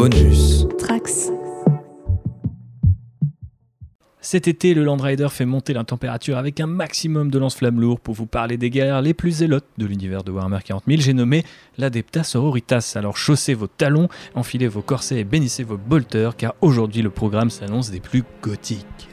Bonus. Trax. Cet été, le Land Rider fait monter la température avec un maximum de lance-flammes lourds pour vous parler des guerres les plus zélotes de l'univers de Warhammer 40 000. J'ai nommé l'Adepta Sororitas. Alors chaussez vos talons, enfilez vos corsets et bénissez vos bolters car aujourd'hui le programme s'annonce des plus gothiques.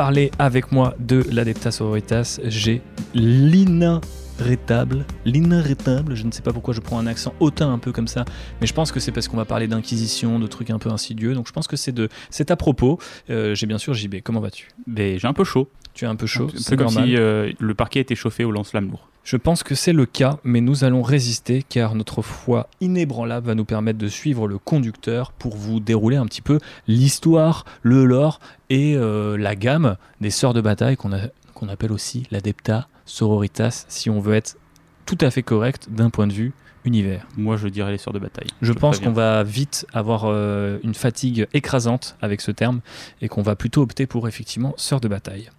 Parler avec moi de l'Adepta Sororitas, j'ai l'inarrêtable, l'inarrêtable, je ne sais pas pourquoi je prends un accent hautain un peu comme ça, mais je pense que c'est parce qu'on va parler d'inquisition, de trucs un peu insidieux, donc je pense que c'est de, c'est à propos. Euh, j'ai bien sûr JB, comment vas-tu? Ben, j'ai un peu chaud. Tu es un peu chaud, C'est c'est comme normal. si euh, le parquet était chauffé au lance-flamme lourd. Je pense que c'est le cas, mais nous allons résister car notre foi inébranlable va nous permettre de suivre le conducteur pour vous dérouler un petit peu l'histoire, le lore et euh, la gamme des sœurs de bataille qu'on appelle aussi l'Adepta Sororitas si on veut être tout à fait correct d'un point de vue univers. Moi, je dirais les sœurs de bataille. Je pense qu'on va vite avoir euh, une fatigue écrasante avec ce terme et qu'on va plutôt opter pour effectivement sœurs de bataille.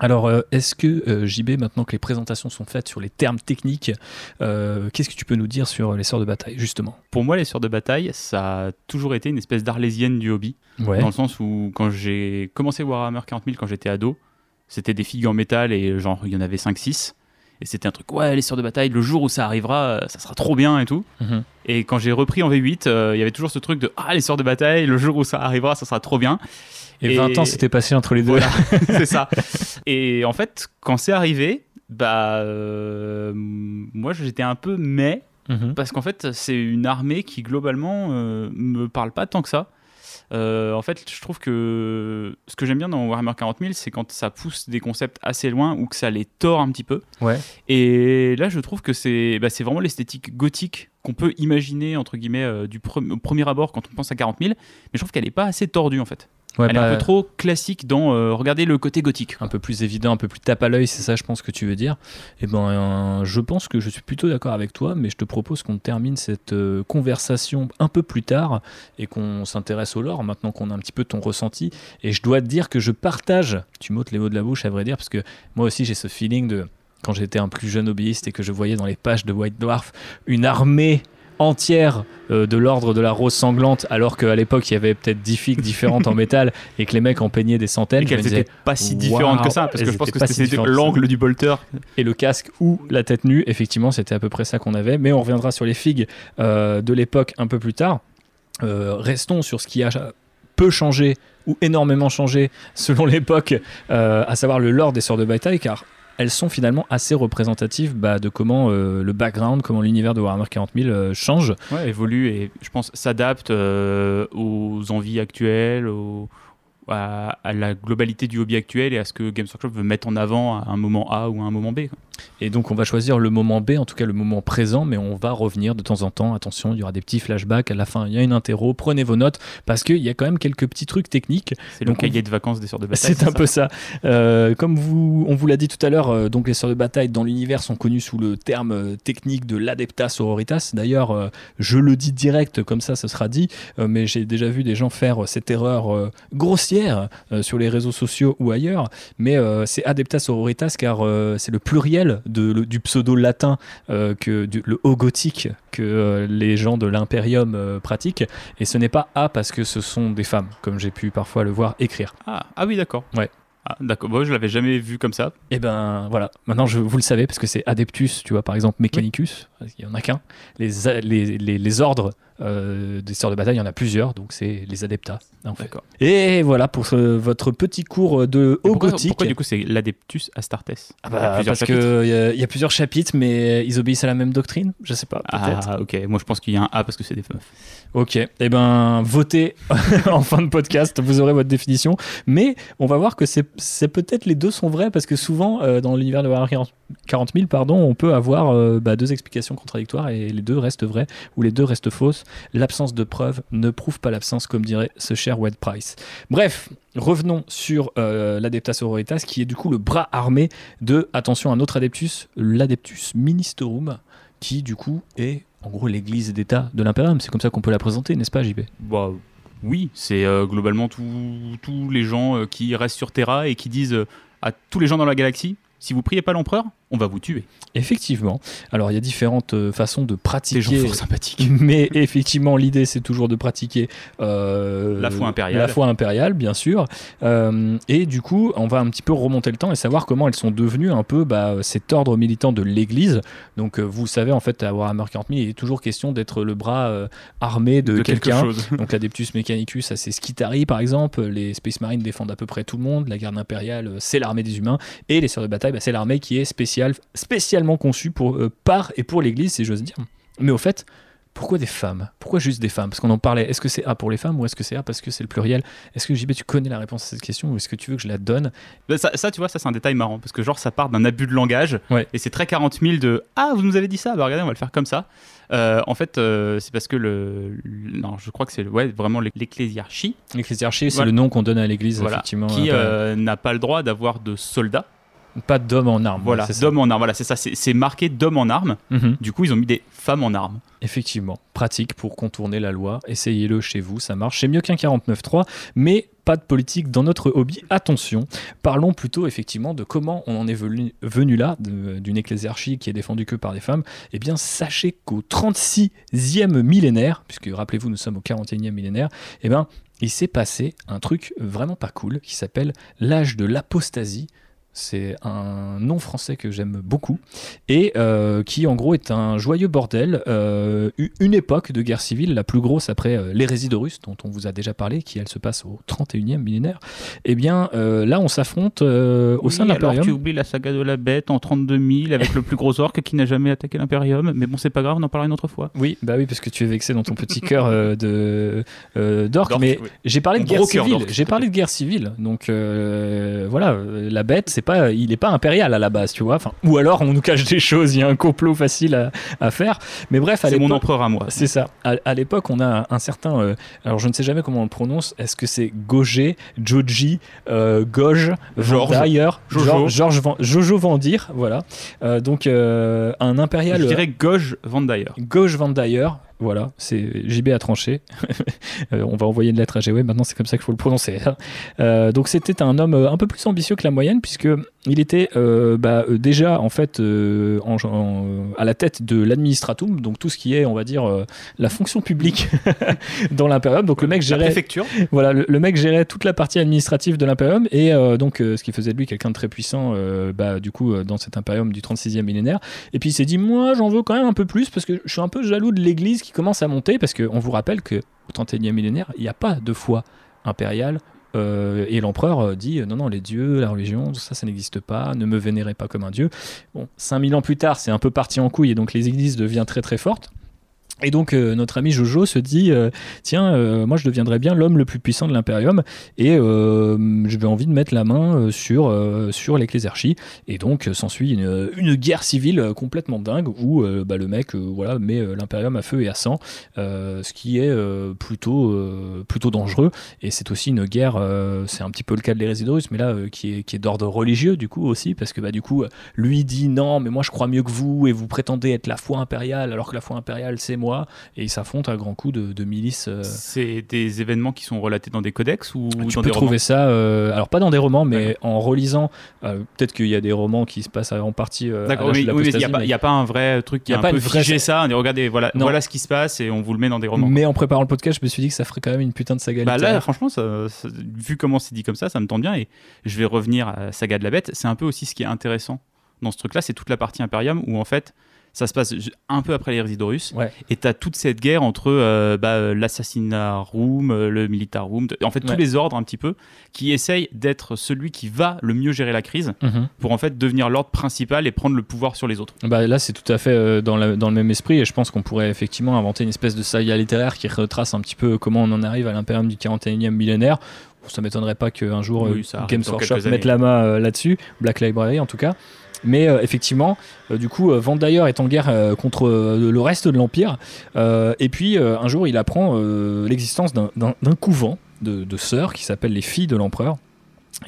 Alors, euh, est-ce que euh, JB, maintenant que les présentations sont faites sur les termes techniques, euh, qu'est-ce que tu peux nous dire sur les sœurs de bataille, justement? Pour moi, les sœurs de bataille, ça a toujours été une espèce d'arlésienne du hobby. Ouais. Dans le sens où, quand j'ai commencé Warhammer 40 000 quand j'étais ado, c'était des figues en métal et genre, il y en avait 5-6. Et c'était un truc, ouais, les sœurs de bataille, le jour où ça arrivera, euh, ça sera trop bien et tout. Mhm. Et quand j'ai repris en V8, euh, il y avait toujours ce truc de, ah, les sœurs de bataille, le jour où ça arrivera, ça sera trop bien. Et, Et- 20 ans s'était passé entre les deux. Voilà, c'est ça. Et en fait, quand c'est arrivé, bah, euh, moi j'étais un peu mais Mhm. parce qu'en fait c'est une armée qui globalement euh, me parle pas tant que ça. Euh, en fait, je trouve que ce que j'aime bien dans Warhammer 40 000, c'est quand ça pousse des concepts assez loin ou que ça les tord un petit peu. Ouais. Et là, je trouve que c'est bah, c'est vraiment l'esthétique gothique qu'on peut imaginer entre guillemets euh, du pre- au premier abord quand on pense à 40 000, mais je trouve qu'elle est pas assez tordue en fait. Ouais, Elle est bah, un peu trop classique dans euh, regardez le côté gothique. un peu plus évident, un peu plus tape à l'œil, c'est ça, je pense que tu veux dire. Et ben, euh, je pense que je suis plutôt d'accord avec toi, mais je te propose qu'on termine cette euh, conversation un peu plus tard et qu'on s'intéresse au lore maintenant qu'on a un petit peu ton ressenti. Et je dois te dire que je partage, tu m'ôtes les mots de la bouche à vrai dire, parce que moi aussi j'ai ce feeling de quand j'étais un plus jeune hobbyiste et que je voyais dans les pages de White Dwarf une armée entière euh, de l'ordre de la rose sanglante alors qu'à l'époque il y avait peut-être 10 figues différentes en métal et que les mecs en peignaient des centaines et qu'elles n'étaient pas si différentes que ça, parce que je pense que si c'était l'angle du bolter. et le casque ou la tête nue, effectivement, c'était à peu près ça qu'on avait. Mais on reviendra sur les figues euh, de l'époque un peu plus tard. Euh, restons sur ce qui a peu changé ou énormément changé selon l'époque, à savoir le lore des sœurs de bataille, car elles sont finalement assez représentatives bah, de comment euh, le background, comment l'univers de Warhammer 40 000 euh, change. Évolue et je pense s'adapte euh, aux envies actuelles, au- à, à la globalité du hobby actuel et à ce que Games Workshop veut mettre en avant à un moment A ou à un moment B. quoi. Et donc on va choisir le moment B, en tout cas le moment présent, mais on va revenir de temps en temps. Attention, il y aura des petits flashbacks. À la fin, il y a une interro. Prenez vos notes parce qu'il y a quand même quelques petits trucs techniques C'est le Donc on- cahier de vacances des sœurs de bataille. C'est un peu ça. Euh, comme vous, on vous l'a dit tout à l'heure, euh, donc les sœurs de bataille dans l'univers sont connues sous le terme euh, technique de l'adepta sororitas. D'ailleurs, euh, je le dis direct, comme ça, ce sera dit. mais j'ai déjà vu des gens faire cette erreur grossière euh, sur les réseaux sociaux ou ailleurs. Mais euh, c'est adepta sororitas car euh, c'est le pluriel de, le- du pseudo latin que du- le haut gothique que les gens de l'impérium pratiquent. Et ce n'est pas A parce que ce sont des femmes, comme j'ai pu parfois le voir écrire. Ah, ah oui, d'accord. Ouais. Ah, d'accord. Moi, je l'avais jamais vu comme ça. Et ben voilà, maintenant je, vous le savez parce que c'est Adeptus, tu vois, par exemple Mechanicus, il y en a qu'un. Les, les, les ordres euh, des sœurs de bataille, il y en a plusieurs, donc c'est les Adeptas. en fait. D'accord. Et voilà pour ce- votre petit cours de haut Pourquoi, gothique. pourquoi, du coup c'est l'Adeptus Astartes? Ah bah, parce chapitres. qu'il y, a- il y a plusieurs chapitres, mais ils obéissent à la même doctrine Je sais pas. Ah, ok. Moi, je pense qu'il y a un A parce que c'est des meufs. Ok, et ben votez en fin de podcast, vous aurez votre définition. Mais on va voir que c'est peut-être les deux sont vrais parce que souvent euh, dans l'univers de Warhammer 40 40 000, pardon, on peut avoir euh, bah, deux explications contradictoires et les deux restent vraies ou les deux restent fausses. L'absence de preuves ne prouve pas l'absence, comme dirait ce cher Wed Price. Bref, revenons sur euh, l'Adeptas Sororitas, qui est du coup le bras armé de, attention, un autre Adeptus, l'Adeptus Ministerum, qui du coup est en gros l'église d'État de l'Imperium. C'est comme ça qu'on peut la présenter, n'est-ce pas, JB Bah, oui, c'est euh, globalement tous tous les gens euh, qui restent sur Terra et qui disent euh, à tous les gens dans la galaxie si vous priez pas l'empereur, on va vous tuer. Effectivement. Alors il y a différentes euh, façons de Des pratiquer. gens fort sympathiques. Mais effectivement, l'idée c'est toujours de pratiquer euh, La foi impériale. La foi impériale, bien sûr. Euh, et du coup, on va un petit peu remonter le temps et savoir comment elles sont devenues un peu bah, cet ordre militant de l'Église. Donc, vous savez, en fait, à Warhammer 40 000, il est toujours question d'être le bras armé de, quelqu'un. Donc l'Adeptus Mechanicus, ça c'est Skitari par exemple. Les Space Marines défendent à peu près tout le monde. La garde impériale, c'est l'armée des humains. Et les sœurs de bataille, bah, c'est l'armée qui est spéciale, spécialement conçue pour, euh, par et pour l'Église, si j'ose dire. Mais au fait, pourquoi des femmes? Pourquoi juste des femmes? Parce qu'on en parlait. Est-ce que c'est A pour les femmes ou est-ce que c'est A parce que c'est le pluriel? Est-ce que JB, tu connais la réponse à cette question ou est-ce que tu veux que je la donne? Ça, ça, tu vois, ça c'est un détail marrant parce que genre ça part d'un abus de langage Ouais. et c'est très 40 000 de ah vous nous avez dit ça bah regardez on va le faire comme ça. Euh, en fait euh, c'est parce que le, le- non je crois que c'est ouais vraiment l'e- l'ecclésiarchie L'ecclésiarchie, c'est Voilà. le nom qu'on donne à l'Église, voilà, effectivement. qui euh, n'a pas le droit d'avoir de soldats. Pas d'hommes en armes. Voilà d'hommes en armes. Voilà c'est ça c'est c'est marqué d'hommes en armes. Mhm. Du coup ils ont mis des femmes en armes. Effectivement, pratique pour contourner la loi. Essayez-le chez vous, ça marche. C'est mieux qu'un 49.3, mais pas de politique dans notre hobby. Attention, parlons plutôt effectivement de comment on en est venu, venu là, d'une ecclésiarchie qui est défendue que par des femmes. Eh bien, sachez qu'au 36e millénaire, puisque rappelez-vous, nous sommes au 41e millénaire, eh bien, il s'est passé un truc vraiment pas cool qui s'appelle l'âge de l'apostasie. C'est un nom français que j'aime beaucoup et euh, qui en gros est un joyeux bordel, euh, une époque de guerre civile, la plus grosse après euh, l'hérésie de Russe, dont on vous a déjà parlé, qui elle se passe au 31e millénaire. Et bien euh, là, on s'affronte au sein de l'Imperium. oublies la saga de la bête en 32 000 avec le plus gros orc qui n'a jamais attaqué l'Imperium. Mais bon c'est pas grave on en parlera une autre fois. Oui, bah oui, parce que tu es vexé dans ton petit cœur de d'orc, mais oui. j'ai parlé de guerre civile. J'ai parlé de guerre civile, donc voilà, la bête, c'est pas, il est pas impérial à la base, tu vois. Enfin, ou alors on nous cache des choses, il y a un complot facile à, à faire. Mais bref, C'est mon empereur à moi. C'est ça. À, à l'époque, on a un certain. euh, alors, je ne sais jamais comment on le prononce. Est-ce que c'est Gogé, Joji, euh, Goge, Georges. d'ailleurs, Jojo. Georges Van- Jojo Vandir, voilà. Euh, donc, euh, un impérial. Je dirais Gauge Van Dyer. Gauche Van Dyer, voilà, c'est JB a tranché. Euh, on va envoyer une lettre à GW, maintenant c'est comme ça qu'il faut le prononcer. Euh, donc c'était un homme euh, un peu plus ambitieux que la moyenne, puisque il était euh, bah, déjà en fait euh, en- en- à la tête de l'administratum, donc tout ce qui est, on va dire, la fonction publique dans l'impérium. Donc le mec La gérait préfecture. voilà, le, le mec gérait toute la partie administrative de l'impérium et donc ce qui faisait de lui quelqu'un de très puissant bah, du coup dans cet impérium du 36e millénaire. Et puis il s'est dit moi j'en veux quand même un peu plus parce que je suis un peu jaloux de l'église qui commence à monter parce qu'on vous rappelle que au 31e millénaire il n'y a pas de foi impériale. euh, et l'empereur euh, dit euh, non, non, les dieux, la religion, tout ça, ça n'existe pas, ne me vénérez pas comme un dieu. Bon, 5000 ans plus tard, c'est un peu parti en couille et donc les églises deviennent très très fortes. Et donc euh, notre ami Jojo se dit euh, tiens, euh, moi je deviendrai bien l'homme le plus puissant de l'impérium et j'avais envie de mettre la main sur, sur. Et donc s'ensuit une, une guerre civile complètement dingue où bah, le mec voilà, met l'impérium à feu et à sang, ce qui est plutôt, plutôt dangereux. Et c'est aussi une guerre, c'est un petit peu le cas de l'hérésie de Russe, mais là qui est, qui est d'ordre religieux du coup aussi, parce que bah, du coup lui dit non, mais moi je crois mieux que vous et vous prétendez être la foi impériale alors que la foi impériale c'est Et ils s'affrontent à grands coups de, de milices. euh, C'est des événements qui sont relatés dans des codex ou tu dans peux des trouver romans ça, euh, alors pas dans des romans, mais en relisant. euh, Peut-être qu'il y a des romans qui se passent en partie. D'accord, oui, oui, mais il n'y l'apostasie, a, pas- a pas un vrai truc qui a, a pas un peu une vraie- figé ça. on regardez, voilà, Non. voilà ce qui se passe et on vous le met dans des romans. Mais en préparant le podcast, je me suis dit que ça ferait quand même une putain de saga Bah là, franchement, ça- ça- vu comment c'est dit comme ça, ça me tente bien. Et je vais revenir à Saga de la Bête. C'est un peu aussi ce qui est intéressant dans ce truc-là, c'est toute la partie Imperium où en fait, ça se passe un peu après l'hérésie d'Horus. Ouais. Et tu as toute cette guerre entre euh, bah, euh, l'assassinat room, euh, le militar room, en fait, tous Ouais. les ordres un petit peu, qui essayent d'être celui qui va le mieux gérer la crise Mhm. pour en fait devenir l'ordre principal et prendre le pouvoir sur les autres. Bah, là, c'est tout à fait euh, dans, la- dans le même esprit, et je pense qu'on pourrait effectivement inventer une espèce de saga littéraire qui retrace un petit peu comment on en arrive à l'impérium du 41e millénaire. Ça m'étonnerait pas qu'un jour Oui, Games Workshop mette la main euh, là-dessus, Black Library en tout cas. Mais effectivement, du coup, Vandayer est en guerre contre le reste de l'Empire. et puis, un jour, il apprend l'existence d'un couvent de, de sœurs qui s'appelle les filles de l'empereur.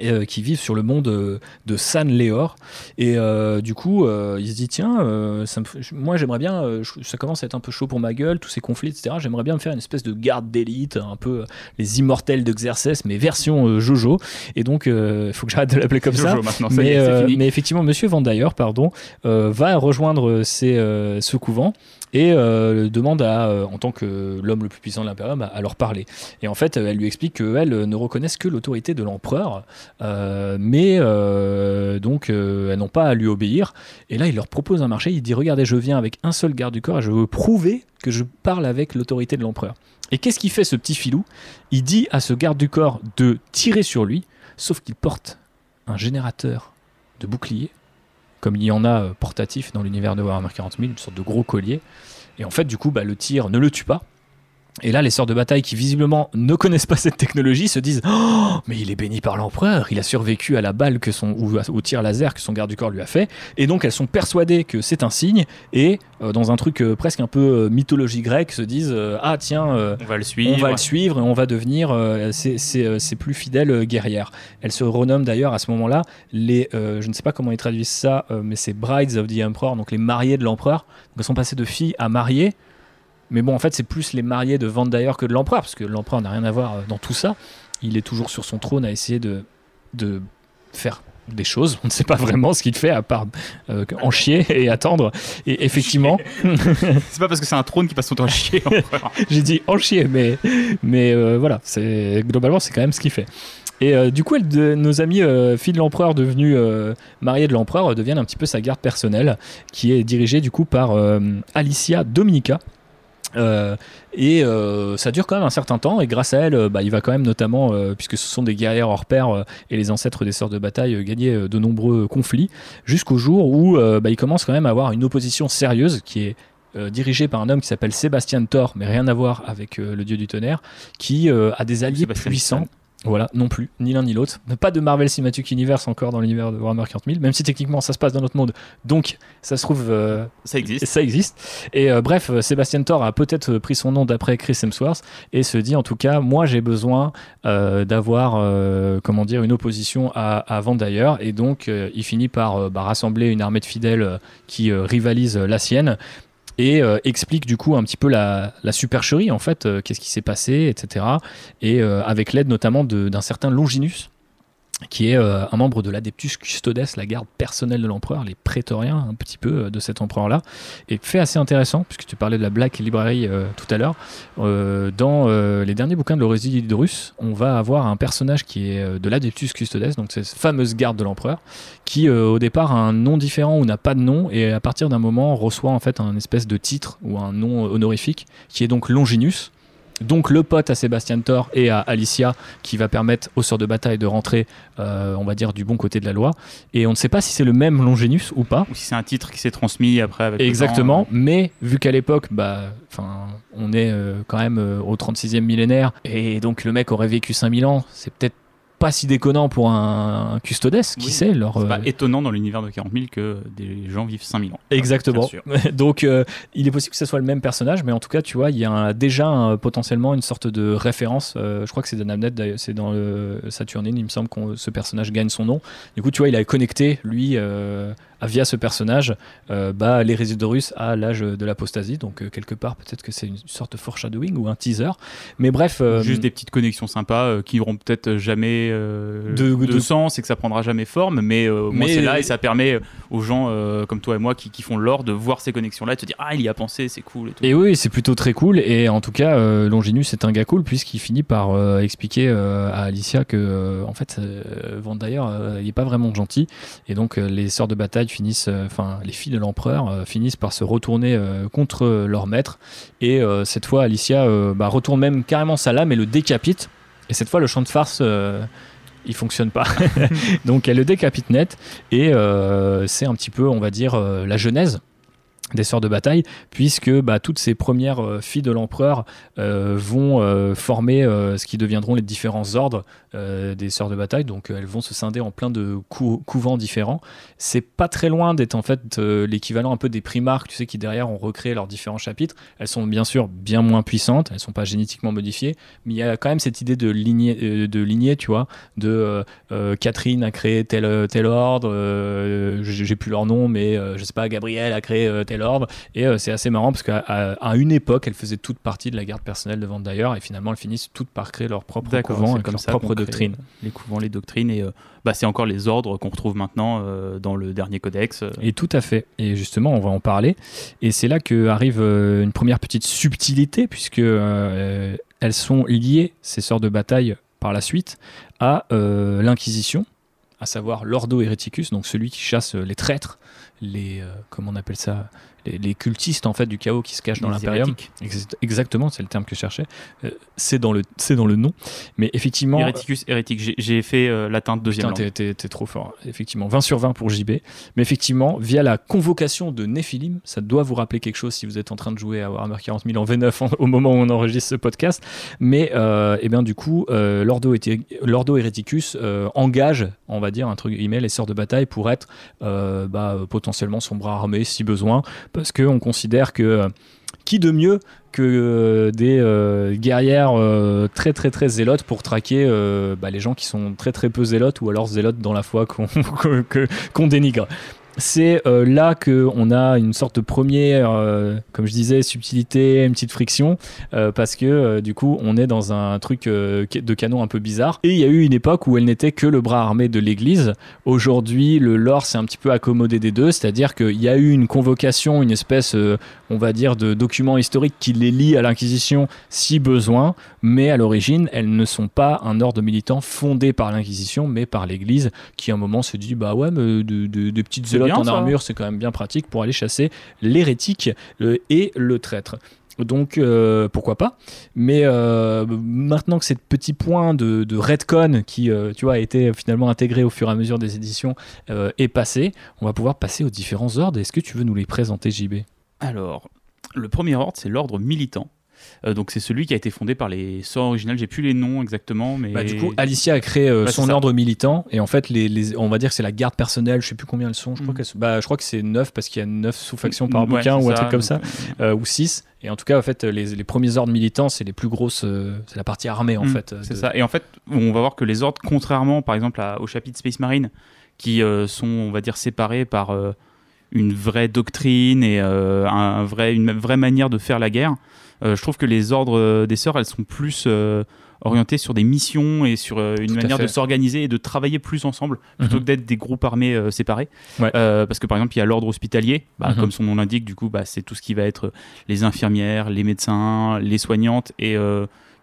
Euh, qui vivent sur le monde euh, de San Leor. Et euh, du coup, il se dit tiens, ça moi j'aimerais bien, ça commence à être un peu chaud pour ma gueule, tous ces conflits, etc. J'aimerais bien me faire une espèce de garde d'élite, un peu les immortels de Xerxes, mais version Jojo. Et donc, il faut que j'arrête de l'appeler comme ça. mais, mais, effectivement, Monsieur Vandayer, pardon, va rejoindre ce couvent et euh, demande à, euh, en tant que l'homme le plus puissant de l'impérium, à, leur parler. Et en fait, elle lui explique qu'elles ne reconnaissent que l'autorité de l'empereur, euh, mais donc elles n'ont pas à lui obéir. Et là, il leur propose un marché. Il dit Regardez, je viens avec un seul garde du corps et je veux prouver que je parle avec l'autorité de l'empereur. Et qu'est-ce qu'il fait ce petit filou? Il dit à ce garde du corps de tirer sur lui, sauf qu'il porte un générateur de bouclier comme il y en a euh, portatif dans l'univers de Warhammer 40 000, une sorte de gros collier. Et en fait, du coup, bah, le tir ne le tue pas. Et là, les sœurs de bataille qui visiblement ne connaissent pas cette technologie se disent oh, mais il est béni par l'empereur, il a survécu à la balle que son, ou au tir laser que son garde du corps lui a fait. Et donc, elles sont persuadées que c'est un signe et, euh, dans un truc euh, presque un peu euh, mythologie grecque, se disent ah, tiens, on va le suivre. On va le suivre et on va devenir ses plus fidèles guerrières. Elles se renomment d'ailleurs à ce moment-là les, je ne sais pas comment ils traduisent ça, mais c'est Brides of the Emperor, donc les mariées de l'empereur. Donc, elles sont passées de filles à mariées. Mais bon, en fait, c'est plus les mariés de d'ailleurs que de l'empereur, parce que l'empereur n'a rien à voir euh, dans tout ça. Il est toujours sur son trône à essayer de, de faire des choses. On ne sait pas vraiment ce qu'il fait à part euh, en chier et attendre. Et effectivement. c'est pas parce que c'est un trône qui passe son temps à chier. J'ai dit en chier, mais, mais euh, voilà, c'est globalement, c'est quand même ce qu'il fait. Et du coup, de, nos amis filles de l'empereur devenus mariés de l'empereur deviennent un petit peu sa garde personnelle, qui est dirigée du coup par Alicia Dominica, euh, et euh, ça dure quand même un certain temps, et grâce à elle, euh, bah, il va quand même notamment, puisque ce sont des guerrières hors pair et les ancêtres des sœurs de bataille, gagner de nombreux conflits, jusqu'au jour où bah, il commence quand même à avoir une opposition sérieuse qui est dirigée par un homme qui s'appelle Sébastien Thor, mais rien à voir avec le dieu du tonnerre, qui a des alliés puissants. Voilà, non plus, ni l'un ni l'autre. Pas de Marvel Cinematic Universe encore dans l'univers de Warhammer 40 000, même si techniquement ça se passe dans notre monde. Donc, ça se trouve. Euh, ça existe. Ça existe. Et euh, bref, euh, Sébastien Thor a peut-être pris son nom d'après Chris Hemsworth et se dit en tout cas, moi j'ai besoin d'avoir, comment dire, une opposition à, à Vendayer. Et donc, il finit par bah, rassembler une armée de fidèles qui rivalise la sienne et euh, explique du coup un petit peu la, supercherie en fait, euh, qu'est-ce qui s'est passé, etc. Et euh, avec l'aide notamment d'un certain Longinus, qui est euh, un membre de l'Adeptus Custodes, la garde personnelle de l'empereur, les prétoriens un petit peu euh, de cet empereur-là. Et fait assez intéressant, puisque tu parlais de la Black Library euh, tout à l'heure, dans les derniers bouquins de l'Horus, on va avoir un personnage qui est de l'Adeptus Custodes, donc cette fameuse garde de l'empereur, qui au départ a un nom différent ou n'a pas de nom, et à partir d'un moment reçoit en fait un espèce de titre ou un nom honorifique, qui est donc Longinus donc le pote à Sébastien Thor et à Alicia qui va permettre aux sœurs de bataille de rentrer, euh, on va dire, du bon côté de la loi. Et on ne sait pas si c'est le même Longinus ou pas. Ou si c'est un titre qui s'est transmis après avec Exactement, euh. mais vu qu'à l'époque, bah, on est euh, quand même au 36e millénaire, et donc le mec aurait vécu 5000 ans, c'est peut-être pas si déconnant pour un, custodes, qui sait. Leur, c'est pas euh, étonnant dans l'univers de 40 000 que des gens vivent 5000 ans. Exactement. Donc, euh, il est possible que ce soit le même personnage, mais en tout cas, tu vois, il y a déjà potentiellement une sorte de référence. Euh, je crois que c'est dans c'est dans le Saturnine, il me semble que ce personnage gagne son nom. Du coup, tu vois, il a connecté, lui, via ce personnage euh, bah, les résidus russes à l'âge de l'apostasie. Donc euh, quelque part, peut-être que c'est une sorte de foreshadowing ou un teaser. Mais bref. Euh, Juste des petites connexions sympas qui n'auront peut-être jamais de, sens et que ça prendra jamais forme. Mais, mais c'est là et ça permet aux gens comme toi et moi qui, font l'or de voir ces connexions-là et de se dire Ah, il y a pensé, c'est cool. Et, oui, c'est plutôt très cool. Et en tout cas, Longinus est un gars cool puisqu'il finit par expliquer à Alicia que, en fait, d'ailleurs, il n'est pas vraiment gentil. Et donc, les sœurs de bataille finissent, euh, enfin les filles de l'empereur euh, finissent par se retourner euh, contre leur maître. Et cette fois, Alicia bah, retourne même carrément sa lame et le décapite. Et cette fois, le champ de farce il fonctionne pas. Donc elle le décapite net et c'est un petit peu, on va dire, la genèse des sœurs de bataille, puisque bah, toutes ces premières euh, filles de l'empereur euh, vont euh, former ce qui deviendront les différents ordres des sœurs de bataille, donc elles vont se scinder en plein de couvents différents. C'est pas très loin d'être en fait l'équivalent un peu des primarques, tu sais, qui derrière ont recréé leurs différents chapitres. Elles sont bien sûr bien moins puissantes, elles sont pas génétiquement modifiées, mais il y a quand même cette idée de lignée, de lignée tu vois, de Catherine a créé tel, tel ordre, j'ai plus leur nom, mais je sais pas, Gabriel a créé tel l'ordre. Et euh, c'est assez marrant parce qu'à une époque, elles faisaient toute partie de la garde personnelle de d'ailleurs et finalement elles finissent toutes par créer leur propre couvent et comme leur propre doctrine. Les couvents, les doctrines et euh, bah, c'est encore les ordres qu'on retrouve maintenant euh, dans le dernier codex. Et tout à fait. Et justement, on va en parler. Et c'est là que arrive une première petite subtilité puisque elles sont liées ces sorts de bataille par la suite à l'Inquisition à savoir l'Ordo Hereticus, donc celui qui chasse les traîtres, les euh, comment on appelle ça? Les, cultistes en fait du chaos qui se cachent dans l'impérium. Exactement, c'est le terme que je cherchais. Euh, c'est dans le c'est dans le nom, mais effectivement. Héréticus, hérétique. J'ai fait euh, la teinte deuxième. Putain, t'es trop fort. Effectivement, 20 sur 20 pour JB. Mais effectivement, via la convocation de Néphilim, ça doit vous rappeler quelque chose si vous êtes en train de jouer à Warhammer 40 000 en V9 au moment où on enregistre ce podcast. Mais euh, eh bien du coup, euh, l'Ordo, l'Ordo Héréticus engage, on va dire, un truc email les sœurs de bataille pour être bah, potentiellement son bras armé si besoin parce qu'on considère que euh, qui de mieux que euh, des euh, guerrières très très très zélotes pour traquer bah, les gens qui sont très très peu zélotes ou alors zélotes dans la foi qu'on dénigre c'est euh, là qu'on a une sorte de première, euh, comme je disais, subtilité, une petite friction, euh, parce que du coup, on est dans un truc de canon un peu bizarre. Et il y a eu une époque où elle n'était que le bras armé de l'Église. Aujourd'hui, le lore s'est un petit peu accommodé des deux, c'est-à-dire qu'il y a eu une convocation, une espèce, on va dire, de document historique qui les lie à l'Inquisition si besoin, mais à l'origine, elles ne sont pas un ordre militant fondé par l'Inquisition, mais par l'Église, qui à un moment se dit, bah ouais, mais de, de petites en armure, c'est quand même bien pratique pour aller chasser l'hérétique et le traître. Donc euh, pourquoi pas Mais euh, maintenant que ce petit point de, de redcon qui euh, tu vois, a été finalement intégré au fur et à mesure des éditions est passé, on va pouvoir passer aux différents ordres. Est-ce que tu veux nous les présenter, JB Alors, le premier ordre, c'est l'ordre militant. Euh, donc c'est celui qui a été fondé par les sorts originales. J'ai plus les noms exactement, mais bah, du coup Alicia a créé euh, son ordre militant et en fait les, on va dire que c'est la garde personnelle. Je sais plus combien elles sont. Je crois, mm. bah, je crois que c'est 9 parce qu'il y a 9 sous-factions par bouquin ou un truc comme ça euh, ou 6 et en tout cas en fait les, premiers ordres militants c'est les plus grosses c'est la partie armée en mm, fait. C'est ça. Et en fait on va voir que les ordres contrairement par exemple au chapitre Space Marine qui sont on va dire séparés par une vraie doctrine et un vrai, une vraie manière de faire la guerre. Euh, je trouve que les ordres euh, des sœurs, elles sont plus euh, orientées sur des missions et sur une manière de s'organiser et de travailler plus ensemble plutôt mhm. que d'être des groupes armés séparés. parce que par exemple, il y a l'ordre hospitalier, bah, mhm. comme son nom l'indique, du coup, bah, c'est tout ce qui va être les infirmières, les médecins, les soignantes et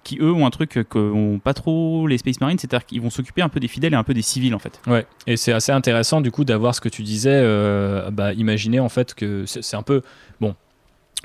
qui eux ont un truc que n'ont pas trop les Space Marines, c'est-à-dire qu'ils vont s'occuper un peu des fidèles et un peu des civils en fait. Ouais, et c'est assez intéressant du coup d'avoir ce que tu disais, bah, imaginer en fait que c'est un peu, bon,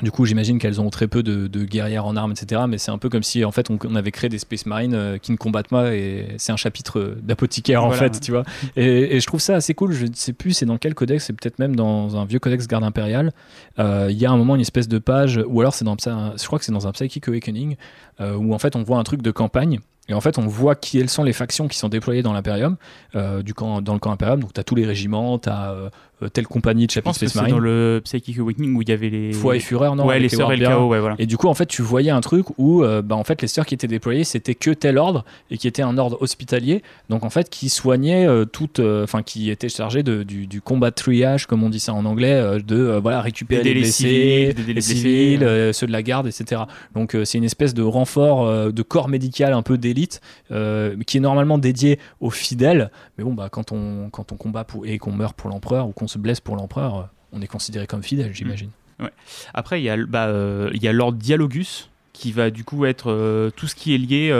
du coup, j'imagine qu'elles ont très peu de, guerrières en armes, etc. Mais c'est un peu comme si, en fait, on, avait créé des Space Marines euh, qui ne combattent pas, et c'est un chapitre d'apothicaire, en fait, tu vois. Et, je trouve ça assez cool. Je ne sais plus, c'est dans quel codex, c'est peut-être même dans un vieux codex garde impériale. Euh, il y a un moment une espèce de page, ou alors c'est dans, je crois que c'est dans un Psychic Awakening, euh, où en fait on voit un truc de campagne et en fait, on voit quelles sont les factions qui sont déployées dans l'Imperium, euh, du camp, dans le camp Imperium. Donc, tu as tous les régiments, tu as euh, euh, telle compagnie de chapitre Space Marine. dans le Psychic Awakening où il y avait les. Foi et Fureur, non Ouais, les sœurs et le chaos, ouais, voilà. Et du coup, en fait, tu voyais un truc où, bah, en fait, les sœurs qui étaient déployées, c'était que tel ordre et qui était un ordre hospitalier. Donc, en fait, qui soignait toute. Enfin, qui était chargé de, du, combat de triage, comme on dit ça en anglais, de voilà, récupérer les blessés, les civils, ceux de la garde, etc. Donc, c'est une espèce de renfort de corps médical un peu d'élite. Euh, qui est normalement dédié aux fidèles. Mais bon, bah, quand, on, quand on combat pour, et qu'on meurt pour l'empereur ou qu'on se blesse pour l'empereur, euh, on est considéré comme fidèle, j'imagine. Mmh. Après, il y a, bah, euh, y a Lord Dialogus, qui va du coup être tout ce qui est lié,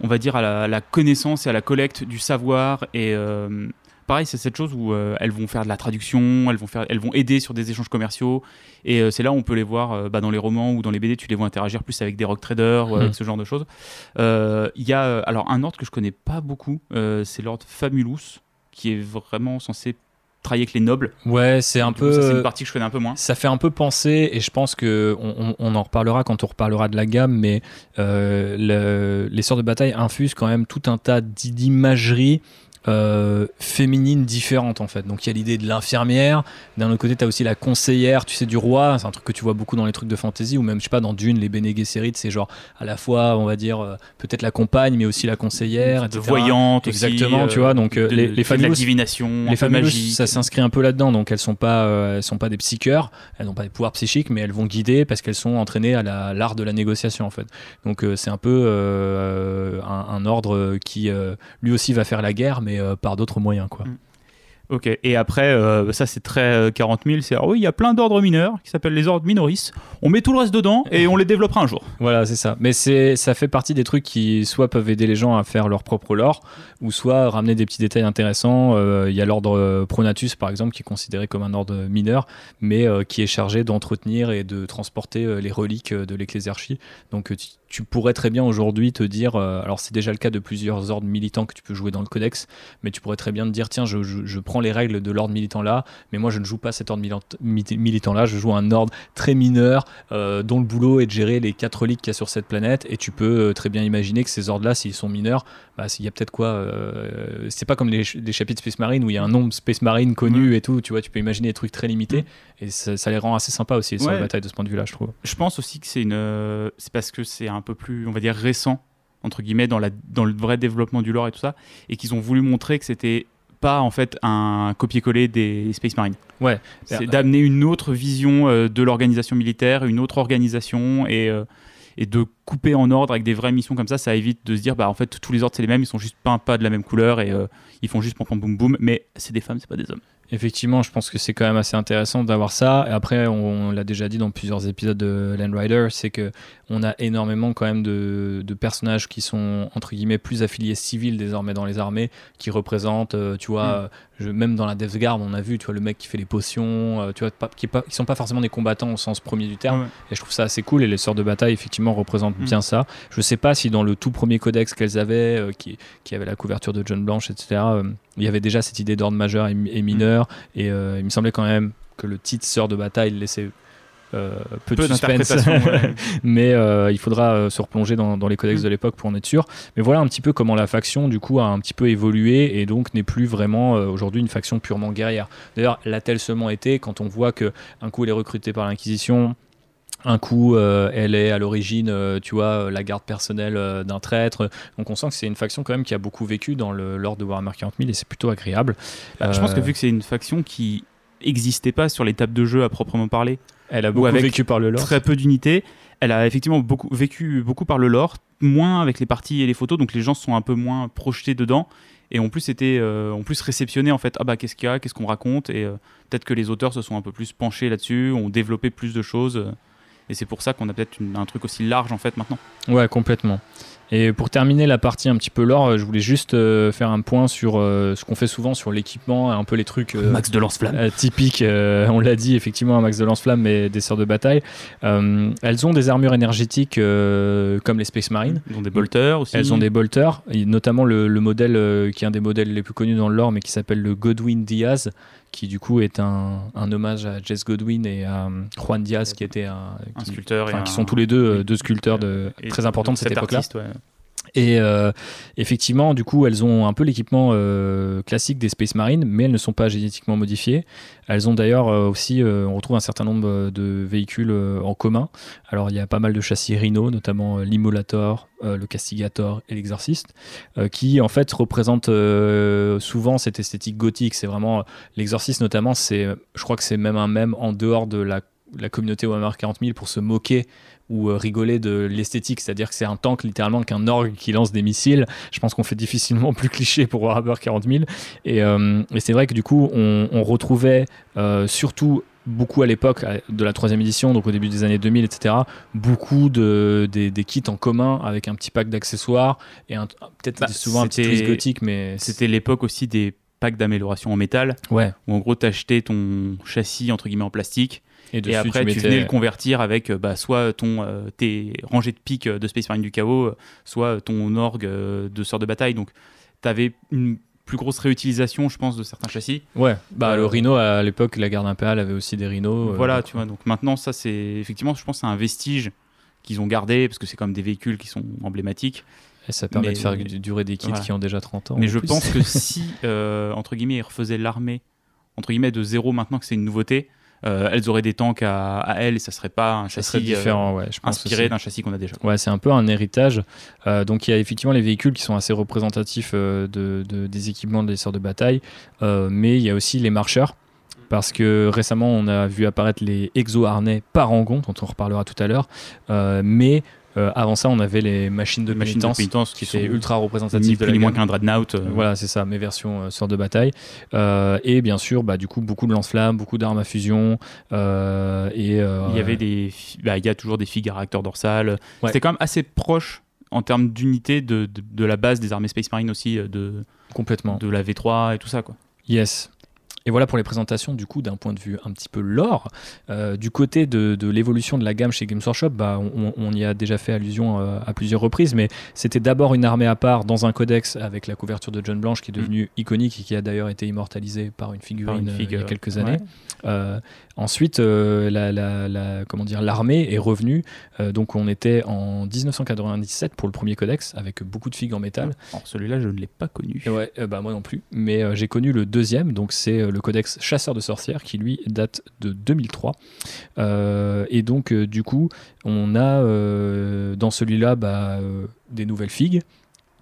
on va dire, à la, connaissance et à la collecte du savoir et pareil, c'est cette chose où euh, elles vont faire de la traduction, elles vont, faire, elles vont aider sur des échanges commerciaux. Et euh, c'est là où on peut les voir euh, bah, dans les romans ou dans les BD, tu les vois interagir plus avec des rock traders ou avec mhm. ce genre de choses. Il y a alors un ordre que je connais pas beaucoup, c'est l'ordre Famulus, qui est vraiment censé travailler avec les nobles. Ouais, c'est un peu. c'est une partie que je connais un peu moins. Ça fait un peu penser, et je pense que on, en reparlera quand on reparlera de la gamme, mais euh, les sorts de bataille infusent quand même tout un tas d'imagerie euh, féminines différentes en fait. Donc il y a l'idée de l'infirmière, d'un autre côté tu as aussi la conseillère, tu sais, du roi, c'est un truc que tu vois beaucoup dans les trucs de fantasy, ou même, je sais pas, dans Dune, les Bene Gesserit, c'est genre à la fois, on va dire, euh, peut-être la compagne, mais aussi la conseillère, de voyante, exactement, tu vois. Donc euh, les, les familles, la divination, les familles, ça s'inscrit un peu là-dedans. Donc elles sont pas, elles sont pas des psycheurs, elles n'ont pas des pouvoirs psychiques, mais elles vont guider parce qu'elles sont entraînées à l'art de la négociation en fait. Donc c'est un peu un, un, ordre qui lui aussi va faire la guerre, mais euh, par d'autres moyens. Quoi. Mm. Ok, et après, euh, ça c'est très 40 euh, 000, c'est oui, il y a plein d'ordres mineurs qui s'appellent les ordres minoris. On met tout le reste dedans et on les développera un jour. Voilà, c'est ça. Mais c'est, ça fait partie des trucs qui soit peuvent aider les gens à faire leur propre lore, ou soit ramener des petits détails intéressants. Il y a l'ordre Pronatus par exemple, qui est considéré comme un ordre mineur, mais qui est chargé d'entretenir et de transporter les reliques de l'ecclésiarchie. Donc tu pourrais très bien aujourd'hui te dire, euh, alors c'est déjà le cas de plusieurs ordres militants que tu peux jouer dans le codex, mais tu pourrais très bien te dire, tiens, je, prends les règles de l'ordre militant là, mais moi je ne joue pas cet ordre militant là, je joue un ordre très mineur euh, dont le boulot est de gérer les quatre reliques qu'il y a sur cette planète, et tu peux euh, très bien imaginer que ces ordres là, s'ils sont mineurs, bah, il y a peut-être quoi, c'est pas comme les, chapitres Space Marine où il y a un nombre Space Marine connu et tout, tu vois, tu peux imaginer des trucs très limités, mm. et ça, les rend assez sympa aussi sur la bataille de ce point de vue là, je trouve. Je pense aussi que c'est une, c'est parce que c'est un peu plus, on va dire, récent, entre guillemets, dans, la, dans le vrai développement du lore et tout ça, et qu'ils ont voulu montrer que c'était pas en fait un copier-coller des Space Marines. Ouais. C'est d'amener une autre vision euh, de l'organisation militaire, une autre organisation et, euh, et de couper en ordre avec des vraies missions comme ça, ça évite de se dire bah en fait tous les ordres c'est les mêmes, ils sont juste peints pas de la même couleur et euh, ils font juste pom pom boum boum, mais c'est des femmes, c'est pas des hommes. Effectivement, je pense que c'est quand même assez intéressant d'avoir ça. Et après, on, l'a déjà dit dans plusieurs épisodes de Land Rider, c'est que on a énormément quand même de, personnages qui sont entre guillemets plus affiliés civils désormais dans les armées, qui représentent, euh, tu vois, mm. même dans la Death Guard, on a vu, tu vois, le mec qui fait les potions, euh, tu vois, qui, pas, sont pas forcément des combattants au sens premier du terme. Et je trouve ça assez cool. Et les sœurs de bataille, effectivement, représentent mm. bien ça. Je sais pas si dans le tout premier codex qu'elles avaient, euh, qui, qui avait la couverture de John Blanche, etc il y avait déjà cette idée d'ordre majeur et, mineur, et euh, il me semblait quand même que le titre Sœur de bataille laissait euh, peu, de suspense, mais euh, il faudra se replonger dans, les codex mm. de l'époque pour en être sûr. Mais voilà un petit peu comment la faction du coup a un petit peu évolué et donc n'est plus vraiment aujourd'hui une faction purement guerrière. D'ailleurs, l'a-t-elle seulement été quand on voit que un coup elle est recrutée par l'Inquisition, un coup, euh, elle est à l'origine, euh, tu vois, la garde personnelle euh, d'un traître. Donc on sent que c'est une faction quand même qui a beaucoup vécu dans l'ordre de Warhammer 40 000 et c'est plutôt agréable. Bah, je pense que vu que c'est une faction qui n'existait pas sur les tables de jeu à proprement parler, elle a beaucoup vécu par le lore. Très peu d'unités. Elle a effectivement beaucoup, vécu beaucoup par le lore, moins avec les parties et les photos, donc les gens sont un peu moins projetés dedans. Et en plus, c'était en plus réceptionné en fait. Ah bah qu'est-ce qu'il y a, qu'est-ce qu'on raconte? Et peut-être que les auteurs se sont un peu plus penchés là-dessus, ont développé plus de choses. Et c'est pour ça qu'on a peut-être un truc aussi large en fait maintenant. Ouais, complètement. Et pour terminer la partie un petit peu lore, euh, je voulais juste euh, faire un point sur euh, ce qu'on fait souvent sur l'équipement, un peu les trucs max de lance-flamme typiques. on l'a dit effectivement, un max de lance-flamme mais des sœurs de bataille. elles ont des armures énergétiques comme les Space Marines. Elles ont des bolters aussi. Elles ont des bolters, notamment le, le modèle qui est un des modèles les plus connus dans le lore, mais qui s'appelle le Godwin Diaz, qui du coup est un, un, hommage à Jess Godwin et à Juan Diaz, qui était un, sculpteur, qui sont tous les deux deux sculpteurs de, très importants de cette époque-là. Et euh, effectivement, du coup, elles ont un peu l'équipement euh, classique des Space Marines, mais elles ne sont pas génétiquement modifiées. Elles ont d'ailleurs euh, aussi, on retrouve un certain nombre de véhicules en commun. Alors, il y a pas mal de châssis Rhino, notamment l'Immolator, le Castigator et l'Exorciste, qui en fait représentent souvent cette esthétique gothique. C'est vraiment l'Exorciste, notamment, je crois que c'est même un même en dehors de la la communauté Warhammer 40 000 pour se moquer ou euh, rigoler de l'esthétique, c'est-à-dire que c'est un tank littéralement qu'un orgue qui lance des missiles. Je pense qu'on fait difficilement plus cliché pour Warhammer 40 000. Euh, et, c'est vrai que du coup, on, retrouvait euh, surtout beaucoup à l'époque de la troisième édition, donc au début des années 2000, etc., beaucoup de, des, kits en commun avec un petit pack d'accessoires et peut-être bah, souvent un petit twist gothique, mais c'était l'époque aussi des packs d'amélioration en métal, ouais. où en gros t'achetais ton châssis entre guillemets en plastique et, après, tu, venais le convertir avec euh, bah, soit ton, euh, tes rangées de pics euh, de Space Marine du Chaos, soit ton orgue de sœur de bataille. Donc, tu avais une plus grosse réutilisation, je pense, de certains châssis. Ouais, bah Euh, le Rhino à l'époque, la garde impériale avait aussi des Rhinos. euh, voilà, tu vois. Donc maintenant, ça, c'est effectivement, je pense, c'est un vestige qu'ils ont gardé parce que c'est comme des véhicules qui sont emblématiques. Et ça permet mais- de faire du- durer des kits voilà. qui ont déjà 30 ans. Mais je plus. pense que si, euh, entre guillemets, ils refaisaient l'armée, entre guillemets, de zéro maintenant que c'est une nouveauté, euh, elles auraient des tanks à, à elles et ça serait pas un ça châssis euh, différent, ouais. Je pense inspiré d'un châssis qu'on a déjà. Ouais, c'est un peu un héritage. Euh, donc il y a effectivement les véhicules qui sont assez représentatifs euh, de, de- des équipements des sorts de bataille, Euh, mais il y a aussi les marcheurs. Parce que récemment, on a vu apparaître les exo-harnais Parangon, dont on reparlera tout à l'heure. Euh, mais euh, avant ça, on avait les machines de Les machines de qui sont ultra représentatives de plus la ni moins qu'un dreadnought. euh, Voilà, c'est ça, mes versions euh, sorts de bataille. Euh, et bien sûr, bah, du coup, beaucoup de lance-flammes, beaucoup d'armes à fusion. et, Il y avait des, bah, il y a toujours des figues à réacteur dorsal. Ouais. C'était quand même assez proche en termes d'unité de, de, de la base des armées Space Marine aussi, de, complètement. de la V3 et tout ça. Quoi. Yes. Et voilà pour les présentations, du coup, d'un point de vue un petit peu lore. Euh, du côté de, de l'évolution de la gamme chez Games Workshop, bah, on, on y a déjà fait allusion euh, à plusieurs reprises, mais c'était d'abord une armée à part dans un codex avec la couverture de John Blanche qui est devenue iconique et qui a d'ailleurs été immortalisée par une figurine Par une euh, figue, il y a quelques années. Ensuite, la, la- la- comment dire, l'armée est revenue. Donc, on était en 1997 pour le premier codex avec beaucoup de figues en métal. Alors celui-là, je ne l'ai pas connu. Ouais, bah moi non plus. Mais j'ai connu le deuxième, donc c'est le codex Chasseur de sorcières qui lui date de 2003. Euh, et donc euh, du coup, on a euh, dans celui-là bah, des nouvelles figues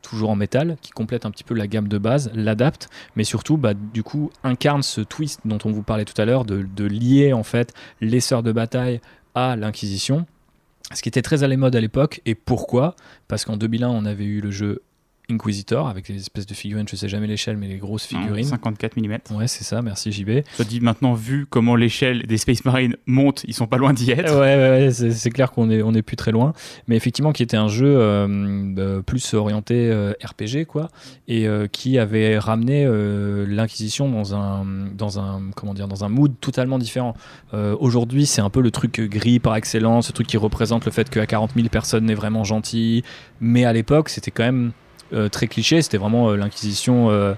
toujours en métal, qui complètent un petit peu la gamme de base, l'adapte, mais surtout, bah, du coup, incarne ce twist dont on vous parlait tout à l'heure, de, de lier en fait les sœurs de bataille à l'Inquisition, ce qui était très à la mode à l'époque. Et pourquoi? Parce qu'en 2001, on avait eu le jeu Inquisitor avec les espèces de figurines, je sais jamais l'échelle, mais les grosses figurines. 54 mm. Ouais, c'est ça, merci JB. Soit dit maintenant, vu comment l'échelle des Space Marines monte, ils sont pas loin d'y Ouais, être. ouais, ouais, c'est c'est clair qu'on est, on est plus très loin. Mais effectivement, qui était un jeu euh, euh, plus orienté euh, RPG, quoi, et euh, qui avait ramené l'Inquisition dans un, dans, un, comment dire, dans un mood totalement différent. Aujourd'hui, c'est un peu le truc gris par excellence, ce truc qui représente le fait qu'à 40 000 personnes n'est vraiment gentil. Mais à l'époque, c'était quand même très cliché. C'était vraiment euh, l'Inquisition. euh,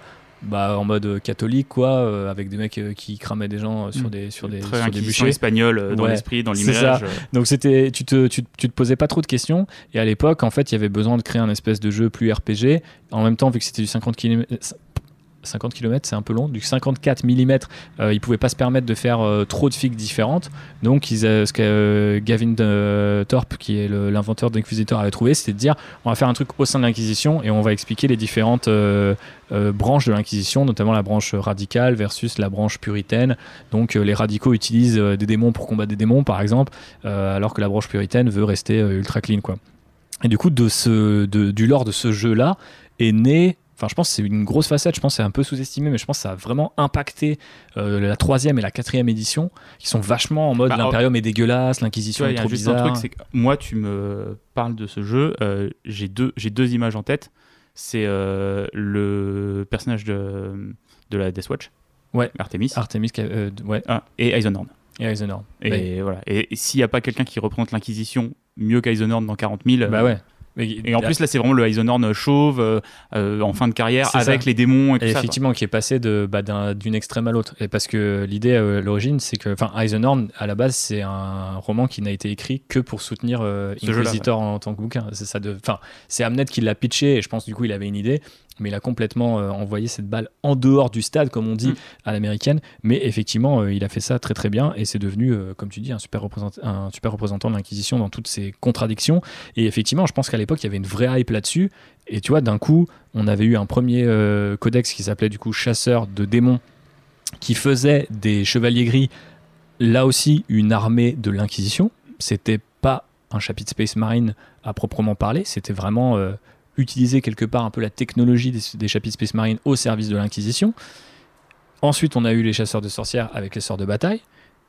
bah, en mode catholique quoi euh, avec des mecs euh, qui cramaient des gens euh, sur Mm. des sur des, Très sur des bûchers euh, dans Ouais, l'esprit, dans l'image. euh. donc c'était, tu te, tu, tu te posais pas trop de questions. Et à l'époque, en fait, il y avait besoin de créer un espèce de jeu plus RPG. En même temps, vu que c'était du 50 km, 50 km, c'est un peu long, du 54 mm, euh, ils pouvaient pas se permettre de faire euh, trop de figues différentes. Donc, ce que euh, Gavin euh, Thorpe, qui est l'inventeur d'Inquisitor, avait trouvé, c'était de dire on va faire un truc au sein de l'Inquisition et on va expliquer les différentes branches de l'Inquisition, notamment la branche radicale versus la branche puritaine. Donc, les radicaux utilisent des démons pour combattre des démons, par exemple, alors que la branche puritaine veut rester ultra clean, quoi. Et du coup, de- du lore de ce jeu-là est né. Enfin, je pense que c'est une grosse facette. Je pense que c'est un peu sous-estimé, mais je pense que ça a vraiment impacté euh, la troisième et la quatrième édition, qui sont vachement en mode Bah, l'impérium est dégueulasse, l'inquisition est trop juste un bizarre. truc, c'est que moi, tu me parles de ce jeu, euh, j'ai deux, j'ai deux images en tête. C'est euh, le personnage de, de la Death Watch, Ouais. Artemis, Artemis, ouais, Ah, et Eisenhorn. et Eisenhower. Et voilà. Et, et s'il n'y a pas quelqu'un qui représente l'Inquisition mieux qu'Eisenhorn dans 40 000, bah, bah ouais. Mais- Et en plus, là, c'est vraiment le Eisenhorn chauve euh, euh, en fin de carrière avec ça. les démons et tout Et ça. effectivement, qui est passé de, bah, d'un- d'une extrême à l'autre. Et parce que l'idée euh, à l'origine, c'est que, enfin, Eisenhorn, à la base, c'est un roman qui n'a été écrit que pour soutenir euh, Inquisitor en, tant que bouquin. C'est ça de, enfin, c'est Amnet qui l'a pitché, et je pense du coup, il avait une idée, mais il a complètement euh, envoyé cette balle en dehors du stade, comme on dit Mm. à l'américaine. Mais effectivement, euh, il a fait ça très très bien, et c'est devenu, euh, comme tu dis, un super, représentant, un super représentant de l'Inquisition dans toutes ses contradictions. Et effectivement, je pense qu'à l'époque, il y avait une vraie hype là-dessus. Et tu vois, d'un coup, on avait eu un premier codex qui s'appelait du coup Chasseur de démons, qui faisait des chevaliers gris, là aussi une armée de l'Inquisition. C'était pas un chapitre Space Marine à proprement parler, c'était vraiment utiliser quelque part un peu la technologie des, chapitres Space Marine au service de l'Inquisition. Ensuite, on a eu les chasseurs de sorcières avec les sorts de bataille.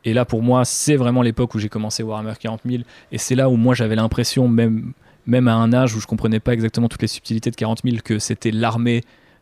Et là, pour moi, c'est vraiment l'époque où j'ai commencé Warhammer 40 000. Et c'est là où moi, j'avais l'impression, même, même à un âge où je comprenais pas exactement toutes les subtilités de 40 000, que c'était l'armée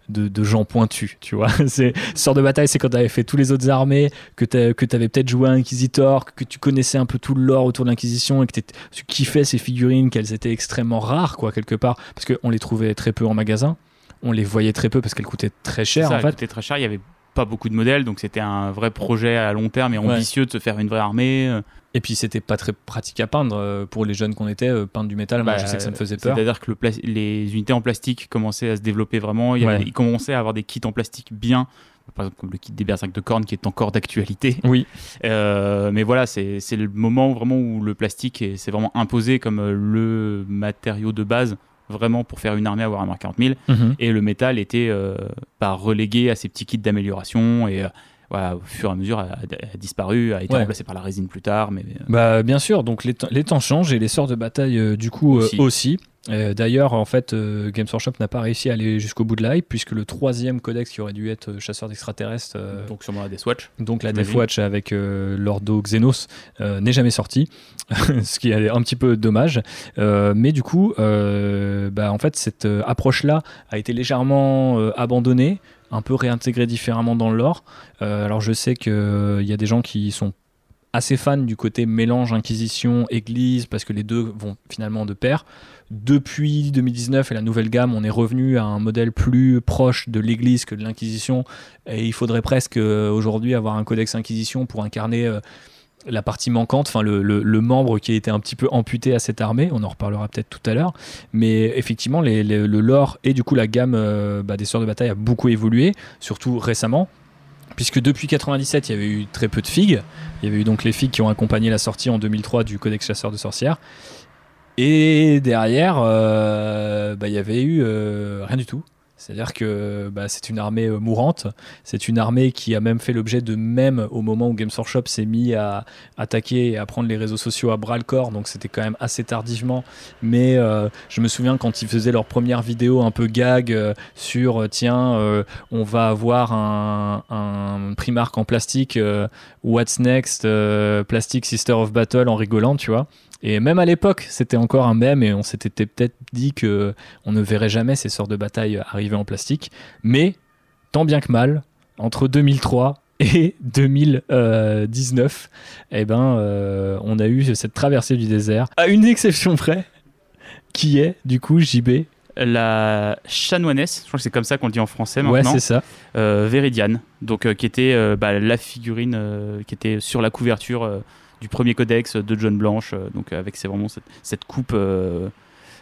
de, de gens pointus, tu vois. C'est sort de bataille, c'est quand tu avais fait tous les autres armées, que tu avais peut-être joué à Inquisitor, que tu connaissais un peu tout le lore autour de l'Inquisition et que tu kiffais ces figurines, qu'elles étaient extrêmement rares, quoi, quelque part, parce qu'on les trouvait très peu en magasin. on les voyait très peu parce qu'elles coûtaient très cher ça, en fait. très cher. Il y avait pas beaucoup de modèles, donc c'était un vrai projet à long terme et Ouais. ambitieux de se faire une vraie armée. Et puis c'était pas très pratique à peindre euh, pour les jeunes qu'on était, euh, peindre du métal. moi Bah, je sais que ça me faisait peur. C'est-à-dire que le les unités en plastique commençaient à se développer vraiment. Il, y avait- Ouais. il commençait à avoir des kits en plastique bien. Par exemple, comme le kit des Berserk de Korn qui est encore d'actualité. Oui, Euh, mais voilà, c'est le moment vraiment où le plastique est- s'est vraiment imposé comme le matériau de base, vraiment pour faire une armée à Warhammer 40 000. Mhm. Et le métal était euh, bah, relégué à ces petits kits d'amélioration et euh, au fur et à mesure a, a disparu, a été Ouais. remplacé par la résine plus tard. Mais euh, Bah bien sûr, donc les, temps- les temps changent et les sorts de bataille euh, du coup Aussi. aussi. Euh, D'ailleurs, en fait, Games Workshop n'a pas réussi à aller jusqu'au bout de l'hype puisque le troisième codex qui aurait dû être chasseur d'extraterrestres, donc sûrement la Deathwatch. donc la. Deathwatch avec l'Ordo Xenos, n'est jamais sorti, ce qui est un petit peu dommage. Mais du coup, bah, en fait, cette approche-là a été légèrement abandonnée, un peu réintégrée différemment dans le lore. Euh, alors je sais qu'il y a des gens qui sont assez fans du côté mélange Inquisition, Église, parce que les deux vont finalement de pair. Depuis 2019 et la nouvelle gamme, on est revenu à un modèle plus proche de l'Église que de l'Inquisition. Et il faudrait presque euh, aujourd'hui avoir un codex Inquisition pour incarner euh, la partie manquante, enfin le, membre qui a été un petit peu amputé à cette armée. On en reparlera peut-être tout à l'heure. Mais effectivement, le lore et du coup la gamme euh, bah, des sœurs de bataille a beaucoup évolué, surtout récemment. Puisque depuis 97, il y avait eu très peu de figues. Il y avait eu donc les figues qui ont accompagné la sortie en 2003 du Codex chasseur de sorcières. Et derrière, euh, bah, il y avait eu euh, rien du tout. C'est-à-dire que bah, c'est une armée euh, mourante. C'est une armée qui a même fait l'objet de même au moment où Games Workshop s'est mis à attaquer et à prendre les réseaux sociaux à bras le corps. Donc c'était quand même assez tardivement. Mais euh, je me souviens quand ils faisaient leur première vidéo un peu gag euh, sur tiens, on va avoir un, un Primark en plastique. What's next Plastic Sister of Battle en rigolant, tu vois. Et même à l'époque, c'était encore un mème et on s'était peut-être dit que on ne verrait jamais ces sorts de bataille arriver en plastique. Mais tant bien que mal, entre 2003 et 2019, eh ben, euh, on a eu cette traversée du désert, à une exception près, qui est du coup JB. La chanoinesse, je crois que c'est comme ça qu'on le dit en français Ouais, maintenant, c'est ça. euh, Véridiane, donc euh, qui était bah, la figurine qui était sur la couverture du premier codex de John Blanche, euh, donc avec c'est vraiment cette, cette coupe euh,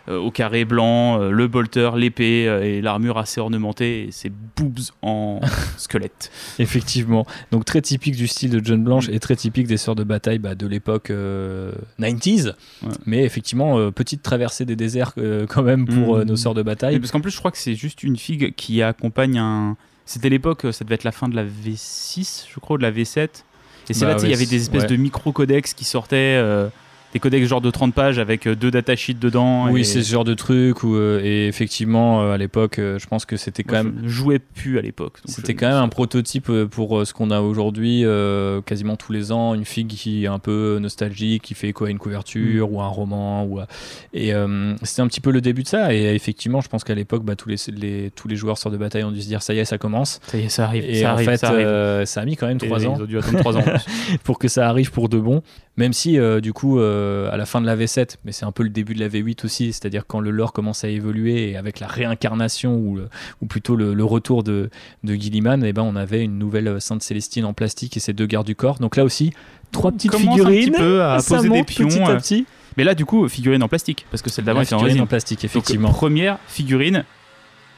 euh, au carré blanc, euh, le bolter, l'épée euh, et l'armure assez ornementée et ses boobs en squelette. Effectivement. Donc très typique du style de John Blanche et très typique des sœurs de bataille bah, de l'époque euh, 90s. Ouais. Mais effectivement, euh, petite traversée des déserts euh, quand même pour euh, nos sœurs de Et bataille. parce qu'en plus, je crois que c'est juste une figue qui accompagne un. C'était l'époque, ça devait être la fin de la V6, je crois, ou de la V7. Et c'est Bah là, sais, il y avait des espèces ouais. de micro-codex qui sortaient, euh, des codex genre de 30 pages avec euh, deux datasheets dedans. Oui, et- c'est ce genre de truc. Où, euh, et effectivement, euh, à l'époque, euh, je pense que c'était quand Moi, même. je jouais plus à l'époque. C'était quand même un prototype pour euh, ce qu'on a aujourd'hui, euh, quasiment tous les ans, une figue qui est un peu nostalgique, qui fait écho à une couverture Mm. ou à un roman. Ou à- Et euh, c'était un petit peu le début de ça. Et effectivement, je pense qu'à l'époque, bah, tous, les, les- tous les joueurs sœurs de bataille ont dû se dire ça y est, ça commence. Ça y est, ça arrive. Et ça en arrive, fait, ça arrive. euh, ça a mis quand même Et trois ans Ils ont dû attendre 3 ans. pour que ça arrive pour de bon. Même si, euh, du coup, euh, à la fin de la V7, mais c'est un peu le début de la V8 aussi, c'est-à-dire quand le lore commence à évoluer et avec la réincarnation ou, le- ou plutôt le, le retour de, de Gilliman, eh ben, on avait une nouvelle euh, Sainte Célestine en plastique et ses deux gardes du corps. Donc là aussi, trois petites commence un figurines. petit peu à ça poser des pions, petit à petit. Mais là, du coup, figurine en plastique, parce que celle d'avant La était en en plastique, Donc, effectivement. première figurine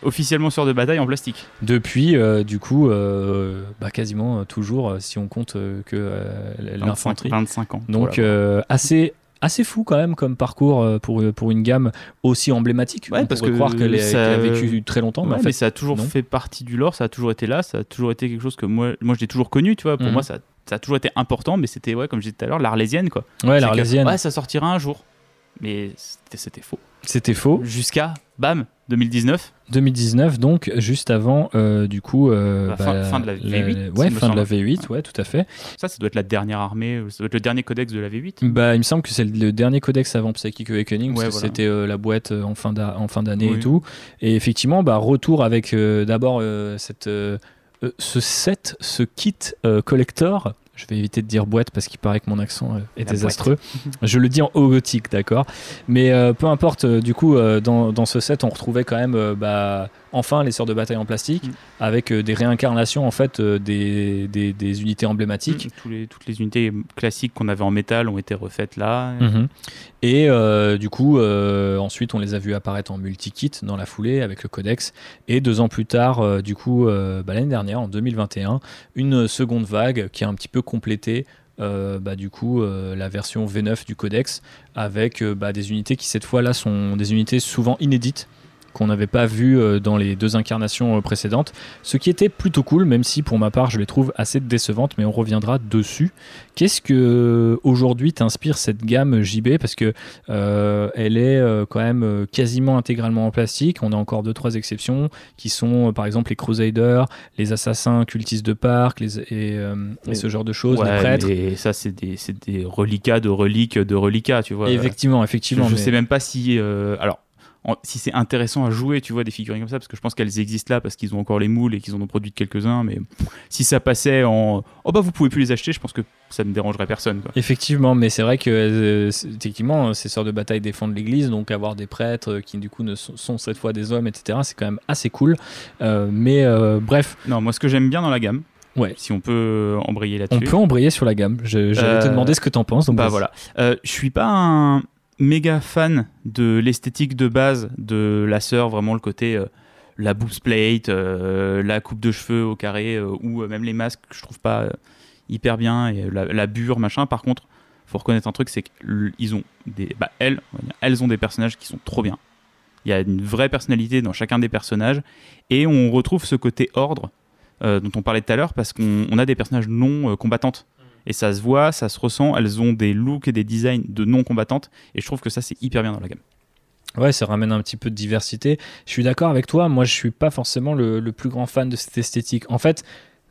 officiellement sœur de bataille en plastique. Depuis, euh, du coup, euh, bah, quasiment euh, toujours, si on compte que 25, l'infanterie. 25 ans. Donc Voilà. assez assez fou quand même comme parcours pour, pour une gamme aussi emblématique. Ouais, On parce que croire qu'elle a vécu très longtemps, mais Ouais, en mais fait, ça a toujours non. fait partie du lore, ça a toujours été là, ça a toujours été quelque chose que moi, moi je l'ai toujours connu, tu vois. Pour Mhm. moi, ça, ça a toujours été important, mais c'était, ouais, comme je disais tout à l'heure, l'arlésienne, quoi. ouais, l'Arlésienne, Ouais, ça sortira un jour. Mais c'était faux. c'était faux. Jusqu'à, bam, 2019. 2019, donc juste avant, euh, du coup, euh, La fin- fin de la V8, ouais, il me fin de la semble. V8, ouais, tout à fait. Ça, ça doit être la dernière armée, ça doit être le dernier codex de la V8. Bah, il me semble que c'est le dernier codex avant Psychic Awakening, parce Ouais, que c'était euh, la boîte en fin d'année Oui. et tout. Et effectivement, bah, retour avec d'abord cette, ce set, ce kit collector. Je vais éviter de dire boîte parce qu'il paraît que mon accent euh, est La désastreux. Je le dis en haut gothique, d'accord. Mais euh, peu importe, euh, du coup, dans, dans ce set, on retrouvait quand même bah, enfin les sœurs de bataille en plastique Mm. avec euh, des réincarnations en fait euh, des, des- des unités emblématiques. Tous les- toutes les unités classiques qu'on avait en métal ont été refaites là. Mhm. Et euh, du coup, ensuite, on les a vus apparaître en multi-kit dans la foulée avec le codex. Et deux ans plus tard, du coup, bah, l'année dernière, en 2021, une seconde vague qui a un petit peu complété. euh, bah, du coup, euh, la version V9 du codex avec euh, bah, des unités qui cette fois-là sont des unités souvent inédites qu'on n'avait pas vues euh, dans les deux incarnations euh, précédentes, ce qui était plutôt cool, même si pour ma part je les trouve assez décevantes, mais on reviendra dessus. Qu'est-ce que aujourd'hui t'inspire cette gamme JB parce que euh, elle est euh, quand même euh, quasiment intégralement en plastique. On a encore deux trois exceptions qui sont euh, par exemple les Crusaders, les assassins cultistes de parc, les, et, euh, et ce genre de choses, les prêtres. mais ça, c'est des, des reliquats de reliques de reliquats, tu vois. Effectivement, effectivement. je mais- sais même pas si. euh, alors. En- si c'est intéressant à jouer, tu vois, des figurines comme ça, parce que je pense qu'elles existent là, parce qu'ils ont encore les moules et qu'ils en ont produit quelques-uns, mais si ça passait en. Oh bah vous pouvez plus les acheter, je pense que ça ne dérangerait personne. Quoi. Effectivement, mais c'est vrai que euh, ces sœurs de bataille défendent l'Église, donc avoir des prêtres euh, qui du coup ne sont, sont cette fois des hommes, etc. C'est quand même assez cool. Euh, mais euh, bref, Non, moi ce que j'aime bien dans la gamme, Ouais. si on peut embrayer on là-dessus. peut embrayer sur la gamme. J'allais te demander ce que t'en penses. Donc Bah voilà. Euh, je suis pas un méga fan de l'esthétique de base de la sœur, vraiment le côté euh, la boobs plate, euh, la coupe de cheveux au carré, euh, ou même les masques, que je trouve pas hyper bien, et la, la bure, machin. Par contre, faut reconnaître un truc, c'est qu'ils ont des. Bah, elles, elles ont des personnages qui sont trop bien. Il y a une vraie personnalité dans chacun des personnages, et on retrouve ce côté ordre dont on parlait tout à l'heure, parce qu'on on a des personnages non combattantes. Et ça se voit, ça se ressent, elles ont des looks et des designs de non combattantes, et je trouve que ça c'est hyper bien dans la gamme. Ouais, ça ramène un petit peu de diversité. Je suis d'accord avec toi. Moi, je suis pas forcément le, plus grand fan de cette esthétique. En fait,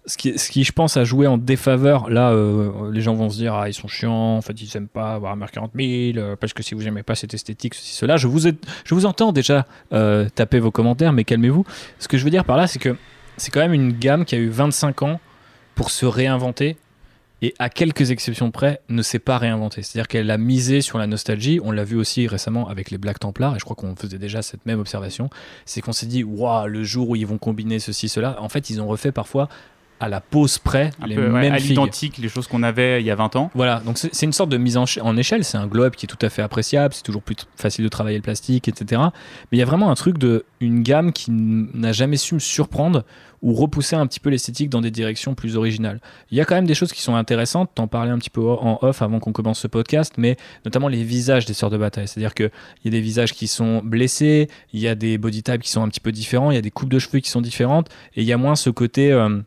ce qui, je pense, a joué en défaveur, là, euh, les gens vont se dire, ah, ils sont chiants, en fait, ils aiment pas Warhammer 40 000, euh, parce que si vous aimez pas cette esthétique, ceci, cela. Je vous, je vous entends déjà euh, taper vos commentaires, mais calmez-vous. Ce que je veux dire par là, c'est que c'est quand même une gamme qui a eu 25 ans pour se réinventer et à quelques exceptions près, ne s'est pas réinventée. C'est-à-dire qu'elle a misé sur la nostalgie. On l'a vu aussi récemment avec les Black Templars, et je crois qu'on faisait déjà cette même observation. C'est qu'on s'est dit, waouh, le jour où ils vont combiner ceci, cela. En fait, ils ont refait parfois à la pause près Un les peu ouais, mêmes à l'identique les choses qu'on avait il y a 20 ans. Voilà, donc c'est une sorte de mise en, en échelle, c'est un globe qui est tout à fait appréciable, c'est toujours plus facile de travailler le plastique, etc. Mais il y a vraiment un truc de une gamme qui n'a jamais su me surprendre ou repousser un petit peu l'esthétique dans des directions plus originales. Il y a quand même des choses qui sont intéressantes, t'en parlais un petit peu en off avant qu'on commence ce podcast, mais notamment les visages des sœurs de bataille. C'est-à-dire qu'il y a des visages qui sont blessés, il y a des body types qui sont un petit peu différents, il y a des coupes de cheveux qui sont différentes, et il y a moins ce côté... euh,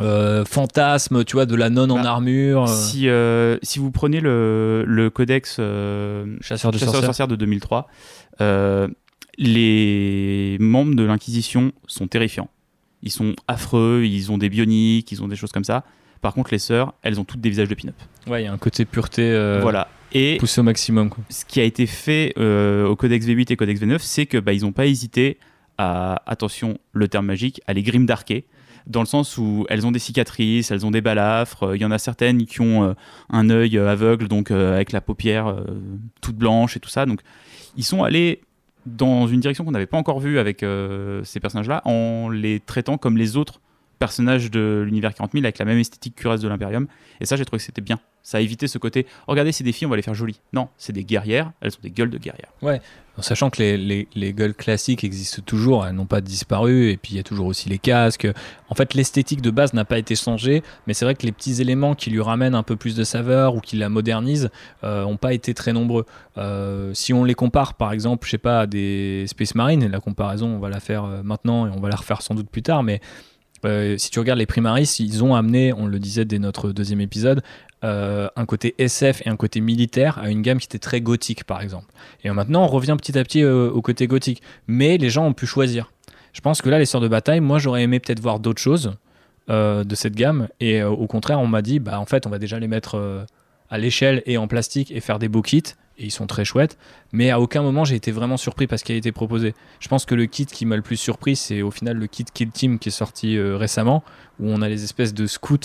euh, fantasme, tu vois, de la nonne en Bah, armure. euh, Si, euh, si vous prenez le, le codex euh, Chasseur de Chasseur sorcières. de 2003, euh, les membres de l'Inquisition sont terrifiants. Ils sont affreux, ils ont des bioniques, ils ont des choses comme ça. Par contre, les sœurs, elles ont toutes des visages de pin-up. Ouais, il y a un côté pureté euh, voilà. Et poussé au maximum. Quoi. ce qui a été fait euh, au Codex V8 et Codex V9, c'est que bah, ils n'ont pas hésité à, attention, le terme magique, à les grimdarker, dans le sens où elles ont des cicatrices, elles ont des balafres. euh, Il y en a certaines qui ont euh, un œil aveugle, donc avec la paupière toute blanche et tout ça. Donc, ils sont allés dans une direction qu'on n'avait pas encore vue avec euh, ces personnages-là, en les traitant comme les autres personnages de l'univers 40 000 avec la même esthétique que reste de l'Imperium. Et ça, j'ai trouvé que c'était bien. Ça a évité ce côté, oh, regardez, c'est des filles, on va les faire jolies. Non, c'est des guerrières, elles ont des gueules de guerrières. En sachant que les, les, les gueules classiques existent toujours, elles n'ont pas disparu, et puis il y a toujours aussi les casques. En fait, l'esthétique de base n'a pas été changée, mais c'est vrai que les petits éléments qui lui ramènent un peu plus de saveur ou qui la modernisent n'ont pas été très nombreux. Euh, si on les compare, par exemple, je sais pas, à des Space Marines, la comparaison, on va la faire euh, maintenant et on va la refaire sans doute plus tard, mais euh, si tu regardes les Primaris, ils ont amené, on le disait dès notre deuxième épisode, euh, un côté SF et un côté militaire à une gamme qui était très gothique, par exemple. Et maintenant, on revient petit à petit euh, au côté gothique. Mais les gens ont pu choisir. Je pense que là, les sœurs de bataille, moi, j'aurais aimé peut-être voir d'autres choses euh, de cette gamme. Et euh, au contraire, on m'a dit, bah, en fait, on va déjà les mettre euh, à l'échelle et en plastique et faire des beaux kits. Et ils sont très chouettes. Mais à aucun moment j'ai été vraiment surpris parce qu'il a été proposé. Je pense que le kit qui m'a le plus surpris, c'est au final le kit Kill Team qui est sorti euh, récemment, où on a les espèces de scouts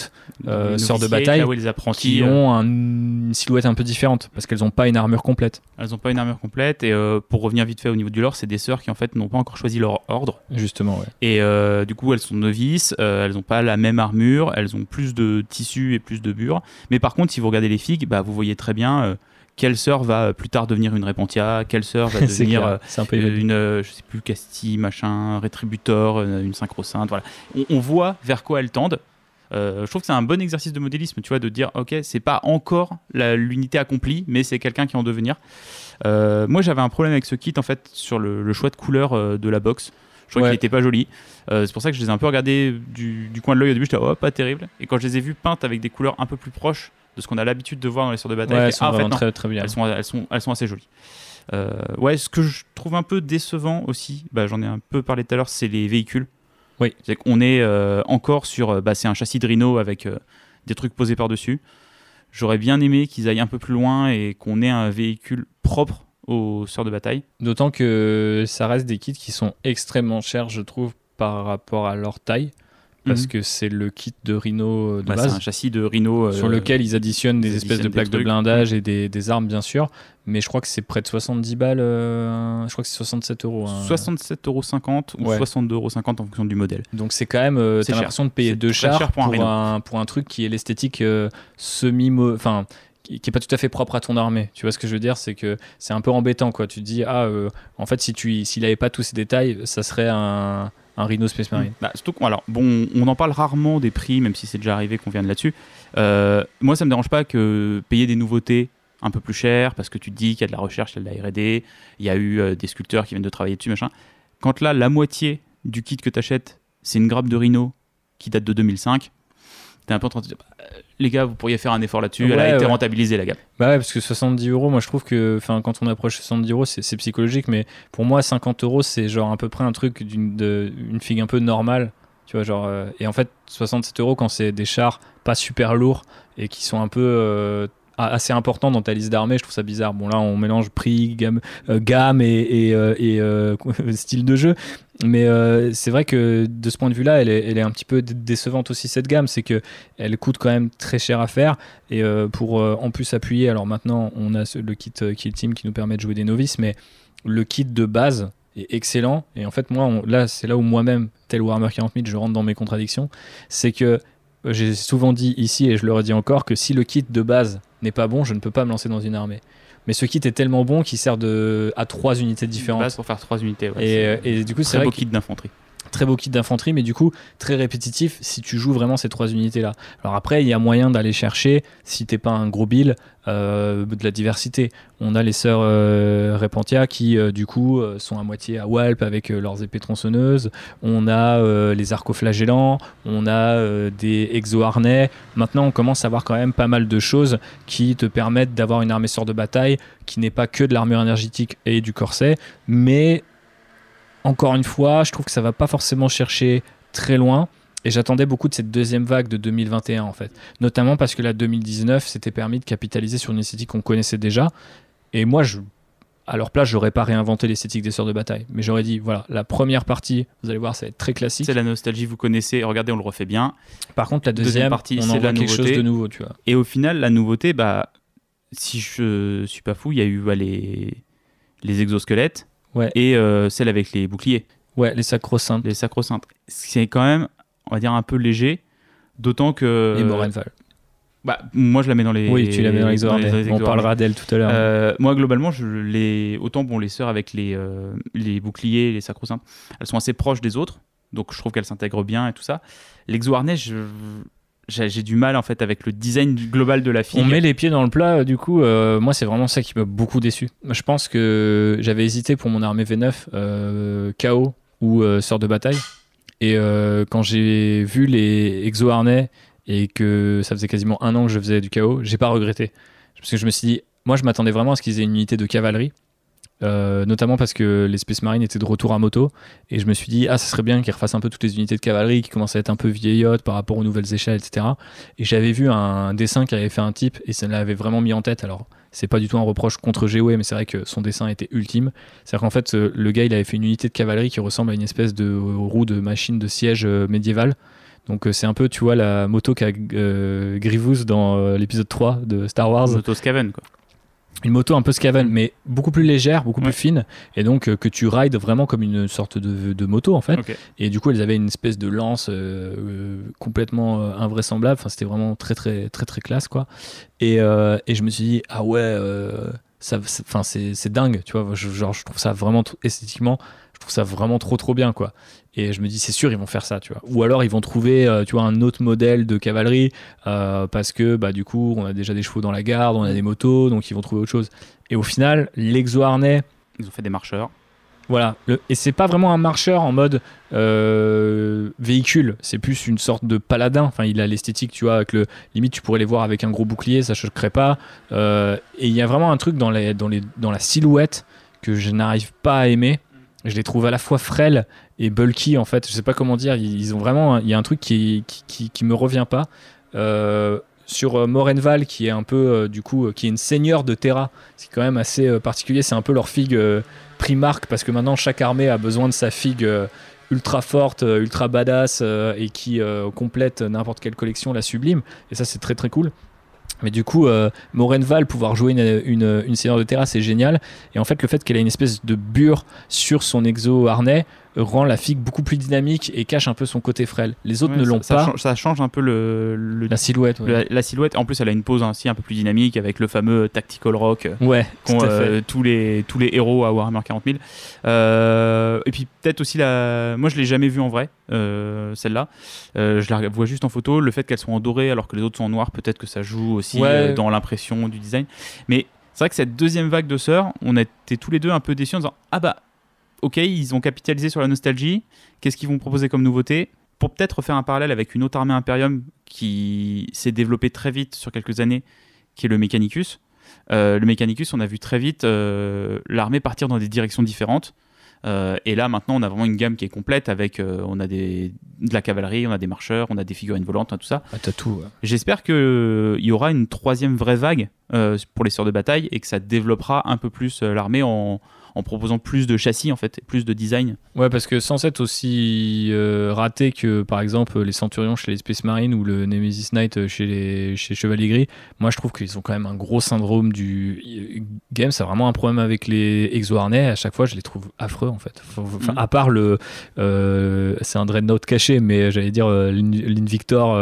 euh, sœurs de bataille là où les apprentis, qui euh, ont un- une silhouette un peu différente parce qu'elles n'ont pas une armure complète. elles n'ont pas une armure complète. Et euh, pour revenir vite fait au niveau du lore, c'est des sœurs qui en fait n'ont pas encore choisi leur ordre. Justement, ouais. Et du coup, elles sont novices, elles n'ont pas la même armure, elles ont plus de tissu et plus de bure. Mais par contre, si vous regardez les figues, bah, vous voyez très bien quelle sœur va euh, plus tard devenir une Repentia, quelle sœur va devenir euh, un peu une, euh, je sais plus, Castille, machin, Rétributor, euh, une Synchrosainte, voilà. On, on voit vers quoi elles tendent. Euh, je trouve que c'est un bon exercice de modélisme, tu vois, de dire, ok, c'est pas encore l'unité accomplie, mais c'est quelqu'un qui est en devenir. Moi, j'avais un problème avec ce kit, en fait, sur le, le choix de couleur de la box. Je trouvais Ouais. qu'il était pas joli. Euh, c'est pour ça que je les ai un peu regardés du, du coin de l'œil au début. J'étais, oh, pas terrible. Et quand je les ai vus peintes avec des couleurs un peu plus proches de ce qu'on a l'habitude de voir dans les sœurs de bataille, Ouais, elles sont ah, en fait, vraiment non. très, très bien. Elles sont, elles, sont, elles sont assez jolies. Euh, ouais, ce que je trouve un peu décevant aussi, bah, j'en ai un peu parlé tout à l'heure, c'est les véhicules. Oui. C'est qu'on est euh, encore sur. euh, Bah, c'est un châssis de Rhino avec euh, des trucs posés par-dessus. J'aurais bien aimé qu'ils aillent un peu plus loin et qu'on ait un véhicule propre aux sœurs de bataille. D'autant que ça reste des kits qui sont extrêmement chers, je trouve, par rapport à leur taille. Parce Mhm. que c'est le kit de Rhino de Bah, c'est base. un châssis de Rhino. euh, sur lequel ils additionnent des ils espèces de plaques de blindage et des, des armes, bien sûr. Mais je crois que c'est près de 70 balles. euh, je crois que c'est 67 euros. hein. 67,50€ ou Ouais. 62,50€ en fonction du modèle. Donc c'est quand même. euh, C'est T'as cher. l'impression de payer deux chars cher pour un Rhino. un, pour un truc qui est l'esthétique euh, semi. Enfin. Qui qui est pas tout à fait propre à ton armée. Tu vois ce que je veux dire? C'est que c'est un peu embêtant, quoi. Tu te dis, ah, euh, en fait, si tu s'il avait pas tous ces détails, ça serait un, un Rhino Space Marine. Bah, surtout alors, bon, on en parle rarement des prix, même si c'est déjà arrivé qu'on vienne là-dessus. Euh, moi, ça me dérange pas que payer des nouveautés un peu plus chères, parce que tu te dis qu'il y a de la recherche, il y a de la R&D, il y a eu euh, des sculpteurs qui viennent de travailler dessus, machin. Quand là, la moitié du kit que tu achètes, c'est une grappe de Rhino qui date de 2005, t'es un peu en train de dire, bah, les gars, vous pourriez faire un effort là-dessus, elle a été ouais. rentabilisée, la gamme. Bah ouais, parce que 70 euros, moi je trouve que quand on approche 70 euros, c'est psychologique, mais pour moi, 50 euros, c'est genre à peu près un truc d'une de- une figue un peu normale. Tu vois, genre, euh, et en fait, 67 euros quand c'est des chars pas super lourds et qui sont un peu euh, assez importants dans ta liste d'armées, je trouve ça bizarre. Bon, là, on mélange prix, gamme, euh, gamme et, euh, euh, style de jeu. Mais c'est vrai que de ce point de vue-là, elle est, un petit peu dé- décevante aussi, cette gamme. C'est que elle coûte quand même très cher à faire. Et pour en plus appuyer, alors maintenant on a le kit Kill Team qui nous permet de jouer des novices, mais le kit de base est excellent. Et en fait, moi, là, c'est là où moi-même, tel Warhammer 40 000, je rentre dans mes contradictions. C'est que j'ai souvent dit ici, et je le redis encore, que si le kit de base n'est pas bon, je ne peux pas me lancer dans une armée. Mais ce kit est tellement bon qu'il sert de, à trois unités différentes. Base pour faire trois unités. ouais, Et, c'est- euh, et du coup, c'est vrai beau kit d'infanterie. Très beau kit d'infanterie, mais du coup très répétitif si tu joues vraiment ces trois unités-là. Alors après, il y a moyen d'aller chercher, si t'es pas un gros bill, euh, de la diversité. On a les sœurs euh, Repentia qui, euh, du coup, sont à moitié à Walp avec leurs épées tronçonneuses. On a les arcoflagellants, on a des exo-harnais. Maintenant, on commence à avoir quand même pas mal de choses qui te permettent d'avoir une armée sœur de bataille qui n'est pas que de l'armure énergétique et du corset, mais encore une fois, je trouve que ça va pas forcément chercher très loin. Et j'attendais beaucoup de cette deuxième vague de 2021 en fait. Notamment parce que la 2019 s'était permis de capitaliser sur une esthétique qu'on connaissait déjà. Et moi, je, à leur place, j'aurais pas réinventé l'esthétique des sœurs de bataille. Mais j'aurais dit, voilà, la première partie, vous allez voir, ça va être très classique. C'est la nostalgie, vous connaissez, regardez, on le refait bien. Par contre, la deuxième deuxième, partie, c'est quelque chose de nouveau, tu vois. Et au final, la nouveauté, bah, si je suis pas fou, il y a eu bah, les, les exosquelettes Ouais. et euh, celle avec les boucliers, Ouais, les sacro-saints les sacro-saintes. C'est quand même, on va dire, un peu léger, d'autant que. et Morenval. Bah, moi, je la mets dans les. Oui, tu la mets dans les dans les On parlera d'elle tout à l'heure. Euh, moi, globalement, je les... autant bon, les sœurs avec les, euh, les boucliers, les sacro-saintes, elles sont assez proches des autres, donc je trouve qu'elles s'intègrent bien et tout ça. L'exo-harnais, je- j'ai du mal en fait avec le design global de la fille. On met les pieds dans le plat, euh, du coup, euh, moi c'est vraiment ça qui m'a beaucoup déçu. Je pense que j'avais hésité pour mon armée V9, euh, KO ou euh, Sœur de bataille. Et euh, quand j'ai vu les exo-harnais et que ça faisait quasiment un an que je faisais du KO, j'ai pas regretté. Parce que je me suis dit, moi je m'attendais vraiment à ce qu'ils aient une unité de cavalerie. Euh, notamment parce que les Space Marines étaient de retour à moto et je me suis dit ah ça serait bien qu'ils refassent un peu toutes les unités de cavalerie qui commencent à être un peu vieillottes par rapport aux nouvelles échelles etc et j'avais vu un dessin qui avait fait un type et ça l'avait vraiment mis en tête. Alors, c'est pas du tout un reproche contre GOE, mais c'est vrai que son dessin était ultime. C'est-à-dire qu'en fait, euh, le gars, il avait fait une unité de cavalerie qui ressemble à une espèce de roue de machine de siège euh, médiévale. Donc euh, c'est un peu, tu vois, la moto qu'a euh, dans euh, l'épisode 3 de Star Wars. Moto Scaven, quoi. Une moto un peu Scaven, mais beaucoup plus légère, beaucoup Ouais. plus fine, et donc euh, que tu rides vraiment comme une sorte de, de moto en fait. Et du coup, elles avaient une espèce de lance euh, euh, complètement euh, invraisemblable. Enfin, c'était vraiment très, très, très, très classe, quoi. Et, et je me suis dit, ah ouais, ça, enfin, c'est, dingue, tu vois. Je, genre, je trouve ça vraiment esthétiquement, je trouve ça vraiment trop, trop bien, quoi. Et je me dis, c'est sûr, ils vont faire ça, tu vois. Ou alors, ils vont trouver, euh, tu vois, un autre modèle de cavalerie euh, parce que, bah, du coup, on a déjà des chevaux dans la garde, on a des motos, donc ils vont trouver autre chose. Et au final, l'exo-harnais, Ils ont fait des marcheurs. Voilà, et c'est pas vraiment un marcheur en mode euh, véhicule, c'est plus une sorte de paladin. Enfin, il a l'esthétique, tu vois, avec le limite tu pourrais les voir avec un gros bouclier, ça choquerait pas. Euh, et il y a vraiment un truc dans, les, dans, les, dans la silhouette que je n'arrive pas à aimer. Je les trouve à la fois frêles et bulky en fait. Je sais pas comment dire. Il y a un truc qui qui, qui, qui me revient pas. Euh, sur euh, Morenval, qui est un peu euh, du coup, euh, qui est une seigneur de Terra, c'est quand même assez particulier. C'est un peu leur figue Primark parce que maintenant chaque armée a besoin de sa figue ultra forte, ultra badass et qui complète n'importe quelle collection la sublime. Et ça c'est très très cool. Mais du coup, Morenval, pouvoir jouer une, une, seigneur de Terra, c'est génial. Et en fait, le fait qu'elle ait une espèce de bure sur son exo harnais rend la figue beaucoup plus dynamique et cache un peu son côté frêle. Les autres Ouais, ne l'ont ça, pas. change, ça change un peu le, le- La silhouette, ouais. la, la silhouette. En plus, elle a une pose ainsi un peu plus dynamique avec le fameux tactical rock. euh, Ouais, qu'ont euh, tous les tous les héros à Warhammer 40 000. Euh, et puis peut-être aussi la. Moi, je l'ai jamais vue en vrai, euh, celle-là. Je la vois juste en photo. Le fait qu'elle soit en doré alors que les autres sont en noir, peut-être que ça joue aussi Ouais. dans l'impression du design. Mais c'est vrai que cette deuxième vague de sœurs, on a été tous les deux un peu déçus en disant ah bah ok, ils ont capitalisé sur la nostalgie. Qu'est-ce qu'ils vont proposer comme nouveauté pour peut-être faire un parallèle avec une autre armée Imperium qui s'est développée très vite sur quelques années, qui est le Mechanicus. Euh, le Mechanicus, on a vu très vite euh, l'armée partir dans des directions différentes. Euh, et là, maintenant, on a vraiment une gamme qui est complète avec on a des, de la cavalerie, on a des marcheurs, on a des figurines volantes, on a tout ça. Ah, t'as tout. ouais. J'espère qu'il y aura une troisième vraie vague pour les sœurs de bataille et que ça développera un peu plus l'armée en, en proposant plus de châssis, en fait, plus de design. Ouais, parce que sans être aussi euh, raté que par exemple les Centurions chez les Space Marines ou le Nemesis Knight chez les chez Chevalier Gris, moi je trouve qu'ils ont quand même un gros syndrome du euh, game. C'est vraiment un problème avec les exo-harnais. À chaque fois, je les trouve affreux en fait. Enfin, Mhm. à part le. euh, c'est un Dreadnought caché, mais j'allais dire euh, l'In- l'Invictor.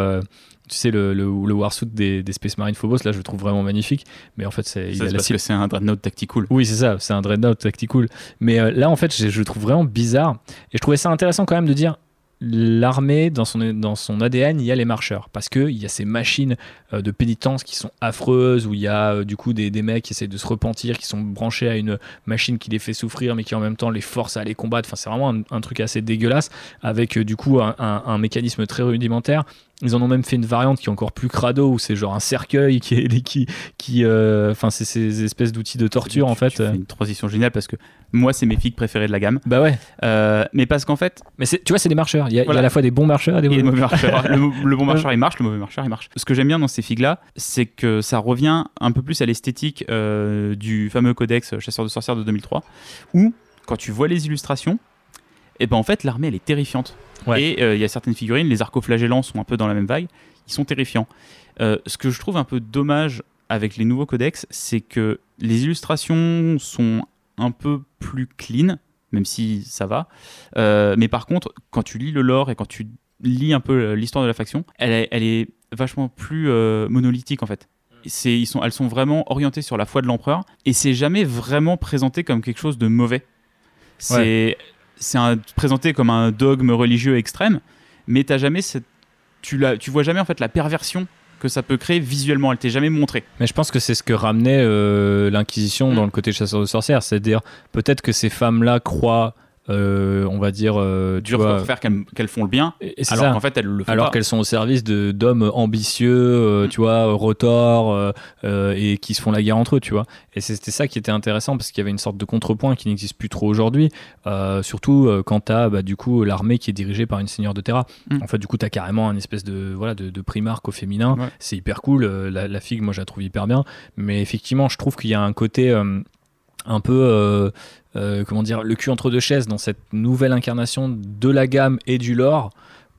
Tu sais, le, le, le Warsuit des, des Space Marine Phobos, là, je le trouve vraiment magnifique. Mais en fait, c'est, il Ça, a c'est la parce que c'est un Dreadnought Tactical. oui, c'est ça, c'est un Dreadnought Tactical. Mais euh, là, en fait, je, je le trouve vraiment bizarre. Et je trouvais ça intéressant quand même de dire l'armée, dans son, dans son ADN, il y a les marcheurs. Parce qu'il y a ces machines euh, de pénitence qui sont affreuses, où il y a euh, du coup des, des mecs qui essaient de se repentir, qui sont branchés à une machine qui les fait souffrir, mais qui en même temps les force à aller combattre. Enfin, c'est vraiment un, un truc assez dégueulasse, avec euh, du coup un, un- un mécanisme très rudimentaire. Ils en ont même fait une variante qui est encore plus crado, où c'est genre un cercueil qui est qui, qui euh, enfin, c'est ces espèces d'outils de torture Tu- en fait. Tu fais une transition géniale parce que moi, c'est mes figues préférées de la gamme. Bah ouais, Euh, mais parce qu'en fait, mais tu vois, c'est des marcheurs. Il y, a, il y a Voilà. à la fois des bons marcheurs et des Et mauvais. mauvais marcheur. le, le bon marcheur, il marche, le mauvais marcheur, il marche. Ce que j'aime bien dans ces figues-là, c'est que ça revient un peu plus à l'esthétique euh, du fameux codex Chasseur de sorcières de 2003, où, quand tu vois les illustrations, et ben en fait, l'armée, elle est terrifiante. Ouais. Et euh, il y a certaines figurines, les arcoflagellants sont un peu dans la même vague, ils sont terrifiants. Euh, ce que je trouve un peu dommage avec les nouveaux codex, c'est que les illustrations sont un peu plus clean, même si ça va. Euh, mais par contre, quand tu lis le lore et quand tu lis un peu l'histoire de la faction, elle est, elle est vachement plus monolithique en fait. C'est, ils sont, elles sont vraiment orientées sur la foi de l'empereur et c'est jamais vraiment présenté comme quelque chose de mauvais. C'est, c'est présenté comme un dogme religieux extrême, mais t'as jamais cette, tu, la, tu vois jamais en fait la perversion que ça peut créer visuellement. Elle t'est jamais montrée. Mais je pense que c'est ce que ramenait euh, l'Inquisition Mm. dans le côté chasseur de sorcières. C'est-à-dire, peut-être que ces femmes-là croient on va dire, dur pour faire qu'elles font le bien, alors qu'en fait elles le font alors qu'elles sont au service d'hommes ambitieux, mm. tu vois, retors et qui se font la guerre entre eux, tu vois. Et c'était ça qui était intéressant parce qu'il y avait une sorte de contrepoint qui n'existe plus trop aujourd'hui, surtout quand tu as bah, du coup l'armée qui est dirigée par une seigneur de Terra. Mm. En fait, du coup, tu as carrément un espèce de voilà de, de primarque au féminin. C'est hyper cool. La, la, figue, moi, je la trouve hyper bien. Mais effectivement, je trouve qu'il y a un côté un peu euh, euh, comment dire le cul entre deux chaises dans cette nouvelle incarnation de la gamme et du lore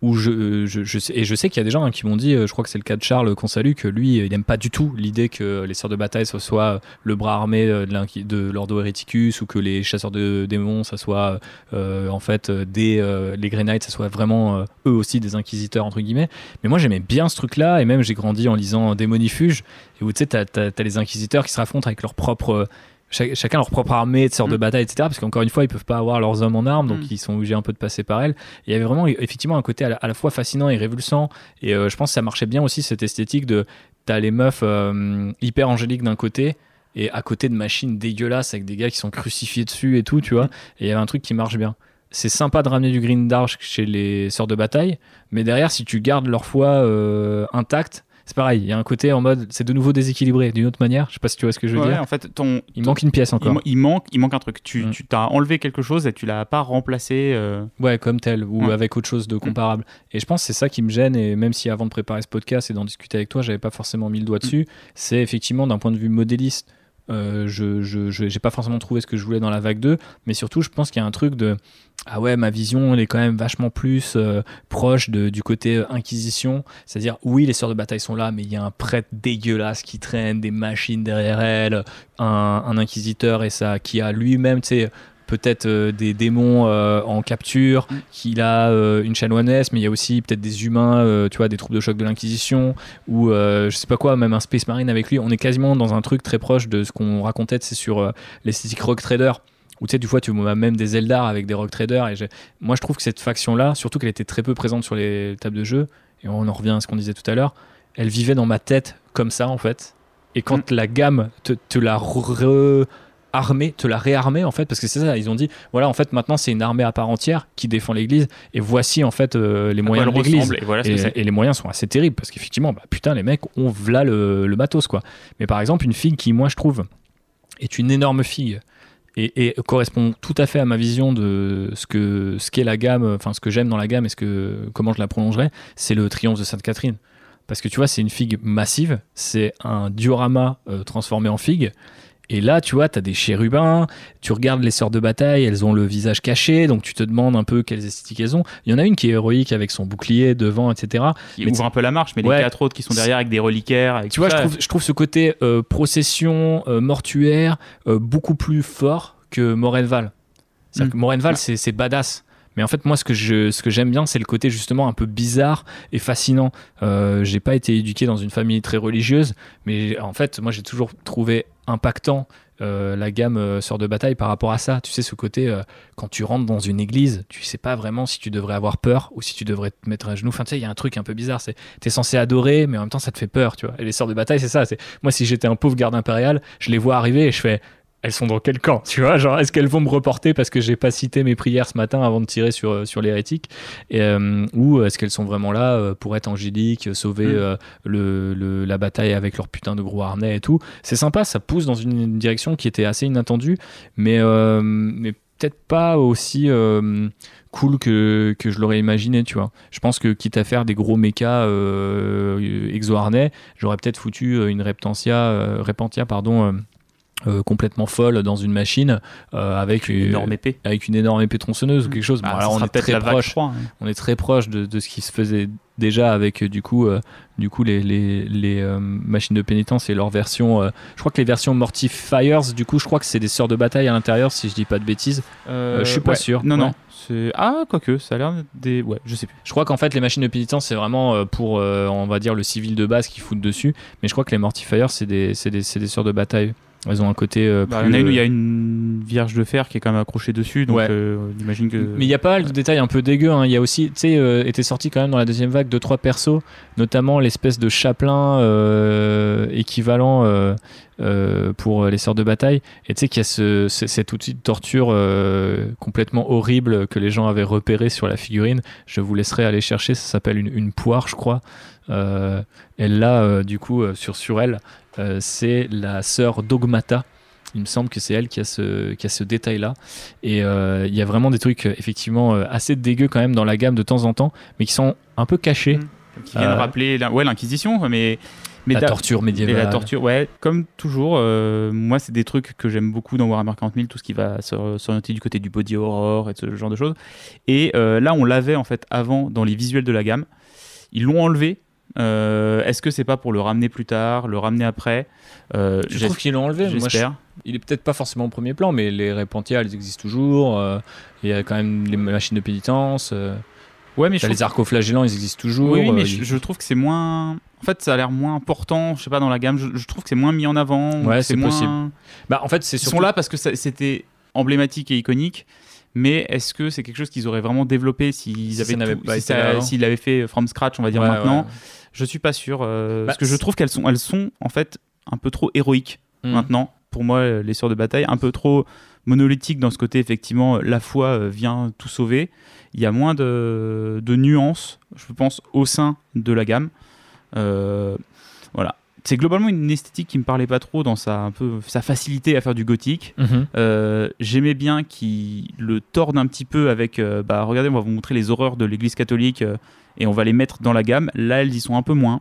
où je, je, sais, et je sais qu'il y a des gens hein, qui m'ont dit, euh, je crois que c'est le cas de Charles qu'on salue, que lui, il n'aime pas du tout l'idée que les sœurs de bataille ce soit le bras armé de, de l'Ordo Hereticus ou que les chasseurs de démons, ça soit en fait des les Grey Knights, ça soit vraiment eux aussi des inquisiteurs entre guillemets. Mais moi j'aimais bien ce truc-là et même j'ai grandi en lisant Démonifuge et où tu sais, t'as, as, les inquisiteurs qui se raffrontent avec leur propre chacun leur propre armée de sortes de mm. bataille, etc. Parce qu'encore une fois, ils peuvent pas avoir leurs hommes en armes, donc mm. ils sont obligés un peu de passer par elles. Il y avait vraiment effectivement un côté à la, fois fascinant et révulsant. Et euh, je pense que ça marchait bien aussi cette esthétique de t'as les meufs euh, hyper angéliques d'un côté et à côté de machines dégueulasses avec des gars qui sont crucifiés dessus et tout, tu vois. Et il y avait un truc qui marche bien. C'est sympa de ramener du green dark chez les sœurs de bataille, mais derrière, si tu gardes leur foi euh, intacte, c'est pareil, il y a un côté en mode, c'est de nouveau déséquilibré d'une autre manière. Je sais pas si tu vois ce que je veux dire. En fait, ton, il manque une pièce encore. Il, manque, il manque un truc. Tu, mm. tu t'as enlevé quelque chose et tu l'as pas remplacé. Euh, ouais, comme tel ou avec autre chose de mm. comparable. Et je pense que c'est ça qui me gêne. Et même si avant de préparer ce podcast et d'en discuter avec toi, j'avais pas forcément mis le doigt mm. dessus, c'est effectivement d'un point de vue modéliste. Euh, je n'ai pas forcément trouvé ce que je voulais dans la vague 2, mais surtout, je pense qu'il y a un truc de ah ouais, ma vision, elle est quand même vachement plus euh, proche de, du côté euh, Inquisition. C'est-à-dire, oui, les sœurs de bataille sont là, mais il y a un prêtre dégueulasse qui traîne, des machines derrière elle, un, un inquisiteur et ça, qui a lui-même, tu sais, peut-être euh, des démons en capture, mm. qu'il a une chanoinesse, mais il y a aussi peut-être des humains, tu vois, des troupes de choc de l'Inquisition, ou je sais pas quoi, même un Space Marine avec lui. On est quasiment dans un truc très proche de ce qu'on racontait, c'est sur l'esthétique Rock Trader ou tu sais, du fois, tu vois même des Eldar avec des Rock Traders. Et moi, je trouve que cette faction-là, surtout qu'elle était très peu présente sur les tables de jeu, et on en revient à ce qu'on disait tout à l'heure, elle vivait dans ma tête comme ça, en fait. Et quand mm. la gamme te, te la armée, te la réarmée en fait, parce que c'est ça, ils ont dit, voilà, en fait, maintenant c'est une armée à part entière qui défend l'Église, et voici en fait euh, les moyens de l'Église. Et, les moyens sont assez terribles, parce qu'effectivement, bah, putain, les mecs ont v'là le, le matos, quoi. Mais par exemple, une fille qui, moi, je trouve, est une énorme fille et, correspond tout à fait à ma vision de ce que ce qu'est la gamme, enfin ce que j'aime dans la gamme et ce que comment je la prolongerai, c'est le triomphe de Sainte Catherine. Parce que tu vois, c'est une figue massive, c'est un diorama euh, transformé en figue. Et là, tu vois, tu as des chérubins, tu regardes les sœurs de bataille, elles ont le visage caché, donc tu te demandes un peu quelles esthétiques elles ont. Il y en a une qui est héroïque avec son bouclier devant, etc. Qui ouvre un peu la marche, mais les quatre autres qui sont derrière avec des reliquaires. tu vois, je trouve, je trouve, ce côté euh, procession, euh, mortuaire, euh, beaucoup plus fort que Morenval. Mm. Morenval, c'est badass. Mais en fait, moi, ce que je, ce que j'aime bien, c'est le côté justement un peu bizarre et fascinant. Euh, j'ai pas été éduqué dans une famille très religieuse, mais en fait, moi, j'ai toujours trouvé impactant euh, la gamme euh, sœur de bataille par rapport à ça. Tu sais, ce côté, euh, quand tu rentres dans une église, tu sais pas vraiment si tu devrais avoir peur ou si tu devrais te mettre à genoux. Enfin, tu sais, il y a un truc un peu bizarre. C'est, t'es censé adorer, mais en même temps, ça te fait peur, tu vois. Et les sœurs de bataille, c'est ça. Moi, si j'étais un pauvre garde impérial, je les vois arriver et je fais, elles sont dans quel camp Tu vois, genre, est-ce qu'elles vont me reporter parce que j'ai pas cité mes prières ce matin avant de tirer sur, euh, sur l'hérétique euh, Ou est-ce qu'elles sont vraiment là euh, pour être angéliques, sauver mm. le, la bataille avec leur putain de gros harnais et tout C'est sympa, ça pousse dans une, direction qui était assez inattendue, mais, mais peut-être pas aussi cool que, que je l'aurais imaginé, tu vois. Je pense que quitte à faire des gros mechas exo-harnais, j'aurais peut-être foutu une Reptentia, Repentia, pardon euh, complètement folle dans une machine euh, avec une énorme épée. avec une énorme épée tronçonneuse ou quelque chose. Ah, on, est très proche, hein. on est très proche de, de, ce qui se faisait déjà avec euh, du coup du coup les, les, les machines de pénitence et leur version je crois que les versions Mortifiers du coup je crois que c'est des sœurs de bataille à l'intérieur si je dis pas de bêtises. Je suis pas sûr. Non non. Ah quoique ça a l'air des ouais je sais plus. Je crois qu'en fait les machines de pénitence c'est vraiment pour on va dire le civil de base qui foutent dessus. Mais je crois que les Mortifiers c'est des c'est des, des sœurs de bataille elles ont un côté. Euh, bah, il y en a une où il y a une vierge de fer qui est quand même accrochée dessus, donc euh, j'imagine que. Mais il y a pas mal de détails un peu dégueux. Hein. Il y a aussi, tu sais, euh, était sorti quand même dans la deuxième vague de trois persos, notamment l'espèce de chaplain équivalent euh, pour les sœurs de bataille. Et tu sais qu'il y a ce, cet outil de torture euh, complètement horrible que les gens avaient repéré sur la figurine. Je vous laisserai aller chercher, ça s'appelle une, une, poire, je crois. Euh, et là, du coup, sur, sur elle, c'est la sœur Dogmata. Il me semble que c'est elle qui a ce, qui a ce détail-là. Et il y a vraiment des trucs effectivement assez dégueux quand même dans la gamme de temps en temps, mais qui sont un peu cachés. Mmh. Qui viennent rappeler ouais, l'Inquisition, mais la torture médiévale. la torture, ouais, comme toujours. Euh, moi, c'est des trucs que j'aime beaucoup dans Warhammer 40 000, tout ce qui va s'orienter du côté du body horror et ce genre de choses. Et euh, là, on l'avait en fait avant dans les visuels de la gamme. Ils l'ont enlevé. Euh, est-ce que c'est pas pour le ramener plus tard, le ramener après Je trouve qu'ils l'ont enlevé. J'espère. Il est peut-être pas forcément au premier plan, mais les répentia, elles existent toujours. Il y a quand même les machines de pénitence. Ouais, mais les arcoflagellants, ils existent toujours. Oui, mais je, trouve que c'est moins. En fait, ça a l'air moins important, je sais pas, dans la gamme. Je, trouve que c'est moins mis en avant. Ouais, c'est possible. Bah, en fait, c'est surtout... Ils sont là parce que c'était emblématique et iconique. Mais est-ce que c'est quelque chose qu'ils auraient vraiment développé s'ils avaient s'ils l'avaient fait from scratch, on va dire maintenant Je suis pas sûr euh, bah, parce que je trouve qu'elles sont, elles sont en fait un peu trop héroïques hmm. maintenant. Pour moi, les sœurs de bataille, un peu trop monolithiques dans ce côté effectivement, la foi euh, vient tout sauver. Il y a moins de, de nuances, je pense, au sein de la gamme. Euh, voilà. C'est globalement une esthétique qui me parlait pas trop dans sa, un peu, sa facilité à faire du gothique. Mhm. Euh, j'aimais bien qu'il le torde un petit peu avec. Euh, bah, regardez, on va vous montrer les horreurs de l'église catholique et on va les mettre dans la gamme. Là, elles y sont un peu moins.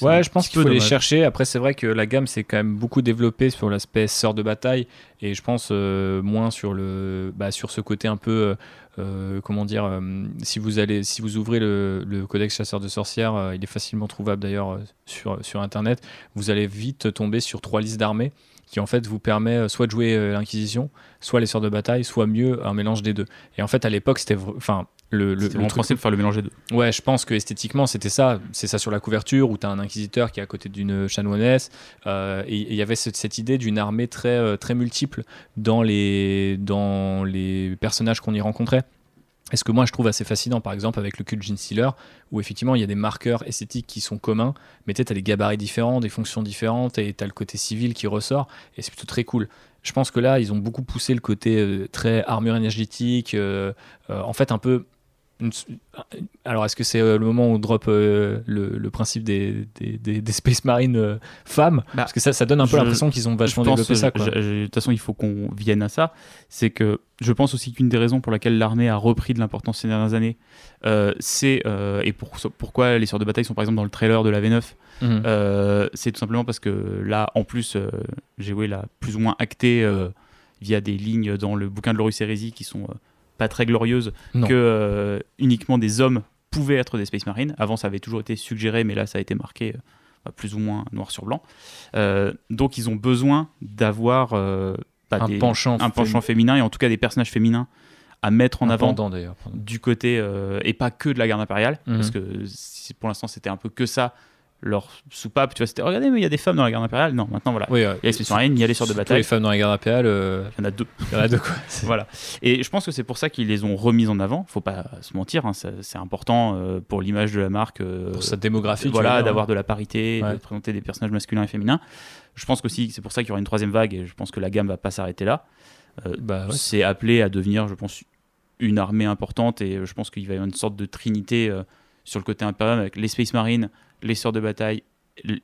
Ouais, je pense qu'il faut les chercher. Après, c'est vrai que la gamme s'est quand même beaucoup développée sur l'aspect sœur de bataille et je pense moins sur, le, bah, sur ce côté un peu euh, comment dire, euh, si vous allez, si vous ouvrez le, codex chasseur de sorcières, euh, il est facilement trouvable d'ailleurs sur, sur internet. Vous allez vite tomber sur trois listes d'armées qui en fait vous permet soit de jouer l'Inquisition, soit les sœurs de bataille, soit mieux un mélange des deux. Et en fait à l'époque c'était, enfin le, le, le truc... faire le mélanger deux. Ouais, je pense que esthétiquement c'était ça. C'est ça sur la couverture où tu as un inquisiteur qui est à côté d'une chanoinesse. et il y avait cette, cette idée d'une armée très, très multiple dans les, dans les personnages qu'on y rencontrait. Et ce que moi je trouve assez fascinant, par exemple, avec le cul de Gene Stealer, où effectivement il y a des marqueurs esthétiques qui sont communs, mais tu as des gabarits différents, des fonctions différentes, et tu as le côté civil qui ressort, et c'est plutôt très cool. Je pense que là, ils ont beaucoup poussé le côté euh, très armure énergétique, euh, euh, en fait un peu alors, est-ce que c'est euh, le moment où on drop euh, le, principe des, des, Space Marines euh, femmes? Bah, Parce que ça, ça donne un peu l'impression qu'ils ont vachement développé ça. De toute façon, il faut qu'on vienne à ça. C'est que je pense aussi qu'une des raisons pour laquelle l'armée a repris de l'importance ces dernières années, c'est. et pour, pourquoi les sœurs de bataille sont par exemple dans le trailer de la V9 mhm. C'est tout simplement parce que là, en plus, j'ai l'a plus ou moins acté via des lignes dans le bouquin de Lorus Hérésie qui sont pas très glorieuse que euh, uniquement des hommes pouvaient être des Space Marines. Avant, ça avait toujours été suggéré, mais là, ça a été marqué euh, plus ou moins noir sur blanc. Euh, donc, ils ont besoin d'avoir bah, un, penchant, un penchant féminin et en tout cas des personnages féminins à mettre en avant du côté et pas que de la garde impériale mhm. parce que pour l'instant c'était un peu que ça leur soupape, tu vois, c'était regardez, mais il y a des femmes dans la garde impériale. Non, maintenant voilà. Oui, il y a les Space Marines, il y a les sœurs de bataille. Les femmes dans la garde impériale, euh, il y en a deux. Il y en a deux, quoi. voilà. Et je pense que c'est pour ça qu'ils les ont remises en avant. Faut pas se mentir, hein, c'est important euh, pour l'image de la marque. Euh, pour sa démographie. Voilà, d'avoir de la parité, de présenter des personnages masculins et féminins. Je pense aussi c'est pour ça qu'il y aura une troisième vague et je pense que la gamme va pas s'arrêter là. Bah, c'est appelé à devenir, je pense, une armée importante et je pense qu'il va y avoir une sorte de trinité sur le côté impérial avec les Space Marines, les sœurs de bataille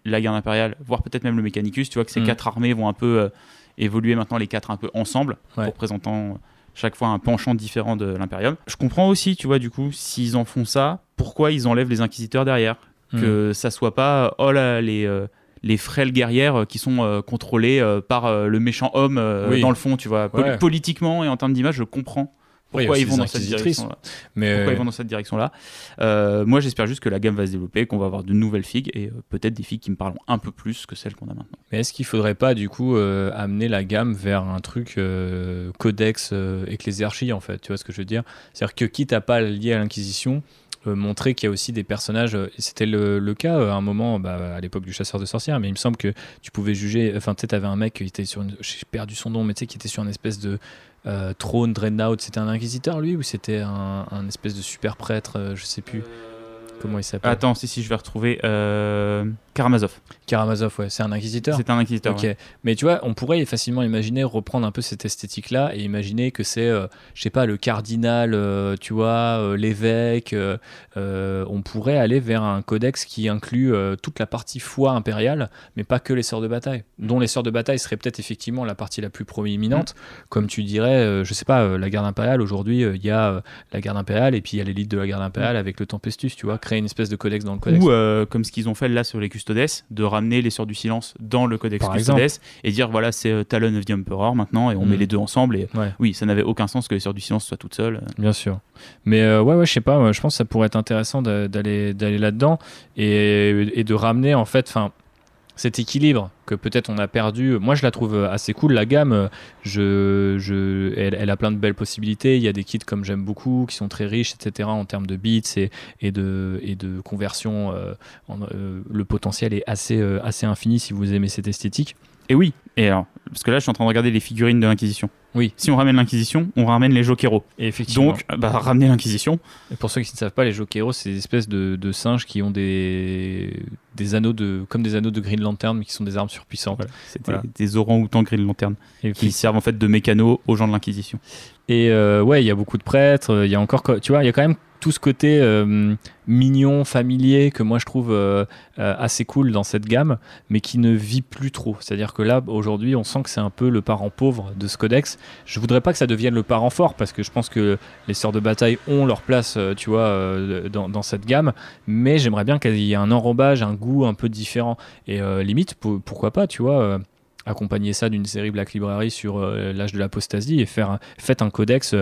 la garde impériale, voire peut-être même le Mechanicus. Tu vois que ces mm. quatre armées vont un peu euh, évoluer maintenant, les quatre un peu ensemble, représentant chaque fois un penchant différent de l'Imperium. Je comprends aussi, tu vois, du coup, s'ils en font ça, pourquoi ils enlèvent les inquisiteurs derrière? Mm. Que ça soit pas, oh là, les. Euh, les frêles guerrières qui sont euh, contrôlées par le méchant homme dans le fond, tu vois. Politiquement et en termes d'image, je comprends pourquoi ils vont dans cette direction là mais Pourquoi ils vont dans cette direction-là Moi, j'espère juste que la gamme va se développer, qu'on va avoir de nouvelles figues et euh, peut-être des figues qui me parleront un peu plus que celles qu'on a maintenant. Mais est-ce qu'il faudrait pas du coup euh, amener la gamme vers un truc euh, codex ecclésiarchie en fait? Tu vois ce que je veux dire? C'est-à-dire que quitte à pas lié à l'Inquisition, montrer qu'il y a aussi des personnages, c'était le, cas à un moment, bah, à l'époque du chasseur de sorcières, mais il me semble que tu pouvais juger, enfin tu sais, avais un mec qui était sur, j'ai perdu son nom, mais tu sais, qui était sur une espèce de euh, Trône, Dreadnought, c'était un inquisiteur lui ou c'était un, espèce de super prêtre, euh, je sais plus. Comment il s'appelle Attends, si, si, je vais retrouver. Euh... Karamazov. Karamazov, ouais, c'est un inquisiteur. C'est un inquisiteur. Ok, mais tu vois, on pourrait facilement imaginer reprendre un peu cette esthétique-là et imaginer que c'est, euh, je sais pas, le cardinal, euh, tu vois, euh, l'évêque. on pourrait aller vers un codex qui inclut toute la partie foi impériale, mais pas que les sœurs de bataille. Dont les sœurs de bataille seraient peut-être effectivement la partie la plus proéminente, comme tu dirais, je sais pas, la garde impériale. Aujourd'hui, il y a la garde impériale et puis il y a l'élite de la garde impériale avec le Tempestus, tu vois, créer une espèce de codex dans le codex. Ou comme ce qu'ils ont fait là sur les custodes, de ramener les Sœurs du Silence dans le Codex Par Custodes exemple. et dire voilà, c'est euh, Talon of the Emperor maintenant et on Mm. met les deux ensemble. Et Ouais. oui, ça n'avait aucun sens que les Sœurs du Silence soient toutes seules. Bien sûr. Mais euh, ouais, ouais, je sais pas, je pense que ça pourrait être intéressant d'a- d'aller d'aller là-dedans et, et de ramener en fait, enfin, cet équilibre que peut-être on a perdu. Moi, je la trouve assez cool. La gamme, euh, je, je, elle, a plein de belles possibilités. Il y a des kits comme j'aime beaucoup, qui sont très riches, etc. en termes de bits et, de et de conversion. euh, euh, le potentiel est assez euh, assez infini si vous aimez cette esthétique. Et oui, et alors, parce que là, je suis en train de regarder les figurines de l'Inquisition. Oui. Si on ramène l'Inquisition, on ramène les Jokeros. Et effectivement. Donc, bah, ramener l'Inquisition. Et pour ceux qui ne savent pas, les Jokeros, c'est des espèces de, de singes qui ont des, des anneaux de, comme des anneaux de Green Lantern, mais qui sont des armes surpuissantes. C'est Voilà. des, des orangs-outans Green Lantern Et, qui servent en fait de mécano aux gens de l'Inquisition. et, euh, ouais, il y a beaucoup de prêtres. Il y a encore, co- tu vois, il y a quand même tout ce côté euh, mignon, familier que moi je trouve euh, euh, assez cool dans cette gamme, mais qui ne vit plus trop. C'est-à-dire que là, aujourd'hui, on sent que c'est un peu le parent pauvre de ce codex. Je voudrais pas que ça devienne le parent fort parce que je pense que les sœurs de bataille ont leur place, tu vois, dans, cette gamme. Mais j'aimerais bien qu'il y ait un enrobage, un goût un peu différent. Et limite, pour- pourquoi pas, tu vois. accompagner ça d'une série Black Library sur l'âge de l'apostasie et faire un- codex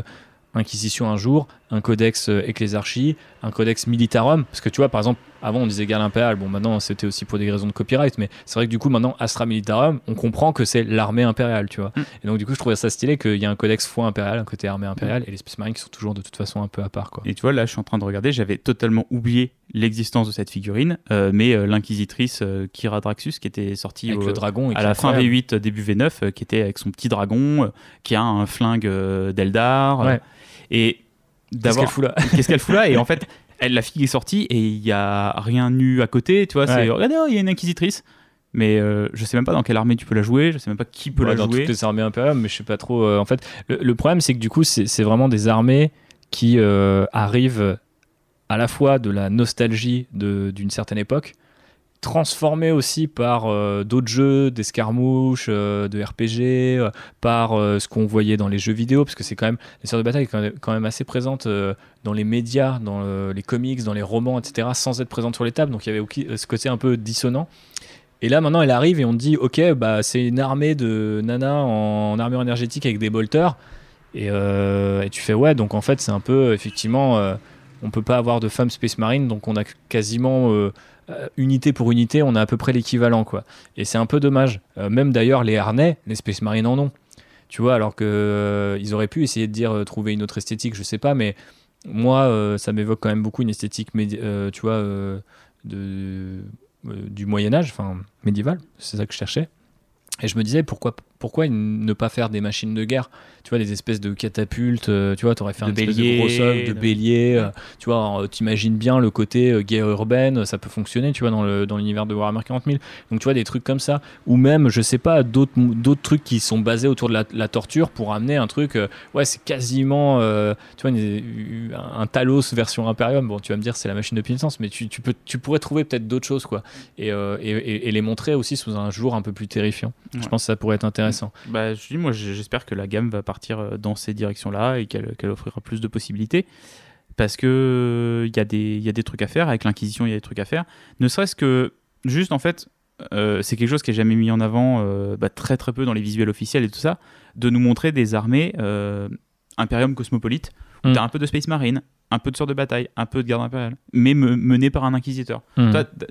Inquisition un jour, un codex euh, Ecclésarchie, un codex Militarum, parce que tu vois, par exemple, avant on disait Garde impériale, bon maintenant c'était aussi pour des raisons de copyright, mais c'est vrai que du coup maintenant Astra Militarum, on comprend que c'est l'armée impériale, tu vois. Mm. Et donc du coup je trouvais ça stylé qu'il y a un codex foi impérial, un côté armée impériale, et les Space Marines qui sont toujours de toute façon un peu à part, quoi. Et tu vois, là, je suis en train de regarder, j'avais totalement oublié l'existence de cette figurine, euh, mais euh, l'Inquisitrice euh, Kira Draxus, qui était sortie Avec au- le dragon. à la fin incroyable. V8 début V9 euh, qui était avec son petit dragon euh, qui a un flingue euh, d'Eldar euh, Ouais. et Qu'est-ce qu'elle fout là? Qu'est-ce qu'elle fout là? Et en fait elle la fille est sortie et il y a rien nu à côté tu vois c'est regardez oh, il y a une inquisitrice mais euh, je sais même pas dans quelle armée tu peux la jouer je sais même pas qui peut Ouais, la dans jouer toutes les armées impériales, mais je sais pas trop. euh, en fait, le, le problème, c'est que du coup, c'est vraiment des armées qui euh, arrivent à la fois de la nostalgie d'une certaine époque, transformées aussi par euh, d'autres jeux, d'escarmouches, euh, de RPG, euh, par euh, ce qu'on voyait dans les jeux vidéo, parce que c'est quand même les sœurs de bataille est quand même, assez présente dans les médias, dans le- les comics, dans les romans, etc., sans être présente sur les tables. Donc il y avait ce côté un peu dissonant. Et là, maintenant, elle arrive et on dit, ok, bah, c'est une armée de nanas en armure énergétique avec des bolters. Et, et tu fais, ouais, donc en fait, c'est un peu, effectivement, on peut pas avoir de femmes Space Marine, donc on a quasiment, euh, unité pour unité, on a à peu près l'équivalent, quoi. Et c'est un peu dommage. Euh, même d'ailleurs, les harnais, les Space Marines en ont. Tu vois, alors que euh, ils auraient pu essayer de dire, trouver une autre esthétique, je sais pas, mais moi, ça m'évoque quand même beaucoup une esthétique, tu vois, du Moyen Âge, enfin médiéval, c'est ça que je cherchais. Et je me disais pourquoi pourquoi ne pas faire des machines de guerre Tu vois des espèces de catapultes, euh, tu vois, t'aurais fait De un espèce béliers, de gros œuvre, de béliers, euh, tu vois, euh, t'imagines bien le côté guerre urbaine, ça peut fonctionner, tu vois, dans le dans l'univers de Warhammer 40 000. Donc tu vois des trucs comme ça, ou même je sais pas d'autres trucs qui sont basés autour de la, la torture pour amener un truc, euh, ouais c'est quasiment, euh, tu vois, une- un Talos version Imperium. Bon tu vas me dire c'est la machine de puissance, mais tu, tu peux tu pourrais trouver peut-être d'autres choses quoi, et, euh, et, et- et les montrer aussi sous un jour un peu plus terrifiant. Je pense que ça pourrait être intéressant. Bah, je dis, moi, j'espère que la gamme va partir euh, dans ces directions-là et qu'elle offrira plus de possibilités. Parce que il y, a des- il y a des trucs à faire. Avec l'Inquisition, il y a des trucs à faire. Ne serait-ce que, juste en fait, euh, c'est quelque chose qui est jamais mis en avant euh, bah, très très peu dans les visuels officiels et tout ça, de nous montrer des armées euh, Imperium cosmopolite, où Mm. t'as un peu de Space Marine, un peu de sort de bataille, un peu de garde impériale, mais me- mené par un inquisiteur.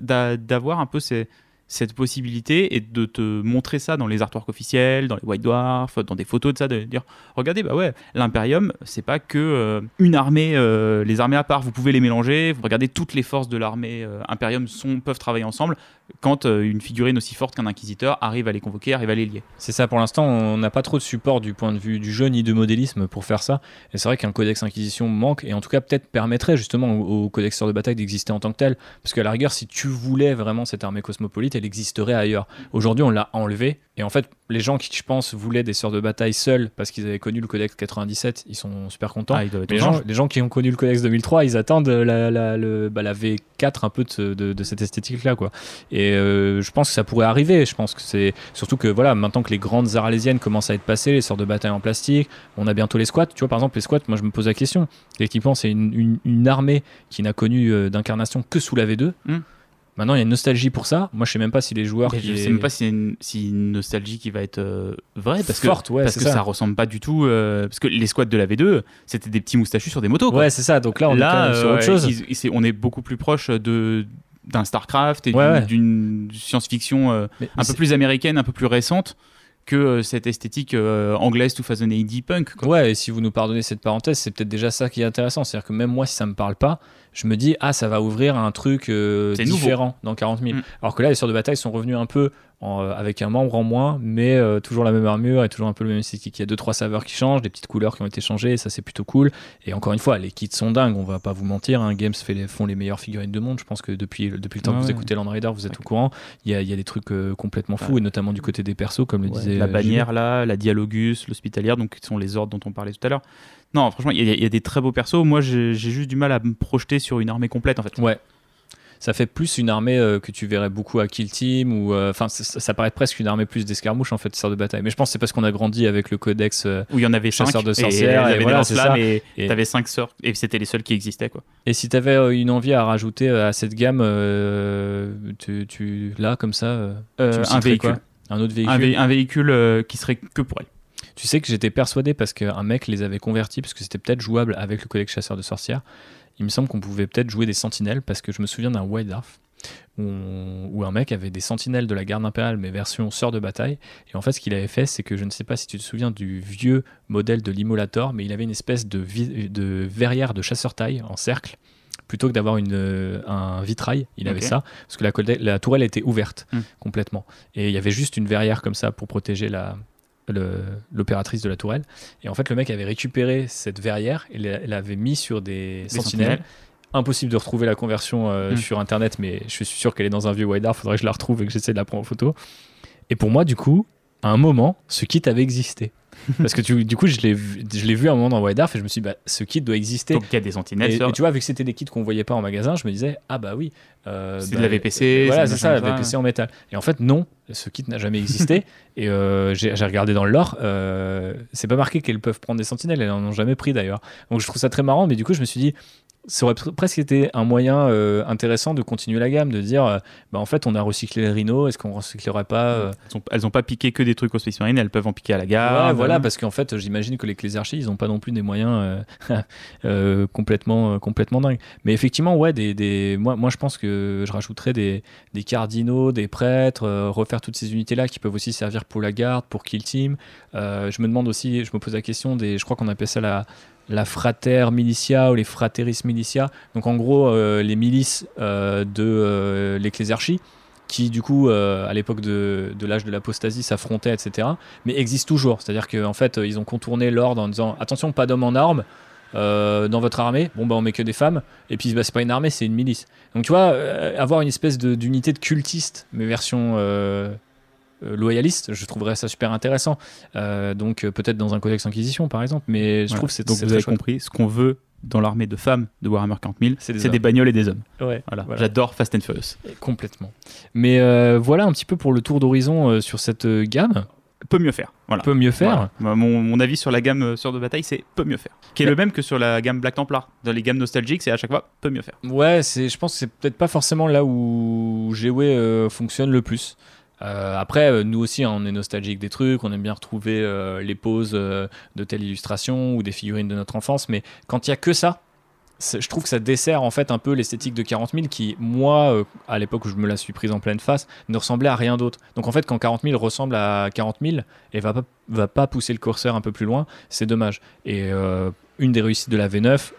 D'a- d'avoir un peu ces, cette possibilité et de te montrer ça dans les artworks officiels, dans les White Dwarfs, dans des photos de ça, de dire regardez, bah ouais, l'Imperium, c'est pas que euh, une armée, euh, les armées à part, vous pouvez les mélanger, vous regardez toutes les forces de l'armée euh, Imperium sont, peuvent travailler ensemble quand une figurine aussi forte qu'un inquisiteur arrive à les convoquer, arrive à les lier. C'est ça, pour l'instant, on n'a pas trop de support du point de vue du jeu ni de modélisme pour faire ça. Et c'est vrai qu'un codex Inquisition manque, et en tout cas, peut-être permettrait justement au, au codexeur de bataille d'exister en tant que tel. Parce qu'à la rigueur, si tu voulais vraiment cette armée cosmopolite, elle existerait ailleurs. Aujourd'hui, on l'a enlevé. Et en fait, les gens qui, je pense, voulaient des sœurs de bataille seuls parce qu'ils avaient connu le Codex 97, ils sont super contents. Ah, ils doivent être les, gens, les gens qui ont connu le Codex 2003, ils attendent la, la, le- bah, la V4 un peu de, ce- de- de cette esthétique-là. quoi. Et euh, je pense que ça pourrait arriver. Je pense que c'est surtout que voilà, maintenant que les grandes arlésiennes commencent à être passées, les sœurs de bataille en plastique, on a bientôt les squats. Tu vois, par exemple, les squats, moi je me pose la question. L'équipement, c'est une, une- une armée qui n'a connu euh, d'incarnation que sous la V2. Hmm. Maintenant, il y a une nostalgie pour ça. Moi, je sais même pas si les joueurs qui je est sais même pas si une, si une nostalgie qui va être euh, vraie parce que forte, ouais, parce que ça. ressemble pas du tout euh, parce que les squads de la V2 c'était des petits moustachus sur des motos quoi. Ouais, c'est ça. Donc là, on est quand même sur euh, autre chose. ils- on est beaucoup plus proche de d'un Starcraft et Ouais, d'une- ouais. science-fiction euh, un peu plus américaine, un peu plus récente que euh, cette esthétique euh, anglaise 2080 punk. Quoi. Ouais, et si vous nous pardonnez cette parenthèse, c'est peut-être déjà ça qui est intéressant. C'est-à-dire que même moi, si ça me parle pas, je me dis, ah, ça va ouvrir un truc euh, nouveau. différent dans 40 000. Mm. Alors que là, les sœurs de bataille sont revenus un peu en, euh, avec un membre en moins, mais euh, toujours la même armure et toujours un peu le même esthétique. Il y a deux trois saveurs qui changent, des petites couleurs qui ont été changées, et ça c'est plutôt cool. Et encore une fois, les kits sont dingues, on va pas vous mentir. Hein, Games fait les, font les meilleures figurines du monde. Je pense que depuis, depuis le temps que vous ouais. écoutez Land Raider, vous êtes au courant. Il y a, il y a des trucs euh, complètement fous, et notamment du côté des persos, comme le Ouais, disait la bannière là, la dialogus, l'hospitalière, donc qui sont les ordres dont on parlait tout à l'heure. Non, franchement, il y, a- il y a des très beaux persos. Moi, j'ai juste du mal à me projeter sur une armée complète en fait. Ouais. Ça fait plus une armée euh, que tu verrais beaucoup à Kill Team ou euh, enfin ça, ça paraît presque une armée plus d'escarmouches en fait, sœurs de bataille. Mais je pense que c'est parce qu'on a grandi avec le codex. euh, Où il y en avait Chasseurs cinq de sorcières, et voilà, c'est et t'avais cinq sœurs et c'était les seuls qui existaient quoi. Et si tu avais une envie à rajouter à cette gamme, tu, tu là comme ça, tu un véhicule, quoi un autre véhicule. un, vé- un véhicule qui serait que pour elle. Tu sais que j'étais persuadé parce qu'un mec les avait convertis parce que c'était peut-être jouable avec le codex chasseur de sorcières. Il me semble qu'on pouvait peut-être jouer des sentinelles parce que je me souviens d'un White Dwarf où, on- où un mec avait des sentinelles de la garde impériale mais version sœur de bataille. Et en fait, ce qu'il avait fait, c'est que je ne sais pas si tu te souviens du vieux modèle de l'Immolator, mais il avait une espèce de, verrière de chasseur taille en cercle. Plutôt que d'avoir une, euh, un vitrail, il avait ça, parce que la, la tourelle était ouverte Hmm. complètement. Et il y avait juste une verrière comme ça pour protéger la, l'opératrice de la tourelle. Et en fait, le mec avait récupéré cette verrière et l'a- l'avait mis sur des Les sentinelles. Impossible de retrouver la conversion euh, Mm. sur internet, mais je suis sûr qu'elle est dans un vieux Wildar. Faudrait que je la retrouve et que j'essaie de la prendre en photo. Et pour moi, du coup, à un moment, ce kit avait existé. Parce que tu- du coup, je l'ai vu, à un moment dans Wildar et je me suis dit, bah, ce kit doit exister. Donc il y a des sentinelles. Et, et tu vois, vu que c'était des kits qu'on voyait pas en magasin, je me disais, ah bah oui. euh, C'est bah, de la VPC, Voilà, c'est ça, la VPC en métal. Et en fait, non, ce kit n'a jamais existé. et euh, j'ai regardé dans le lore, euh, c'est pas marqué qu'elles peuvent prendre des sentinelles, elles en ont jamais pris d'ailleurs. Donc je trouve ça très marrant, mais du coup, je me suis dit, ça aurait pr- presque été un moyen euh, intéressant de continuer la gamme, de dire, euh, bah en fait, on a recyclé les rhinos, est-ce qu'on recyclerait pas euh, Elles ont, elles ont pas piqué que des trucs aux Space Marine, elles peuvent en piquer à la gare. Ouais, voilà, parce qu'en fait, j'imagine que les clésarchies, ils n'ont pas non plus des moyens complètement, complètement dingues. Mais effectivement, ouais, des, des- moi, moi, je pense que je rajouterais des, des cardinaux, des prêtres, refaire toutes ces unités-là qui peuvent aussi servir pour la garde, pour Kill Team. Je me demande aussi, je me pose la question des, je crois qu'on appelle ça la la frater militia ou les frateris militia. Donc en gros, euh, les milices euh, de euh, qui du coup euh, à l'époque de, de l'âge de l'apostasie s'affrontaient etc mais existent toujours. C'est à dire qu'en fait ils ont contourné l'ordre en disant attention pas d'hommes en armes dans votre armée. Bon bah on met que des femmes. Et puis bah, c'est pas une armée c'est une milice. Donc tu vois avoir une espèce de- d'unité de, cultiste mais version loyaliste je trouverais ça super intéressant Euh, donc euh, peut-être dans un codex inquisition par exemple mais je Voilà. trouve que c'est Donc vous avez chouette. compris, ce qu'on veut dans l'armée de femmes de Warhammer 40 000, C'est des bagnoles et des hommes. Ouais, Voilà. voilà. J'adore Fast and Furious. complètement mais euh, voilà un petit peu pour le tour d'horizon euh, sur cette euh, gamme Peut mieux faire. Voilà. peut mieux faire Voilà. Mon, mon avis sur la gamme euh, Sœur de bataille, c'est peut mieux faire. Qui est Ouais. le même que sur la gamme Black Templar. Dans les gammes nostalgiques, c'est à chaque fois peut mieux faire. Ouais, je pense que c'est peut-être pas forcément là où GW euh, fonctionne le plus. Euh, après, euh, nous aussi, hein, on est nostalgique des trucs, on aime bien retrouver euh, les poses de telle illustration ou des figurines de notre enfance, mais quand il y a que ça, je trouve que ça dessert en fait un peu l'esthétique de 40 000 qui, moi, à l'époque où je me la suis prise en pleine face, ne ressemblait à rien d'autre. Donc en fait, quand 40 000 ressemble à 40 000 et va pas, va pas pousser le curseur un peu plus loin, c'est dommage. Et une des réussites de la V9,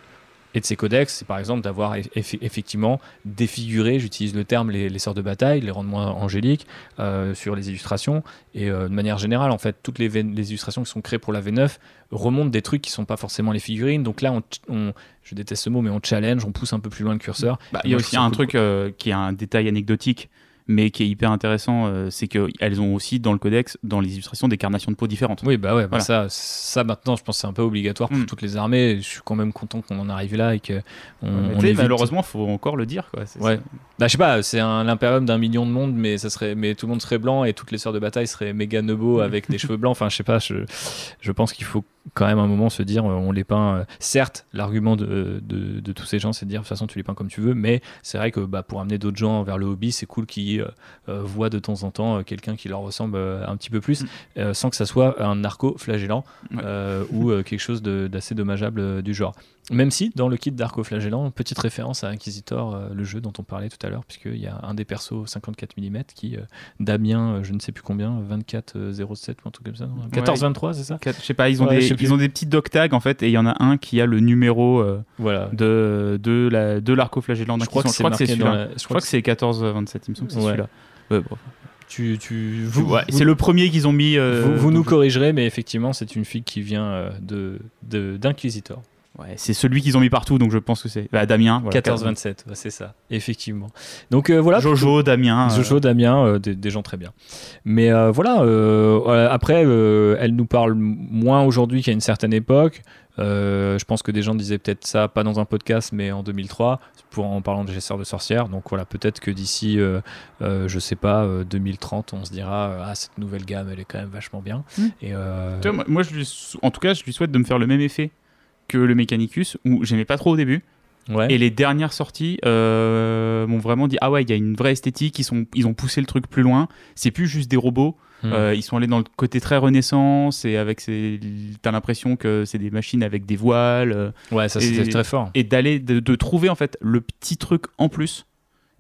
et de ces codex, c'est par exemple d'avoir effectivement défiguré, j'utilise le terme, les, sorts de bataille, les rendre moins angéliques euh, sur les illustrations. Et euh, de manière générale, en fait, toutes les, les, illustrations qui sont créées pour la V9 remontent des trucs qui sont pas forcément les figurines. Donc là, on, je déteste ce mot, mais on challenge, on pousse un peu plus loin le curseur. Bah, il y a aussi un truc euh, qui est un détail anecdotique mais qui est hyper intéressant, euh, c'est qu'elles ont aussi dans le codex, dans les illustrations, des carnations de peau différentes. Oui, bah ouais, bah ça, ça maintenant, je pense que c'est un peu obligatoire pour mm. toutes les armées. Je suis quand même content qu'on en arrive là et que on, malheureusement, faut encore le dire, quoi. Ouais. Bah, je sais pas, c'est un impérium d'un million de monde, mais ça serait, mais tout le monde serait blanc et toutes les sœurs de bataille seraient méga nebo avec des cheveux blancs. Enfin, je sais pas, je, je pense qu'il faut quand même un moment se dire euh, on les peint. Euh, certes, l'argument de, de, tous ces gens, c'est de dire de toute façon tu les peins comme tu veux, mais c'est vrai que bah, pour amener d'autres gens vers le hobby, c'est cool qu'ils euh, voient de temps en temps quelqu'un qui leur ressemble un petit peu plus, mm. sans que ça soit un narco flagellant ou quelque chose d'assez dommageable du genre. Même si, dans le kit d'Arco Flagellant, petite référence à Inquisitor, euh, le jeu dont on parlait tout à l'heure, puisqu'il y a un des persos 54 mm qui, euh, Damien, euh, je ne sais plus combien, 2407 ou un truc comme ça, 1423, c'est ça Je sais pas, ils ont, des, ils ont des petits doc tags en fait, et il y en a un qui a le numéro voilà. de, de, la, de l'Arco Flagellant. Je crois que c'est celui-là. Je crois que c'est 1427, il me semble que c'est celui-là. Ouais, bon. Tu, tu, c'est le premier qu'ils ont mis. vous, nous corrigerez, mais effectivement, c'est une fille qui vient de d'Inquisitor. Ouais, c'est celui qu'ils ont mis partout, donc je pense que c'est bah, Damien. 14-27, c'est ça, effectivement. Donc euh, voilà. Jojo, Damien. Euh. Jojo, Damien, euh, des, gens très bien. Mais voilà, après, elle nous parle moins aujourd'hui qu'à une certaine époque. je pense que des gens disaient peut-être ça, pas dans un podcast, mais en 2003, pour, en parlant de chasseurs de sorcières. Donc voilà, peut-être que d'ici, je sais pas, 2030, on se dira, ah, cette nouvelle gamme, elle est quand même vachement bien. Hmm. Et, moi, je en tout cas, je lui souhaite de me faire le même effet que le Mechanicus, où j'aimais pas trop au début. Et les dernières sorties euh, m'ont vraiment dit ah ouais il y a une vraie esthétique ils sont ils ont poussé le truc plus loin c'est plus juste des robots hmm. euh, ils sont allés dans le côté très renaissance et avec ces t'as l'impression que c'est des machines avec des voiles euh, ouais ça c'était très fort et d'aller de, trouver en fait le petit truc en plus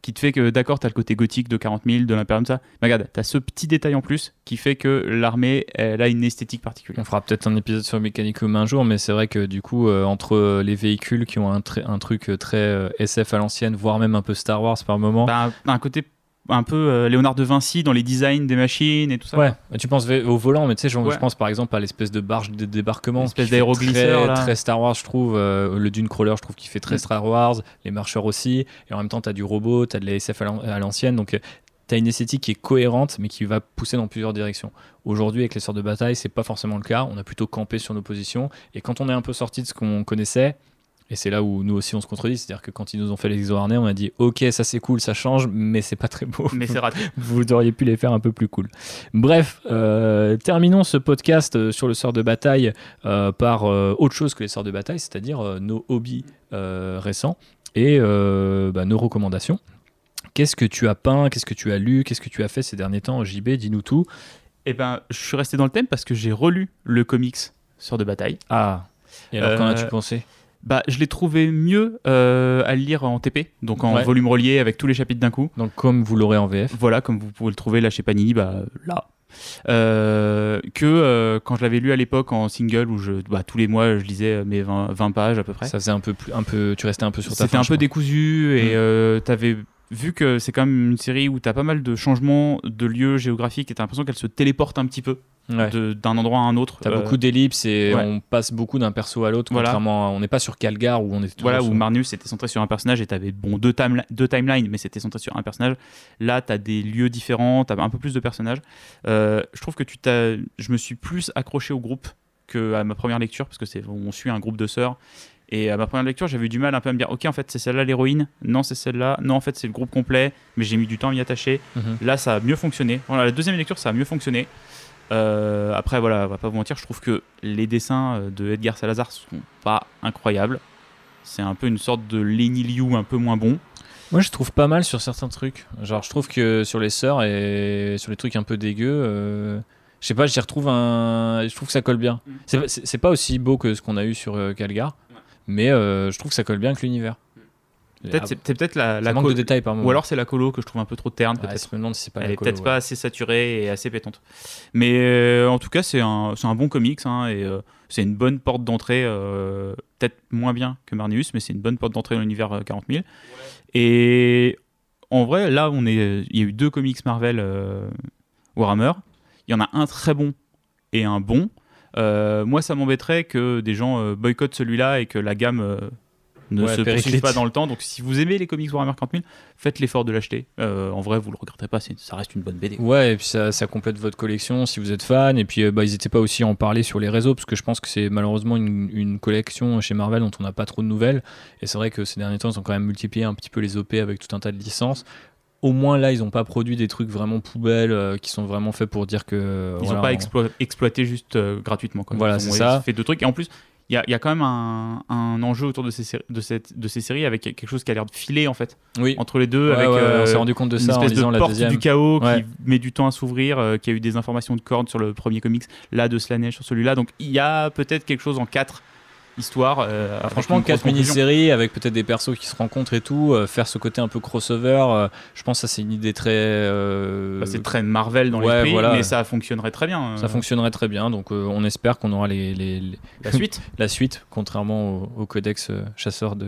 qui te fait que, d'accord, tu as le côté gothique de 40 000, de l'impérium, ça. Mais regarde, tu as ce petit détail en plus qui fait que l'armée, elle a une esthétique particulière. On fera peut-être un épisode sur Mechanicum un jour, mais c'est vrai que du coup, euh, entre les véhicules qui ont un, un truc très euh, SF à l'ancienne, voire même un peu Star Wars par moment. Bah, un côté un peu euh, Léonard de Vinci dans les designs des machines et tout ça. Ouais, tu penses au volant, mais tu sais, je pense par exemple à l'espèce de barge de débarquement. Espèce d'aéroglisseur. Très, très, Star Wars, je trouve. Euh, le Dune Crawler, je trouve qu'il fait très mm. Star Wars. Les marcheurs aussi. Et en même temps, tu as du robot, tu as de la SF à l'ancienne. Donc, euh, tu as une esthétique qui est cohérente, mais qui va pousser dans plusieurs directions. Aujourd'hui, avec les sorts de bataille, c'est pas forcément le cas. On a plutôt campé sur nos positions. Et quand on est un peu sorti de ce qu'on connaissait, et c'est là où nous aussi on se contredit, c'est-à-dire que quand ils nous ont fait les exo-harnais, on a dit ok ça c'est cool, ça change, mais c'est pas très beau. Mais c'est raté. Vous auriez pu les faire un peu plus cool. Bref, euh, terminons ce podcast euh, sur le sort de bataille euh, par autre chose que les sorts de bataille, c'est-à-dire nos hobbies récents et bah, nos recommandations. Qu'est-ce que tu as peint, qu'est-ce que tu as lu, qu'est-ce que tu as fait ces derniers temps, JB, dis-nous tout. Eh ben, je suis resté dans le thème parce que j'ai relu le comics Sort de bataille. Ah. Et alors, qu'en as-tu pensé? Bah, je l'ai trouvé mieux euh, à lire en TP, donc en volume relié avec tous les chapitres d'un coup. Donc comme vous l'aurez en VF. Voilà, comme vous pouvez le trouver là chez Panini, bah, là. Euh, que euh, quand je l'avais lu à l'époque en single où je, bah, tous les mois je lisais mes 20, 20, pages à peu près. Ça faisait un peu, plus, un peu tu restais un peu sur ta C'était un peu décousu et mm. tu avais vu que c'est quand même une série où tu as pas mal de changements de lieux géographiques et tu as l'impression qu'elle se téléporte un petit peu d'un endroit à un autre. T'as as beaucoup d'ellipses et on passe beaucoup d'un perso à l'autre. Contrairement, on n'est pas sur Calgar où on était. Voilà, où Marnus était centré sur un personnage et t'avais bon deux, time, deux timelines, mais c'était centré sur un personnage. Là, t'as des lieux différents, t'as un peu plus de personnages. Euh, je trouve que tu t'as, je me suis plus accroché au groupe que à ma première lecture parce que c'est, on suit un groupe de sœurs. Et à ma première lecture, j'avais eu du mal un peu à me dire, ok, en fait, c'est celle-là l'héroïne, non, c'est celle-là, non, en fait, c'est le groupe complet, mais j'ai mis du temps à m'y attacher. Mhm. Là, ça a mieux fonctionné. Voilà, la deuxième lecture, ça a mieux fonctionné. Euh, après, voilà, on va pas vous mentir, je trouve que les dessins euh, de Edgar Salazar sont pas incroyables. C'est un peu une sorte de Lenny Liu un peu moins bon. Moi, je trouve pas mal sur certains trucs. Genre, je trouve que sur les sœurs et sur les trucs un peu dégueux, euh, je sais pas, j'y retrouve un. Je trouve que ça colle bien. Mm. C'est pas aussi beau que ce qu'on a eu sur Calgar. Mais euh, je trouve que ça colle bien avec l'univers. Peut-être, c'est, c'est peut-être la, la manque colo- de détails par moment. Ou alors c'est la colo que je trouve un peu trop terne, Ouais, peut-être. je me demande si c'est pas Elle la est peut-être ouais. pas assez saturée et assez pétante. Mais euh, en tout cas, c'est un, c'est un bon comics hein, et euh, c'est une bonne porte d'entrée. euh, peut-être moins bien que Marnius, mais c'est une bonne porte d'entrée dans l'univers euh, 40 000. Et en vrai, là, on est, il y a eu deux comics Marvel euh, Warhammer. Il y en a un très bon et un bon. Euh, moi, ça m'embêterait que des gens euh, boycottent celui-là et que la gamme euh, ne Ouais, se poursuive pas dans le temps. Donc, si vous aimez les comics Warhammer 40 000, faites l'effort de l'acheter. En vrai, vous le regretterez pas. Ça reste une bonne BD. Ouais, et puis ça, ça complète votre collection si vous êtes fan. Et puis, bah, n'hésitez pas aussi à en parler sur les réseaux, parce que je pense que c'est malheureusement une, une collection chez Marvel dont on n'a pas trop de nouvelles. Et c'est vrai que ces derniers temps, ils ont quand même multiplié un petit peu les OP avec tout un tas de licences. Au moins là, ils n'ont pas produit des trucs vraiment poubelles euh, qui sont vraiment faits pour dire que. Ils voilà, n'ont pas on- explo- exploité juste euh, gratuitement. Quoi. Voilà, Ils c'est ont ça. fait deux trucs. Et en plus, il y y a quand même un, un enjeu autour de ces, séries- de, cette, de ces séries avec quelque chose qui a l'air de filer en fait Oui, entre les deux. Ouais, avec ouais, euh, on s'est rendu compte de une ça en lisant de la porte deuxième. du chaos Ouais. qui met du temps à s'ouvrir, qui a eu des informations de corde sur le premier comics, là de Slanesh sur celui-là. Donc il y a peut-être quelque chose en quatre histoires. euh, Franchement, une grosse 4 conclusion. mini-séries avec peut-être des persos qui se rencontrent et tout, euh, faire ce côté un peu crossover, euh, je pense que ça c'est une idée très. Bah, c'est très Marvel dans ouais, l'esprit, voilà. mais ça fonctionnerait très bien. ça fonctionnerait très bien, donc on espère qu'on aura les, les- les- La suite. la suite, contrairement au, au codex chasseur de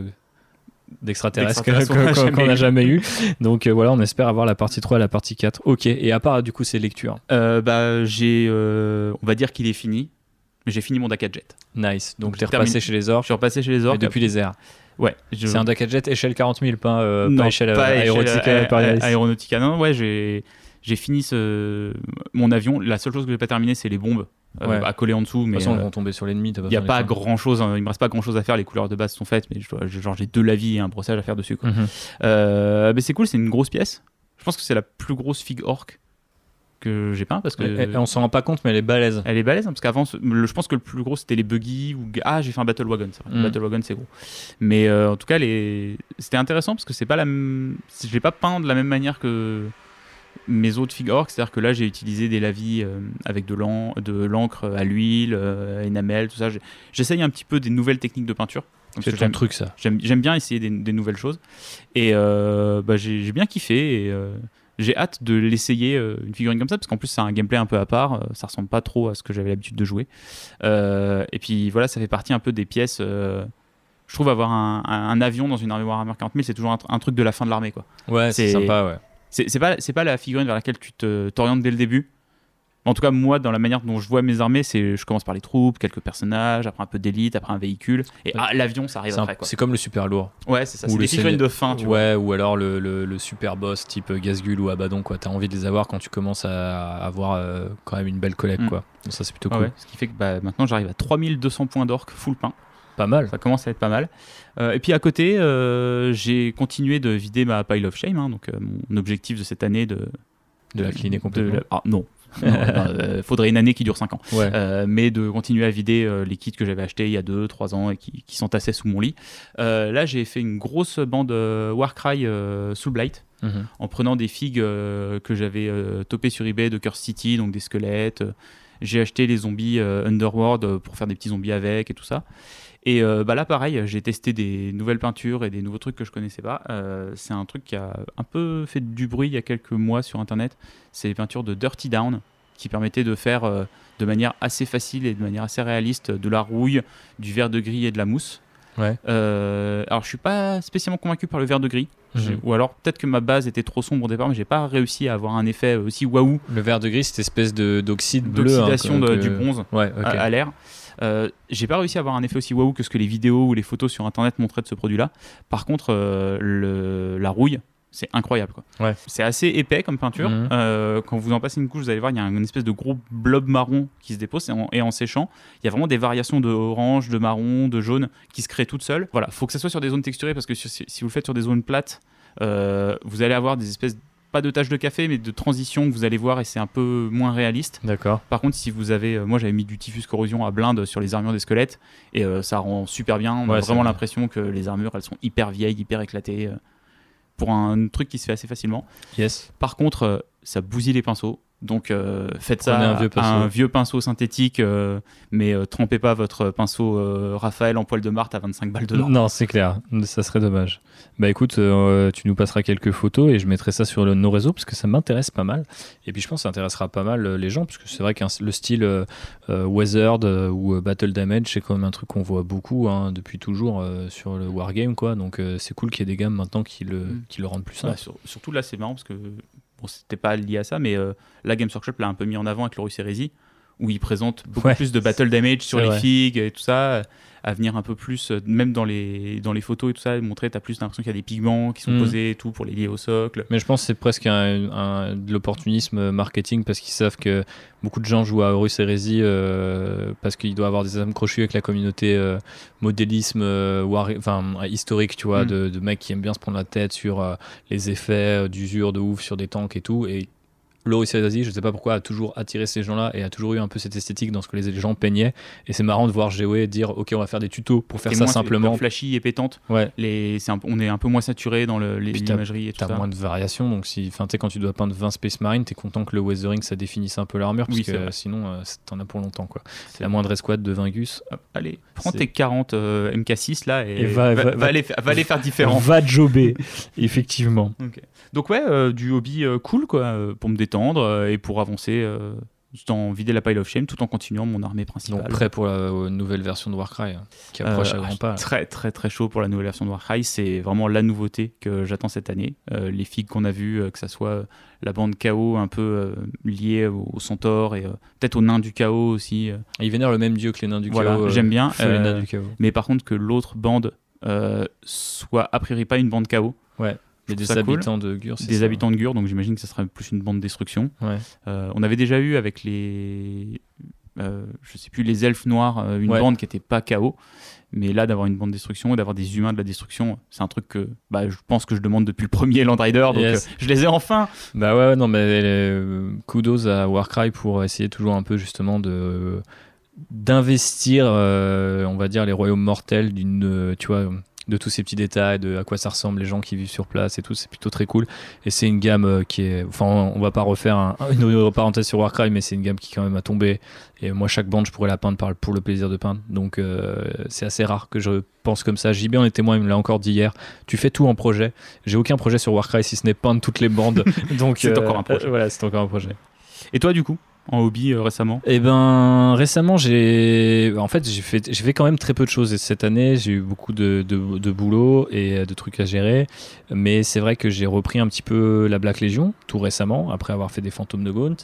d'extraterrestres qu'on n'a jamais jamais eu. Donc euh, voilà, on espère avoir la partie 3 et la partie 4. Ok, et à part du coup ces lectures, Euh, bah, j'ai, euh, on va dire qu'il est fini. Mais j'ai fini mon Dakajet. nice. Donc Donc, t'es repassé chez les Je orques suis repassé chez les orques. depuis les airs. Ouais. je- C'est un Dakajet échelle 40 000, pas, euh, Non, pas échelle pas euh, aéronautica euh, euh, Aeronautica. Non, ouais, j'ai j'ai fini ce mon avion. La seule chose que j'ai pas terminé, c'est les bombes euh, Ouais. à coller en dessous. De Mais toute façon, euh, vont tomber sur l'ennemi. il n'y a pas de grand chose. Il me reste pas grand chose à faire. Les couleurs de base sont faites, mais je genre j'ai deux lavis et un brossage à faire dessus. Quoi. Mhm. Euh, mais c'est cool. C'est une grosse pièce. Je pense que c'est la plus grosse figue orc que j'ai peint parce que. On s'en rend pas compte, mais elle est balèze. Elle est balèze hein, parce qu'avant, je pense que le plus gros c'était les buggy ou ah j'ai fait un battle wagon. C'est vrai. Mm. Battle wagon c'est gros. Mais euh, en tout cas les... c'était intéressant parce que c'est pas la même... je l'ai pas peint de la même manière que mes autres figues orques. C'est-à-dire que là j'ai utilisé des lavis euh, avec de l'en- de l'encre à l'huile, euh, enamel, tout ça. J'essaye un petit peu des nouvelles techniques de peinture. C'est j'aime- truc, ça. J'aime bien essayer des, des nouvelles choses. Et euh, bah, j'ai bien kiffé. Et j'ai hâte de l'essayer, euh, une figurine comme ça, parce qu'en plus, c'est un gameplay un peu à part. euh, ça ressemble pas trop à ce que j'avais l'habitude de jouer. Euh, et puis voilà, ça fait partie un peu des pièces. je trouve avoir un, un- un avion dans une armée Warhammer 40 000, c'est toujours un, tr- un truc de la fin de l'armée. quoi. Ouais, c'est sympa, ouais. C'est pas, c'est pas la figurine vers laquelle tu te- t'orientes dès le début. En tout cas, moi, dans la manière dont je vois mes armées, c'est je commence par les troupes, quelques personnages, après un peu d'élite, après un véhicule. Et ah, l'avion, ça arrive après. C'est comme le super lourd. Ouais, c'est ça. Ou C'est le des figurines de fin, tu vois. ouais, ou alors le, le- le super boss type Gazgul ou Abaddon, quoi. T'as envie de les avoir quand tu commences à avoir euh, quand même une belle collecte, Mm. quoi. Donc ça, c'est plutôt cool. ouais, ce qui fait que bah, maintenant j'arrive à 3200 points d'orque full pain. Pas mal. Ça commence à être pas mal. Euh, et puis à côté, euh, j'ai continué de vider ma pile of shame. hein, donc euh, mon objectif de cette année de. De la cleaner complètement. la- Ah non. Non, euh, faudrait une année qui dure 5 ans. Ouais. Euh, mais de continuer à vider euh, les kits que j'avais achetés il y a 2-3 ans et qui, qui s'entassaient sous mon lit. Euh, là, j'ai fait une grosse bande Warcry Soul Blight Mhm. en prenant des figues que j'avais topées sur eBay de Curse City, donc des squelettes. J'ai acheté les zombies Underworld pour faire des petits zombies avec et tout ça. Et euh, bah là, pareil, j'ai testé des nouvelles peintures et des nouveaux trucs que je connaissais pas. Euh, c'est un truc qui a un peu fait du bruit il y a quelques mois sur internet. C'est les peintures de Dirty Down qui permettaient de faire euh, de manière assez facile et de manière assez réaliste de la rouille, du vert de gris et de la mousse. Ouais. Alors, je suis pas spécialement convaincu par le vert de gris. Mhm. Ou alors peut-être que ma base était trop sombre au départ, mais j'ai pas réussi à avoir un effet aussi waouh Le vert de gris, cette espèce de d'oxyde bleu. hein, d'oxydation que- du bronze Ouais, ok. à, à l'air. Euh, j'ai pas réussi à avoir un effet aussi waouh que ce que les vidéos ou les photos sur internet montraient de ce produit-là. Par contre, euh, le- la rouille, c'est incroyable. Quoi. Ouais. C'est assez épais comme peinture. Mhm. Euh, quand vous en passez une couche, vous allez voir, il y a une espèce de gros blob marron qui se dépose et en, et en séchant, il y a vraiment des variations de orange, de marron, de jaune qui se créent toutes seules. Voilà, faut que ça soit sur des zones texturées parce que si, si vous le faites sur des zones plates, euh, vous allez avoir des espèces pas de taches de café, mais de transitions que vous allez voir et c'est un peu moins réaliste. D'accord. Par contre, si vous avez, euh, moi j'avais mis du typhus corrosion à blinde sur les armures des squelettes et euh, ça rend super bien. On Ouais, a vraiment vrai. l'impression que les armures elles sont hyper vieilles, hyper éclatées euh, pour un truc qui se fait assez facilement. Yes. Par contre, ça bousille les pinceaux. Donc euh, faites Prenez ça un vieux pinceau. un vieux pinceau synthétique, euh, mais euh, trempez pas votre pinceau euh, Raphaël en poil de Marthe à 25 balles dedans. Non, c'est clair, ça serait dommage. Bah écoute, tu nous passeras quelques photos et je mettrai ça sur le- nos réseaux parce que ça m'intéresse pas mal. Et puis je pense que ça intéressera pas mal les gens parce que c'est vrai que le style Weathered ou Battle Damage, c'est quand même un truc qu'on voit beaucoup hein, depuis toujours sur le Wargame. quoi. Donc c'est cool qu'il y ait des gammes maintenant qui le, Mm. qui le rendent plus Ouais, simple. sur- surtout là, c'est marrant parce que bon, c'était pas lié à ça, mais euh, la Games Workshop l'a un peu mis en avant avec l'Horus Heresy, où ils présentent beaucoup Ouais. plus de battle damage sur les figues et tout ça, à venir un peu plus, euh, même dans les, dans les photos et tout ça, montrer, t'as plus l'impression qu'il y a des pigments qui sont Mm. posés et tout pour les lier au socle. Mais je pense que c'est presque un, un- de l'opportunisme marketing parce qu'ils savent que beaucoup de gens jouent à Horus Heresy euh, parce qu'il doit avoir des âmes crochues avec la communauté euh, modélisme euh, war- enfin, historique, tu vois, Mm. de, de mecs qui aiment bien se prendre la tête sur les effets d'usure de ouf sur des tanks et tout. Et l'Horus Heresy, je sais pas pourquoi, a toujours attiré ces gens-là et a toujours eu un peu cette esthétique dans ce que les gens peignaient. Et c'est marrant de voir GOE dire Ok, on va faire des tutos pour faire ça moins, simplement. flashy et pétante. Ouais. Les, c'est un on est un peu moins saturé dans imageries et tout T'as ça. moins de variations, donc si, enfin, tu quand tu dois peindre 20 Space Marine, t'es content que le Weathering ça définisse un peu l'armure, parce Oui, c'est que sinon euh, t'en as pour longtemps. quoi. C'est La moindre escouade de 20 Gus. Hop, allez, prends tes 40 euh, MK6 là et, Et va- va- va- les, fa- va les faire différents. Va jobber, effectivement. Donc ouais, euh, du hobby euh, cool quoi, pour me détendre euh, et pour avancer euh, dans vider la pile of shame tout en continuant mon armée principale. Donc prêt pour la euh, nouvelle version de Warcry, hein, qui approche Euh, à grands pas. Très très très chaud pour la nouvelle version de Warcry. C'est vraiment la nouveauté que j'attends cette année. Euh, les figues qu'on a vues, euh, que ça soit la bande chaos un peu liée au, au centaure et peut-être au nain du chaos aussi. euh. Il vénère le même dieu que les nains du Voilà, chaos. euh, j'aime bien. les nains du chaos. mais par contre que l'autre bande soit a priori pas une bande chaos, Des cool. habitants de Gur, des ça. habitants de Gur, donc j'imagine que ça sera plus une bande destruction. Ouais. Euh, on avait déjà eu avec les, euh, je sais plus, les elfes noirs, euh, une Ouais. bande qui était pas chaos. Mais là, d'avoir une bande destruction et d'avoir des humains de la destruction, c'est un truc que bah, je pense que je demande depuis le premier Land Rider. Donc Yes. euh, je les ai enfin. Bah ouais, non, mais euh, kudos à Warcry pour essayer toujours un peu justement de d'investir, on va dire, les royaumes mortels d'une, tu vois, de tous ces petits détails, de à quoi ça ressemble les gens qui vivent sur place et tout, c'est plutôt très cool. Et c'est une gamme euh, qui est, enfin, on va pas refaire un- une autre parenthèse sur Warcry, mais c'est une gamme qui quand même a tombé. Et moi, chaque bande, je pourrais la peindre pour le plaisir de peindre. Donc euh, c'est assez rare que je pense comme ça. JB en est témoin, il me l'a encore dit hier. Tu fais tout en projet. J'ai aucun projet sur Warcry si ce n'est peindre toutes les bandes. Donc C'est encore un projet. euh, voilà, c'est encore un projet. Et toi, du coup, en hobby euh, récemment? Eh ben, récemment, j'ai, en fait, j'ai fait, j'ai fait quand même très peu de choses cette année. J'ai eu beaucoup de, de, de boulot et de trucs à gérer. Mais c'est vrai que j'ai repris un petit peu la Black Legion tout récemment, après avoir fait des fantômes de Gaunt.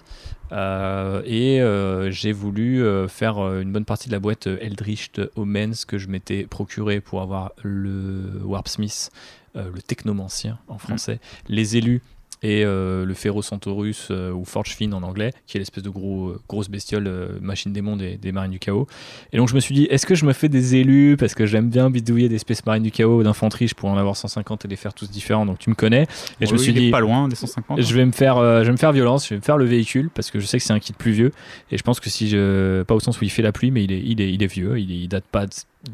Euh, et euh, j'ai voulu euh, faire euh, une bonne partie de la boîte euh, Eldritch Omens que je m'étais procuré pour avoir le Warpsmith, euh, le technomancien en français, les élus et euh, le Ferrocentaurus euh, ou Forgefin en anglais, qui est l'espèce de gros, euh, grosse bestiole machine démon des, des marines du chaos. Et donc je me suis dit, est-ce que je me fais des élus parce que j'aime bien bidouiller des espèces marines du chaos ou d'infanterie, je pourrais en avoir 150 et les faire tous différents, donc tu me connais. Et je me suis dit, pas loin des 150. je vais me faire, euh, je vais me faire violence, je vais me faire le véhicule parce que je sais que c'est un kit plus vieux et je pense que si je, pas au sens où il fait la pluie, mais il est, il est, il est vieux, il, il date pas de-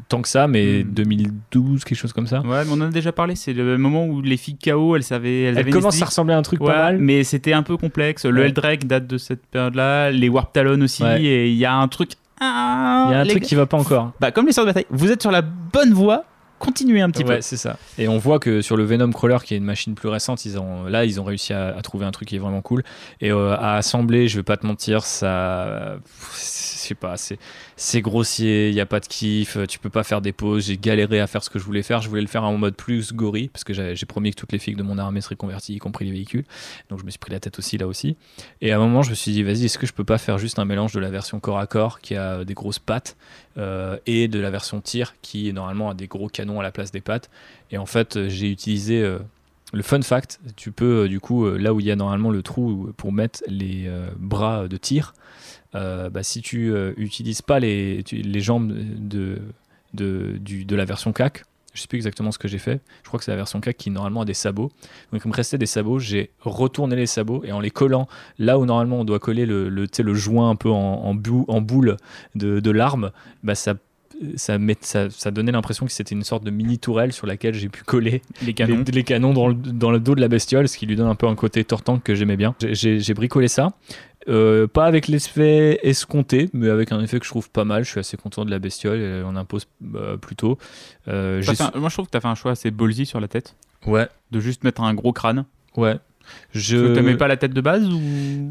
tant que ça, mais Hmm. 2012 quelque chose comme ça. Ouais, mais on en a déjà parlé. C'est le moment où les filles KO, elles savaient. Elles, Elle avaient une commence à ressembler à un truc Ouais, pas mal. mais c'était un peu complexe. Le Ouais. Eldrake date de cette période-là, les Warp Talon aussi, Ouais. et il y a un truc. Ah, Il y a un truc gars- qui va pas encore. Bah, comme les sorts de bataille, vous êtes sur la bonne voie, continuez un petit Ouais, c'est ça. Et on voit que sur le Venom Crawler, qui est une machine plus récente, ils ont, là, ils ont réussi à, à trouver un truc qui est vraiment cool. Et euh, à assembler, je vais pas te mentir, ça. Je sais pas, c'est c'est grossier, il y a pas de kiff, tu peux pas faire des pauses. J'ai galéré à faire ce que je voulais faire. Je voulais le faire en mode plus gorille, parce que j'ai promis que toutes les figues de mon armée seraient converties, y compris les véhicules. Donc je me suis pris la tête aussi là aussi. Et à un moment, je me suis dit, vas-y, est-ce que je peux pas faire juste un mélange de la version corps à corps, qui a des grosses pattes, euh, et de la version tir, qui normalement a des gros canons à la place des pattes. Et en fait, euh, j'ai utilisé euh, le fun fact. Tu peux, du coup, là où il y a normalement le trou pour mettre les bras de tir, euh, bah, si tu euh, utilises pas les, tu- les jambes de, de, du- de la version CAC, je sais plus exactement ce que j'ai fait. Je crois que c'est la version CAC qui normalement a des sabots. Donc il me restait des sabots. J'ai retourné les sabots et en les collant là où normalement on doit coller le, le, le joint un peu en, en, bou- en boule de, de l'arme, bah ça, ça, met- ça, ça donnait l'impression que c'était une sorte de mini tourelle sur laquelle j'ai pu coller Les canons. les, les canons dans le, dans le dos de la bestiole, ce qui lui donne un peu un côté tortank que j'aimais bien. J'ai bricolé ça. Euh, pas avec l'effet escompté, mais avec un effet que je trouve pas mal. Je suis assez content de la bestiole et on impose euh, plutôt. Euh, T'as un- moi, je trouve que tu as fait un choix assez ballsy sur la tête. Ouais, De juste mettre un gros crâne. ouais. Je... t'aimais pas la tête de base ou?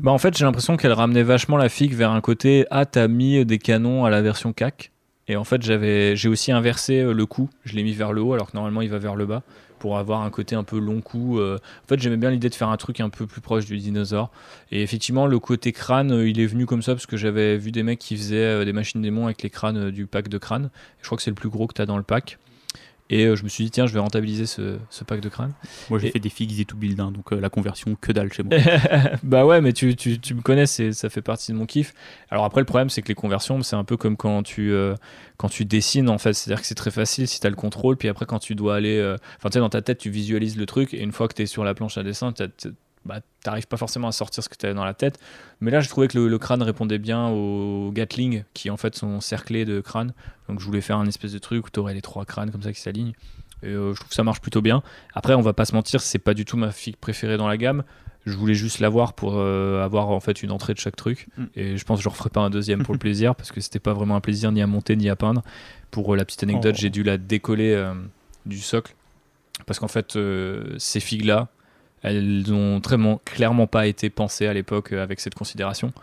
Bah en fait, j'ai l'impression qu'elle ramenait vachement la figue vers un côté Ah, t'as mis des canons à la version CAC. Et en fait, j'avais, j'ai aussi inversé euh, le cou. Je l'ai mis vers le haut alors que normalement il va vers le bas pour avoir un côté un peu long cou. euh. En fait, j'aimais bien l'idée de faire un truc un peu plus proche du dinosaure. Et effectivement, le côté crâne, euh, il est venu comme ça parce que j'avais vu des mecs qui faisaient euh, des machines démons avec les crânes du pack de crânes. Je crois que c'est le plus gros que t'as dans le pack. Et euh, je me suis dit, tiens, je vais rentabiliser ce, ce pack de crânes. Moi, j'ai Et- fait des figues et tout build, hein, donc euh, la conversion, que dalle chez moi. bah ouais, mais tu, tu, tu me connais, ça fait partie de mon kiff. Alors après, le problème, c'est que les conversions, c'est un peu comme quand tu, euh, quand tu dessines, en fait. C'est-à-dire que c'est très facile si tu as le contrôle, puis après, quand tu dois aller. Enfin, tu sais, dans ta tête, tu visualises le truc, et une fois que tu es sur la planche à dessin, t'as- bah, t'arrives pas forcément à sortir ce que tu avais dans la tête. Mais là, je trouvais que le, le crâne répondait bien aux Gatling, qui en fait sont cerclés de crânes. Donc je voulais faire un espèce de truc où tu aurais les trois crânes comme ça qui s'alignent. Et euh, je trouve que ça marche plutôt bien. Après, on va pas se mentir, c'est pas du tout ma figue préférée dans la gamme. Je voulais juste l'avoir pour euh, avoir en fait une entrée de chaque truc. Mm. Et je pense que je referai pas un deuxième pour le plaisir parce que c'était pas vraiment un plaisir ni à monter ni à peindre. Pour euh, la petite anecdote, Oh. j'ai dû la décoller du socle parce qu'en fait, ces figues là, elles ont très clairement pas été pensées à l'époque euh, avec cette considération.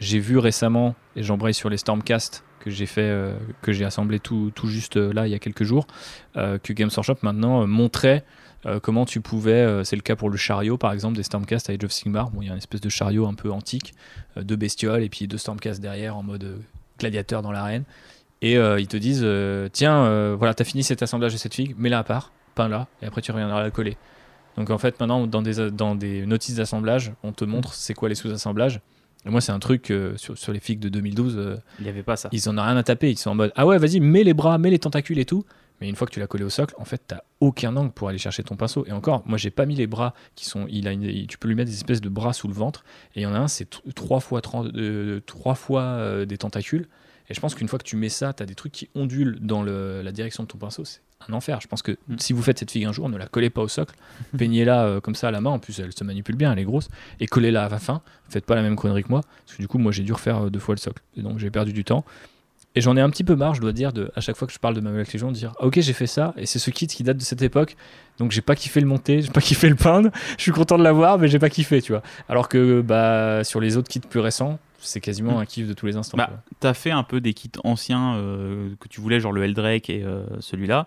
J'ai vu récemment, et j'embraye sur les Stormcast que j'ai fait, euh, que j'ai assemblé tout, juste euh, là il y a quelques jours, que Games Workshop maintenant montrait comment tu pouvais, c'est le cas pour le chariot par exemple des Stormcast à Age of Sigmar, bon il y a une espèce de chariot un peu antique, deux bestioles et puis deux Stormcast derrière en mode gladiateur dans l'arène, et ils te disent tiens euh, voilà t'as fini cet assemblage de cette figue, mets-la à part, peins-la et après tu reviendras la coller. Donc en fait maintenant dans des, dans des notices d'assemblage on te montre c'est quoi les sous-assemblages. Et moi c'est un truc euh, sur, sur les figues de 2012 euh, Il n'y avait pas ça. ils en ont rien à taper. Ils sont en mode Ah ouais, vas-y, mets les bras, mets les tentacules et tout. Mais une fois que tu l'as collé au socle, en fait, t'as aucun angle pour aller chercher ton pinceau. Et encore, moi, j'ai pas mis les bras qui sont. Il a une- il- tu peux lui mettre des espèces de bras sous le ventre. Et il y en a un, c'est t- trois fois, 30 euh, trois fois des tentacules. Et je pense qu'une fois que tu mets ça, t'as des trucs qui ondulent dans le- la direction de ton pinceau. C'est un enfer. Je pense que Mm. si vous faites cette figue un jour, ne la collez pas au socle. Peignez-la euh, comme ça à la main. En plus, elle se manipule bien, elle est grosse. Et collez-la à la fin. Faites pas la même connerie que moi. Parce que du coup, moi, j'ai dû refaire euh, deux fois le socle. Et donc, j'ai perdu du temps. Et j'en ai un petit peu marre, je dois dire, de, à chaque fois que je parle de ma Legion, de dire ah, Ok, j'ai fait ça, et c'est ce kit qui date de cette époque, donc j'ai pas kiffé le monter, j'ai pas kiffé le peindre, je suis content de l'avoir, mais j'ai pas kiffé, tu vois. Alors que bah, sur les autres kits plus récents, c'est quasiment Mm. un kiff de tous les instants. Bah. T'as fait un peu des kits anciens euh, que tu voulais, genre le Eldrake et euh, celui-là.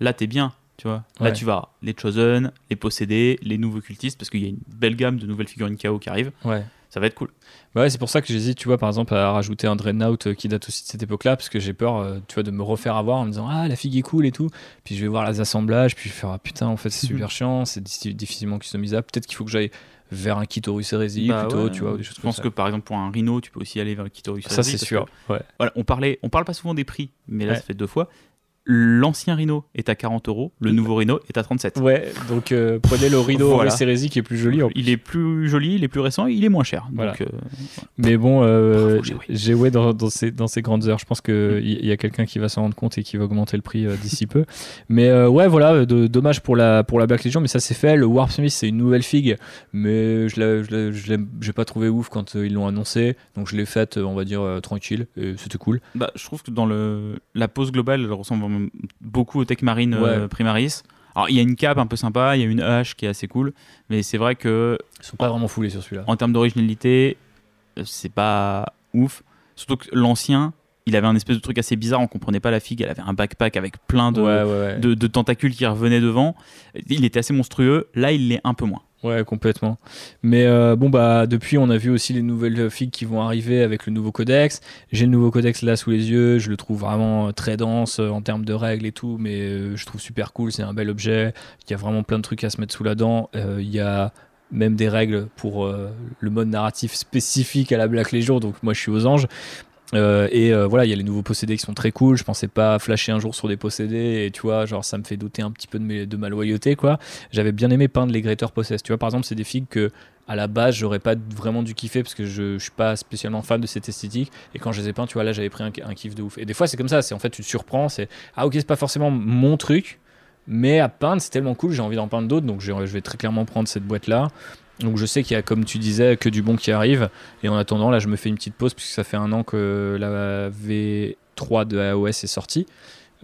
Là, t'es bien, tu vois. Là, Ouais. tu vas les Chosen, les Possédés, les nouveaux cultistes, parce qu'il y a une belle gamme de nouvelles figurines KO qui arrivent. Ouais. Ça va être cool. Bah ouais, c'est pour ça que j'hésite, tu vois, par exemple, à rajouter un Dreadnought euh, qui date aussi de cette époque-là, parce que j'ai peur, euh, tu vois, de me refaire avoir en me disant Ah, la figue est cool et tout. Puis je vais voir les assemblages, puis je vais faire Ah putain, en fait, c'est super chiant, c'est diffi- difficilement customisable. Peut-être qu'il faut que j'aille vers un kit Horus Heresy Bah plutôt, ouais. tu vois, ou des choses Je comme pense ça. que par exemple, pour un Rhino, tu peux aussi aller vers le kit Horus Ça, Heresy, c'est sûr. que, Ouais. Voilà, on, parlait, on parle pas souvent des prix, mais là, ça fait deux fois. L'ancien Rhino est à 40 euros, le nouveau Rhino est à 37. Ouais, donc euh, prenez le Rhino Voilà. Heresy qui est plus joli. en Il est plus joli, il est plus récent, il est moins cher. Voilà. Donc, euh, Mais bon, euh, Bravo, Géway. Géway dans, dans, ces, dans ces grandes heures, je pense Mm. qu'il y, a quelqu'un qui va s'en rendre compte et qui va augmenter le prix euh, d'ici peu. Mais euh, ouais, voilà, de- dommage pour la, pour la Black Legion, mais ça c'est fait. Le Warp Smith, c'est une nouvelle figue, mais je l'ai- j'ai pas trouvé ouf quand euh, ils l'ont annoncé. Donc je l'ai faite, euh, on va dire, euh, tranquille, et c'était cool. Bah, je trouve que dans le, la pose globale, elle ressemble vraiment beaucoup au Tech Marine euh, Ouais. Primaris. Alors, il y a une cape un peu sympa, il y a une hache qui est assez cool, mais c'est vrai que Ils sont pas vraiment foulés sur celui-là. en termes d'originalité, euh, c'est pas ouf. Surtout que l'ancien, il avait un espèce de truc assez bizarre, on comprenait pas la figue, elle avait un backpack avec plein de, ouais, ouais, ouais. de, de tentacules qui revenaient devant. Il était assez monstrueux, là il l'est un peu moins. Ouais, complètement. Mais euh, bon, bah, depuis, on a vu aussi les nouvelles figues qui vont arriver avec le nouveau codex. J'ai le nouveau codex là sous les yeux. Je le trouve vraiment euh, très dense euh, en termes de règles et tout, mais je trouve super cool. C'est un bel objet. Il y a vraiment plein de trucs à se mettre sous la dent. Il y a même des règles pour le mode narratif spécifique à la Black Legion. Donc, moi, je suis aux anges. Euh, et euh, voilà, il y a les nouveaux possédés qui sont très cool. Je pensais pas flasher un jour sur des possédés, et tu vois, genre ça me fait douter un petit peu de, ma loyauté, quoi. J'avais bien aimé peindre les Greater Possess. Tu vois, par exemple, c'est des figues que à la base j'aurais pas vraiment dû kiffer parce que je, suis pas spécialement fan de cette esthétique. Et quand je les ai peints, tu vois, là j'avais pris un, kiff de ouf. Et des fois, c'est comme ça. C'est en fait, tu te surprends. C'est ah ok, c'est pas forcément mon truc, mais à peindre, c'est tellement cool. J'ai envie d'en peindre d'autres, donc je vais très clairement prendre cette boîte là. Donc je sais qu'il y a, comme tu disais, que du bon qui arrive. Et en attendant, là, je me fais une petite pause puisque ça fait un an que la V3 de iOS est sortie.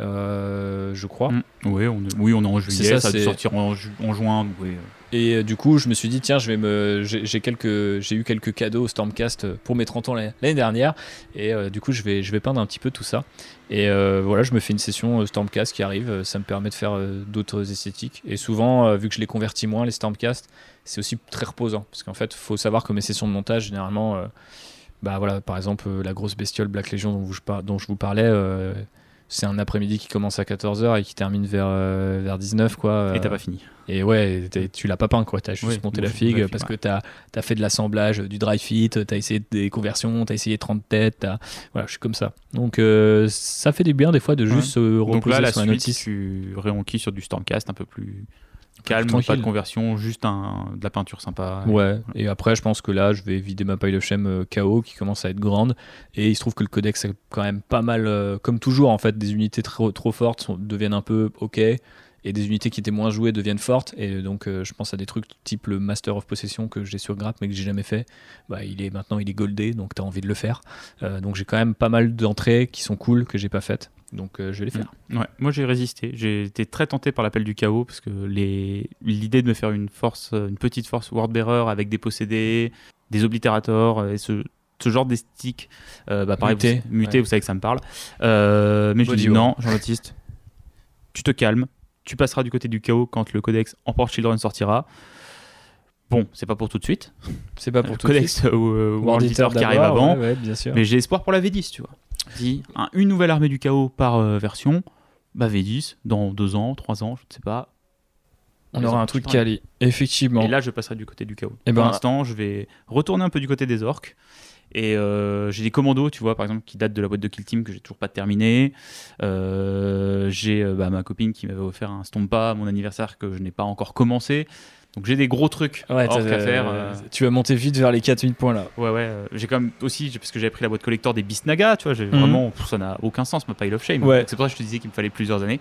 Euh, je crois. Mm. Oui, on est, oui, on est en juillet, ça, ça, a dû sortir en, ju- en juin. oui. Et euh, du coup, je me suis dit, tiens, je vais me, j'ai j'ai quelques, j'ai eu quelques cadeaux au Stormcast euh, pour mes 30 ans l'année dernière, et euh, du coup, je vais, je vais peindre un petit peu tout ça. Et voilà, je me fais une session Stormcast qui arrive, ça me permet de faire d'autres esthétiques. Et souvent, vu que je les convertis moins les Stormcast, c'est aussi très reposant, parce qu'en fait, faut savoir que mes sessions de montage, généralement, euh, bah voilà, par exemple, euh, la grosse bestiole Black Legion dont, je par- dont je vous parlais. euh, c'est un après-midi qui commence à 14h et qui termine vers, vers 19 quoi. Et t'as pas fini. et ouais, tu l'as pas peint quoi, t'as juste Oui, monté la figue parce que t'as as fait de l'assemblage, du dry fit, t'as essayé des conversions, t'as essayé 30 têtes, voilà, je suis comme ça. Donc ça fait du bien des fois de Ouais. juste se reposer Donc là, la sur la suite, notice. tu réenquilles sur du Stormcast un peu plus calme, tranquille. pas de conversion, juste un, de la peinture sympa. Ouais, et après je pense que là je vais vider ma pile of shame euh, KO qui commence à être grande et il se trouve que le codex est quand même pas mal, euh, comme toujours en fait, des unités trop, trop fortes sont- deviennent un peu ok et des unités qui étaient moins jouées deviennent fortes et donc euh, je pense à des trucs type le Master of Possession que j'ai sur Grapp mais que j'ai jamais fait, bah, il est maintenant il est goldé donc t'as envie de le faire. Euh, donc j'ai quand même pas mal d'entrées qui sont cool que j'ai pas faites donc euh, je vais les faire. Ouais, moi j'ai résisté. J'ai été très tenté par l'appel du chaos parce que les... l'idée de me faire une force, une petite force Wordbearer avec des possédés, des oblitérators euh, et ce, ce genre d'esthétique, euh, bah pareil, Muté, vous, muté, ouais. vous savez que ça me parle. Euh, mais je Body dis horror. non, Jean-Baptiste, tu te calmes, tu passeras du côté du chaos quand le codex Emperor Children sortira. Bon, c'est pas pour tout de suite. C'est pas le pour tout de codex suite. euh, World World Eater qui arrive avant. ouais, ouais, bien sûr. Mais j'ai espoir pour la V10, tu vois. Un- une nouvelle armée du chaos par euh, version, bah V10, dans deux ans, trois ans, je ne sais pas. On aura un truc calé, effectivement. Et là, je passerai du côté du chaos. Eh pour ben- l'instant, je vais retourner un peu du côté des orques. Et euh, j'ai des commandos, tu vois, par exemple, qui datent de la boîte de Kill Team que j'ai toujours pas terminé. Euh, j'ai euh, bah, ma copine qui m'avait offert un Stompa à mon anniversaire que je n'ai pas encore commencé. Donc j'ai des gros trucs Ouais, orques t'as- à faire. euh, Tu vas monter vite vers les 4000 points là. Ouais, ouais. euh, J'ai quand même aussi, parce que j'avais pris la boîte collector des Bisnaga, tu vois, j'ai Mhm. vraiment, pff, ça n'a aucun sens, ma pile of shame. Ouais. C'est pour ça que je te disais qu'il me fallait plusieurs années.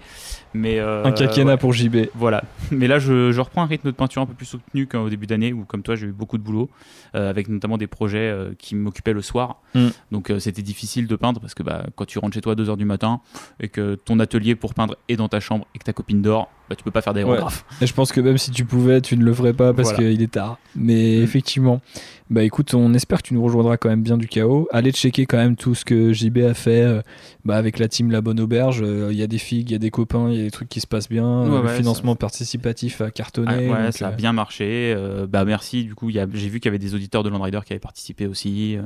Mais, euh, un quinquennat ouais, pour JB. Voilà. Mais là, je, je reprends un rythme de peinture un peu plus soutenu qu'au début d'année, où comme toi, j'ai eu beaucoup de boulot, euh, avec notamment des projets qui m'occupaient le soir. Mhm. Donc c'était difficile de peindre, parce que bah, quand tu rentres chez toi à 2h du matin, et que ton atelier pour peindre est dans ta chambre, et que ta copine dort, bah, tu peux pas faire d'aérographe. Et je pense que même si tu pouvais, tu ne le ferais pas parce Voilà. qu'il est tard. Mais Mm. effectivement, bah écoute, on espère que tu nous rejoindras quand même bien du chaos. Allez checker quand même tout ce que JB a fait euh, bah, avec la team La Bonne Auberge. Euh, Il y a des figues, il y a des copains, il y a des trucs qui se passent bien. Ouais, Euh, le financement participatif a cartonné. Ah, ouais, donc, ça a bien marché. Bah merci. Du coup, j'ai vu qu'il y avait des auditeurs de Landrider qui avaient participé aussi.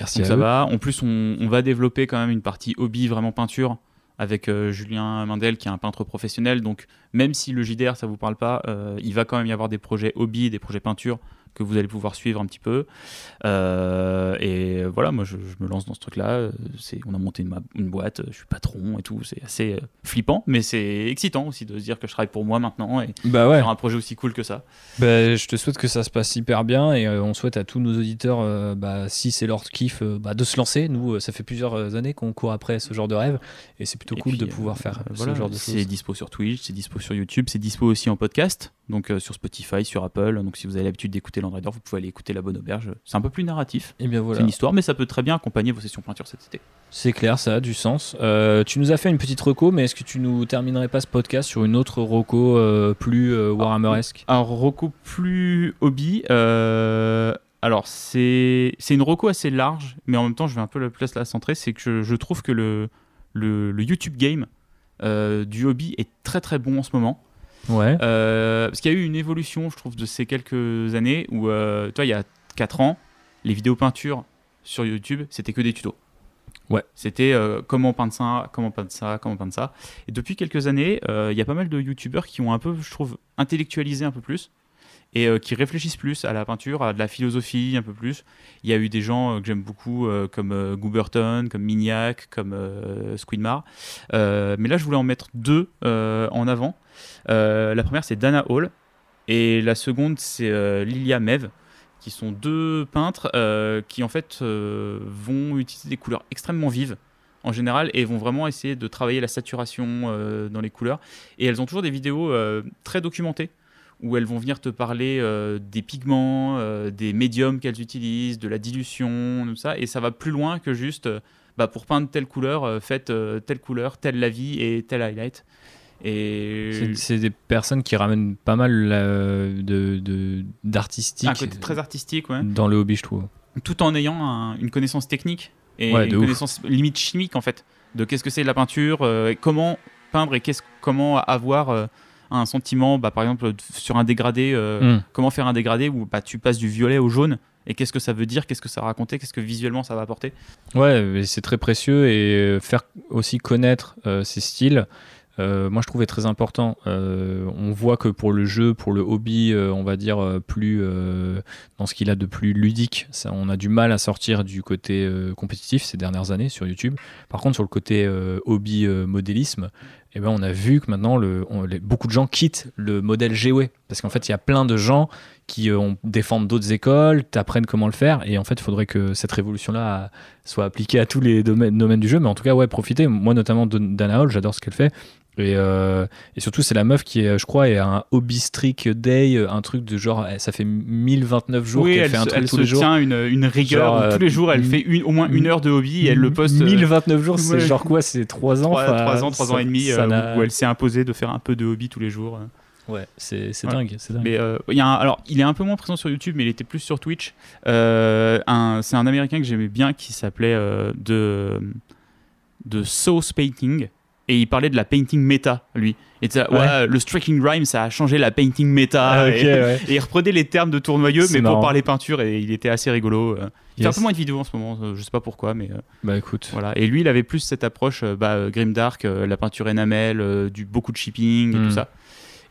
Merci Donc à ça eux. va. En plus, on, on va développer quand même une partie hobby, vraiment peinture, avec euh, Julien Mindel, qui est un peintre professionnel. Donc, même si le JDR, ça vous parle pas, euh, il va quand même y avoir des projets hobby, des projets peinture que vous allez pouvoir suivre un petit peu. Euh, et voilà, moi, je, je me lance dans ce truc-là. C'est, on a monté une, boîte, je suis patron et tout. C'est assez euh, flippant, mais c'est excitant aussi de se dire que je travaille pour moi maintenant et Bah ouais. faire un projet aussi cool que ça. Bah, je te souhaite que ça se passe hyper bien et euh, on souhaite à tous nos auditeurs, euh, bah, si c'est leur kiff, bah, de se lancer. Nous, ça fait plusieurs années qu'on court après ce genre de rêve et c'est plutôt Et cool puis, de pouvoir faire ce genre de C'est choses. dispo sur Twitch, c'est dispo sur YouTube, c'est dispo aussi en podcast, donc sur Spotify, sur Apple. Donc si vous avez l'habitude d'écouter Vous pouvez aller écouter La Bonne Auberge. C'est un peu plus narratif. Et bien C'est une histoire, mais ça peut très bien accompagner vos sessions peinture cet été. c'est clair, ça a du sens. Euh, tu nous as fait une petite reco, mais est-ce que tu nous terminerais pas ce podcast sur une autre reco euh, plus euh, Warhammeresque Un Rocco plus hobby. euh, alors c'est c'est une Rocco assez large, mais en même temps je vais un peu la place la centrer. C'est que je, je trouve que le, le, le YouTube game du hobby est très très bon en ce moment. Ouais. Euh, parce qu'il y a eu une évolution, je trouve, de ces quelques années où, euh, toi, il y a 4 ans, les vidéos peinture sur YouTube, c'était que des tutos. Ouais. C'était euh, comment peindre ça, comment peindre ça, comment peindre ça. Et depuis quelques années, euh, il y a pas mal de YouTubeurs qui ont un peu, je trouve, intellectualisé un peu plus et euh, qui réfléchissent plus à la peinture, à de la philosophie un peu plus. Il y a eu des gens euh, que j'aime beaucoup, euh, comme Gooberton, comme Mignac, comme Squidmar. Mais là, je voulais en mettre deux en avant. La première, c'est Dana Hall. Et la seconde, c'est Lilia Mev, qui sont deux peintres qui, en fait, vont utiliser des couleurs extrêmement vives en général et vont vraiment essayer de travailler la saturation dans les couleurs. Et elles ont toujours des vidéos très documentées où elles vont venir te parler euh, des pigments, euh, des médiums qu'elles utilisent, de la dilution, tout ça, et ça va plus loin que juste euh, bah, pour peindre telle couleur, faites telle couleur, telle la vie et tel highlight. Et c'est des personnes qui ramènent pas mal de d'artistique. Un côté très artistique, ouais. Dans le hobby, je trouve. Tout en ayant une connaissance technique et une connaissance limite chimique en fait de qu'est-ce que c'est la peinture, comment peindre et comment avoir un sentiment, bah, par exemple sur un dégradé, euh, hmm. comment faire un dégradé où bah, tu passes du violet au jaune et qu'est-ce que ça veut dire, qu'est-ce que ça raconter, qu'est-ce que visuellement ça va apporter? Ouais, c'est très précieux et euh, faire aussi connaître euh, ces styles. moi, je trouvais très important. on voit que pour le jeu, pour le hobby, on va dire plus dans ce qu'il a de plus ludique, ça, on a du mal à sortir du côté compétitif ces dernières années sur YouTube. Par contre, sur le côté hobby modélisme, eh ben on a vu que maintenant le, beaucoup de gens quittent le modèle GW parce qu'en fait il y a plein de gens qui euh, défendent d'autres écoles, t'apprennent comment le faire. Et en fait il faudrait que cette révolution là soit appliquée à tous les domaines, du jeu. Mais en tout cas ouais profitez. Moi notamment d'Anna Hall j'adore ce qu'elle fait et, euh, et, surtout, c'est la meuf qui est, je crois, est un hobby streak day, un truc de genre, ça fait 1029 jours qu'elle fait un truc tous les jours. tient une, une rigueur. tous les jours, elle fait une, au moins une heure de hobby et elle le poste. 1029 euh, jours, c'est genre quoi C'est 3 ans 3, ans, 3 ans et demi, euh, où elle s'est imposée de faire un peu de hobby tous les jours. Ouais, c'est dingue, dingue. Mais y a alors, il est un peu moins présent sur YouTube, mais il était plus sur Twitch. c'est un américain que j'aimais bien qui s'appelait de, de Sauce Painting et il parlait de la painting méta, lui. Et ouais. le striking rhyme, ça a changé la painting méta. Ah, et, il reprenait les termes de tournoyeux, mais pour parler peinture, et il était assez rigolo. Euh. Il fait un peu moins de vidéos en ce moment, euh, je sais pas pourquoi, mais. Euh, bah écoute. Voilà. Et lui, il avait plus cette approche, bah, Grimdark, la peinture enamel, du beaucoup de shipping et tout hmm. ça.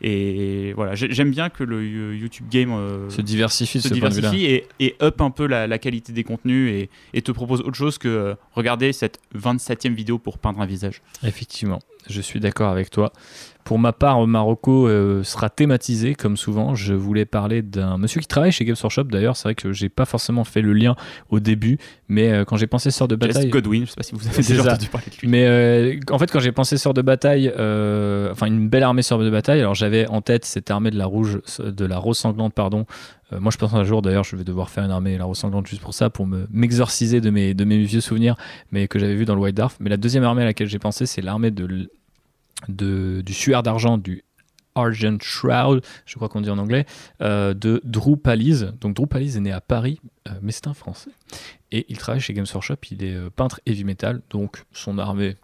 Et voilà, j'aime bien que le YouTube Game euh, se diversifie, se diversifie et, et, up un peu la, qualité des contenus et, et, te propose autre chose que euh, regarder cette 27e vidéo pour peindre un visage. Effectivement, je suis d'accord avec toi. Pour ma part, Marocco euh, sera thématisé, comme souvent. Je voulais parler d'un monsieur qui travaille chez Games Workshop. D'ailleurs, c'est vrai que j'ai pas forcément fait le lien au début, mais euh, quand j'ai pensé Sort de bataille. Godwin, je sais pas si vous avez déjà entendu parler de lui. Mais euh, en fait, quand j'ai pensé Sort de bataille, enfin une belle armée Sort de bataille, alors j'avais en tête cette armée de la rouge, de la rose sanglante, pardon. moi, je pense un jour, d'ailleurs, je vais devoir faire une armée de la rose sanglante juste pour ça, pour me m'exorciser de mes, de mes vieux souvenirs, mais que j'avais vu dans le White Dwarf. Mais la deuxième armée à laquelle j'ai pensé, c'est l'armée de de, du suaire d'argent, du Argent Shroud, je crois qu'on dit en anglais, euh, de Drew Palise. Donc Drew Palise est né à Paris, euh, mais c'est un Français. Et il travaille chez Games Workshop, il est euh, peintre heavy metal, donc son armée,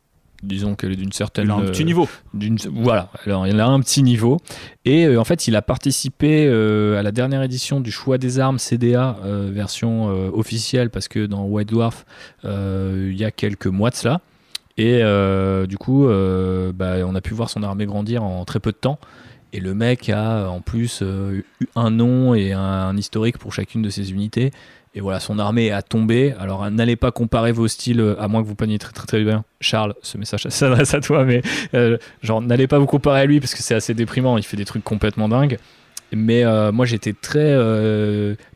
disons qu'elle est d'une certaine... un petit niveau. Voilà, alors il a un petit niveau. Et en fait, il a participé à la dernière édition du choix des armes CDA, version officielle, parce que dans White Dwarf, il y a quelques mois de cela. Et euh, du coup, euh, bah, on a pu voir son armée grandir en très peu de temps. Et le mec a en plus euh, eu un nom et un, historique pour chacune de ses unités. Et voilà, son armée a tombé. Alors, n'allez pas comparer vos styles, à moins que vous paniez très très très bien. Charles, ce message s'adresse à toi, mais genre, n'allez pas vous comparer à lui parce que c'est assez déprimant. Il fait des trucs complètement dingues. Mais moi, j'étais très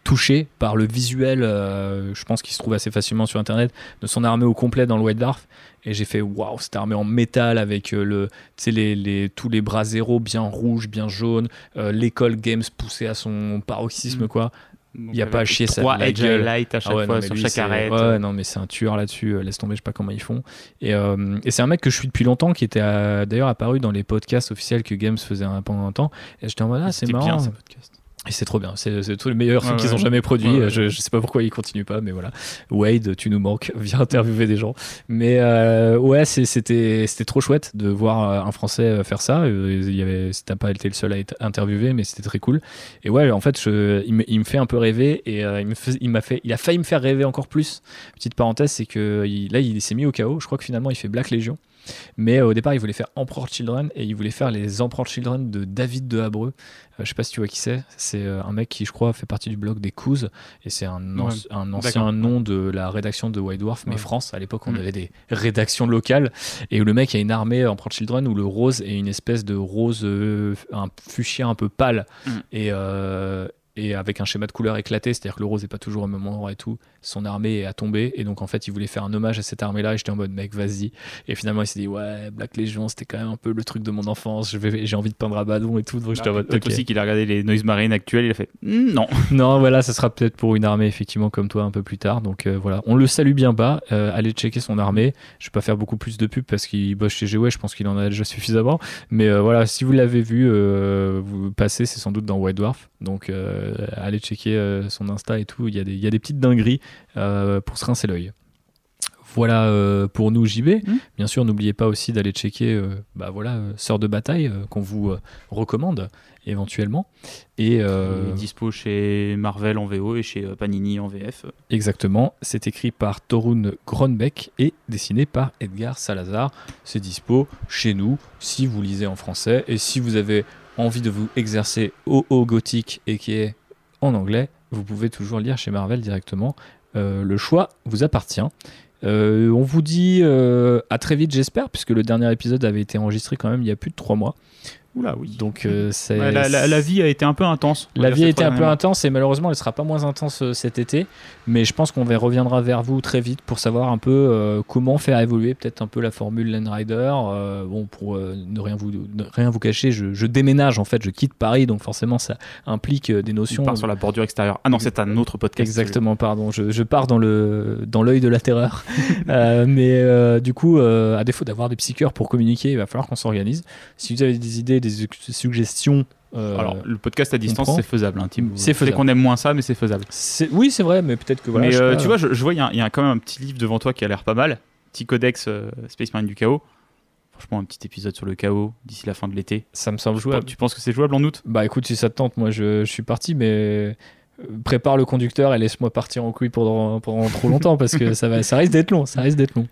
touché par le visuel, je pense qu'il se trouve assez facilement sur Internet, de son armée au complet dans le White Dwarf. Et j'ai fait waouh, cette armée en métal avec euh, le, les, les, tous les bras zéro bien rouges, bien jaunes, euh, l'école Games poussée à son paroxysme, mm. quoi. Il n'y a pas à chier ça. Edge light à chaque ah fois sur chaque arrêt. Ouais, non, mais c'est un tueur là-dessus. Euh, laisse tomber, je sais pas comment ils font. Et, et c'est un mec que je suis depuis longtemps, qui était d'ailleurs apparu dans les podcasts officiels que Games faisait pendant un temps. Et j'étais en mode, ah, c'est marrant. Bien, podcast. Et c'est trop bien, c'est tous les meilleurs trucs qu'ils ont jamais produits. je, je sais pas pourquoi ils continuent pas, mais voilà. Wade, tu nous manques, viens interviewer des gens. Mais euh, ouais, c'était trop chouette de voir euh, un Français euh, faire ça. Il y avait, t'as pas été le seul à être interviewé, mais c'était très cool. Et ouais, en fait, je, il, me, il, me, fait un peu rêver et il m'a fait, il a failli me faire rêver encore plus. Petite parenthèse, c'est que là, il s'est mis au chaos. Je crois que finalement, il fait Black Legion. Mais au départ, il voulait faire Emperor Children et il voulait faire les Emperor Children de David de Habreux. Euh, je sais pas si tu vois qui c'est. C'est euh, un mec qui, je crois, fait partie du blog des Couz et c'est un, un, ancien nom de la rédaction de White Dwarf, mais France. À l'époque, on mm. avait des rédactions locales et où le mec a une armée Emperor Children où le rose est une espèce de rose, euh, un fuchsia un peu pâle. Mm. Et, et avec un schéma de couleur éclaté, c'est-à-dire que le rose n'est pas toujours au même endroit et tout. Son armée a tombé et donc en fait il voulait faire un hommage à cette armée-là et j'étais en mode mec vas-y. Et finalement il s'est dit ouais Black Legion c'était quand même un peu le truc de mon enfance, j'ai envie de peindre à Badon et tout. Donc j'étais en mode Peut-être aussi qu'il a regardé les Noise Marine actuels, il a fait Hmm, non. non voilà ça sera peut-être pour une armée effectivement comme toi un peu plus tard. Donc euh, voilà on le salue bien bas, euh, allez checker son armée. Je vais pas faire beaucoup plus de pub parce qu'il bosse chez GW, je pense qu'il en a déjà suffisamment. Mais euh, voilà si vous l'avez vu vous passez c'est sans doute dans White Dwarf. Donc allez checker son Insta et tout, il y, a des, il y a des petites dingueries pour se rincer l'œil. Voilà euh, pour nous JB. Hmm. Bien sûr, n'oubliez pas aussi d'aller checker euh, bah voilà, euh, Sœur de bataille qu'on vous recommande éventuellement. Et dispo chez Marvel en VO et chez Panini en VF. Exactement. C'est écrit par Torun Gronbeck et dessiné par Edgar Salazar. C'est dispo chez nous si vous lisez en français et si vous avez envie de vous exercer au haut gothique et qui est en anglais, vous pouvez toujours lire chez Marvel directement. le choix vous appartient. Euh, on vous dit euh, à très vite, j'espère, puisque le dernier épisode avait été enregistré quand même il y a plus de trois mois. Oula, oui. Donc, euh, c'est, la, vie a été un peu intense. La vie a été un peu intense et malheureusement, elle sera pas moins intense euh, cet été. Mais je pense qu'on reviendra vers vous très vite pour savoir un peu euh, comment faire évoluer peut-être un peu la formule Land Rider. bon, pour ne, rien vous, rien vous cacher, je, déménage en fait, je quitte Paris, donc forcément, ça implique des notions. On part sur la bordure extérieure. Ah non, c'est un autre podcast. Exactement, pardon. Je, pars dans, le, dans l'œil de la terreur. mais du coup, à défaut d'avoir des psycheurs pour communiquer, il va falloir qu'on s'organise. Si vous avez des idées, des suggestions euh, Alors, le podcast à distance, c'est faisable. Hein, c'est faisable. qu'on aime moins ça, mais c'est faisable. Oui, c'est vrai, mais peut-être que voilà. Mais euh, tu vois, je, vois, il y, a quand même un petit livre devant toi qui a l'air pas mal. Petit codex euh, Space Marine du chaos. Franchement, un petit épisode sur le chaos d'ici la fin de l'été. Ça me semble jouable. Tu penses que c'est jouable en août? Bah écoute, si ça te tente, moi je, je suis parti, mais prépare le conducteur et laisse-moi partir en couille pendant, pendant trop longtemps parce que ça, va, ça risque d'être long. Ça risque d'être long.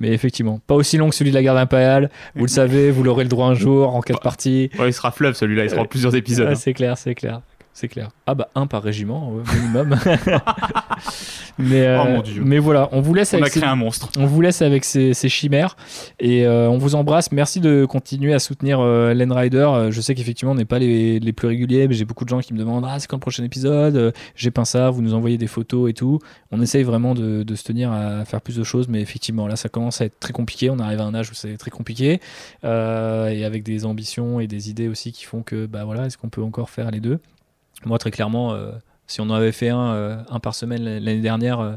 Mais effectivement, pas aussi long que celui de la garde impériale. Vous le savez, vous l'aurez le droit un jour en quatre parties. Ouais, il sera fleuve celui-là, il sera en plusieurs épisodes. Hein. C'est clair, c'est clair c'est clair. Ah bah un par régiment minimum. mais, euh, oh mais voilà, on vous laisse on avec a créé un monstre. On vous laisse avec ces, chimères et euh, on vous embrasse. Merci de continuer à soutenir euh, Len Rider. Je sais qu'effectivement on n'est pas les, les, plus réguliers, mais j'ai beaucoup de gens qui me demandent ah c'est quand le prochain épisode? J'ai peint ça, vous nous envoyez des photos et tout. On essaye vraiment de, de, se tenir à faire plus de choses, mais effectivement là ça commence à être très compliqué. On arrive à un âge où c'est très compliqué et avec des ambitions et des idées aussi qui font que bah voilà est-ce qu'on peut encore faire les deux? Moi, très clairement, euh, si on en avait fait un, euh, un par semaine l'année dernière euh,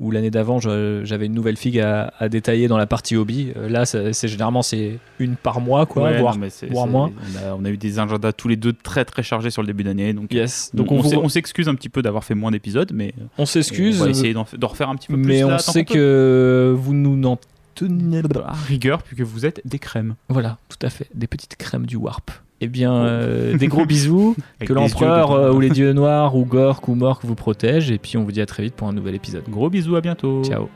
ou l'année d'avant, j'avais une nouvelle figue à, détailler dans la partie hobby. là, c'est généralement c'est une par mois, quoi, voire, moins. On a, eu des agendas tous les deux très très chargés sur le début d'année, donc, yes. donc on, s'excuse un petit peu d'avoir fait moins d'épisodes, mais on s'excuse. On va essayer d'en refaire un petit peu plus. Mais on sait que vous nous à rigueur puisque vous êtes des crèmes. Voilà, tout à fait, des petites crèmes du warp. Eh bien, euh, des gros bisous, que l'empereur euh, ou les dieux noirs ou Gork ou Mork vous protègent, et puis on vous dit à très vite pour un nouvel épisode. Gros bisous, à bientôt. Ciao.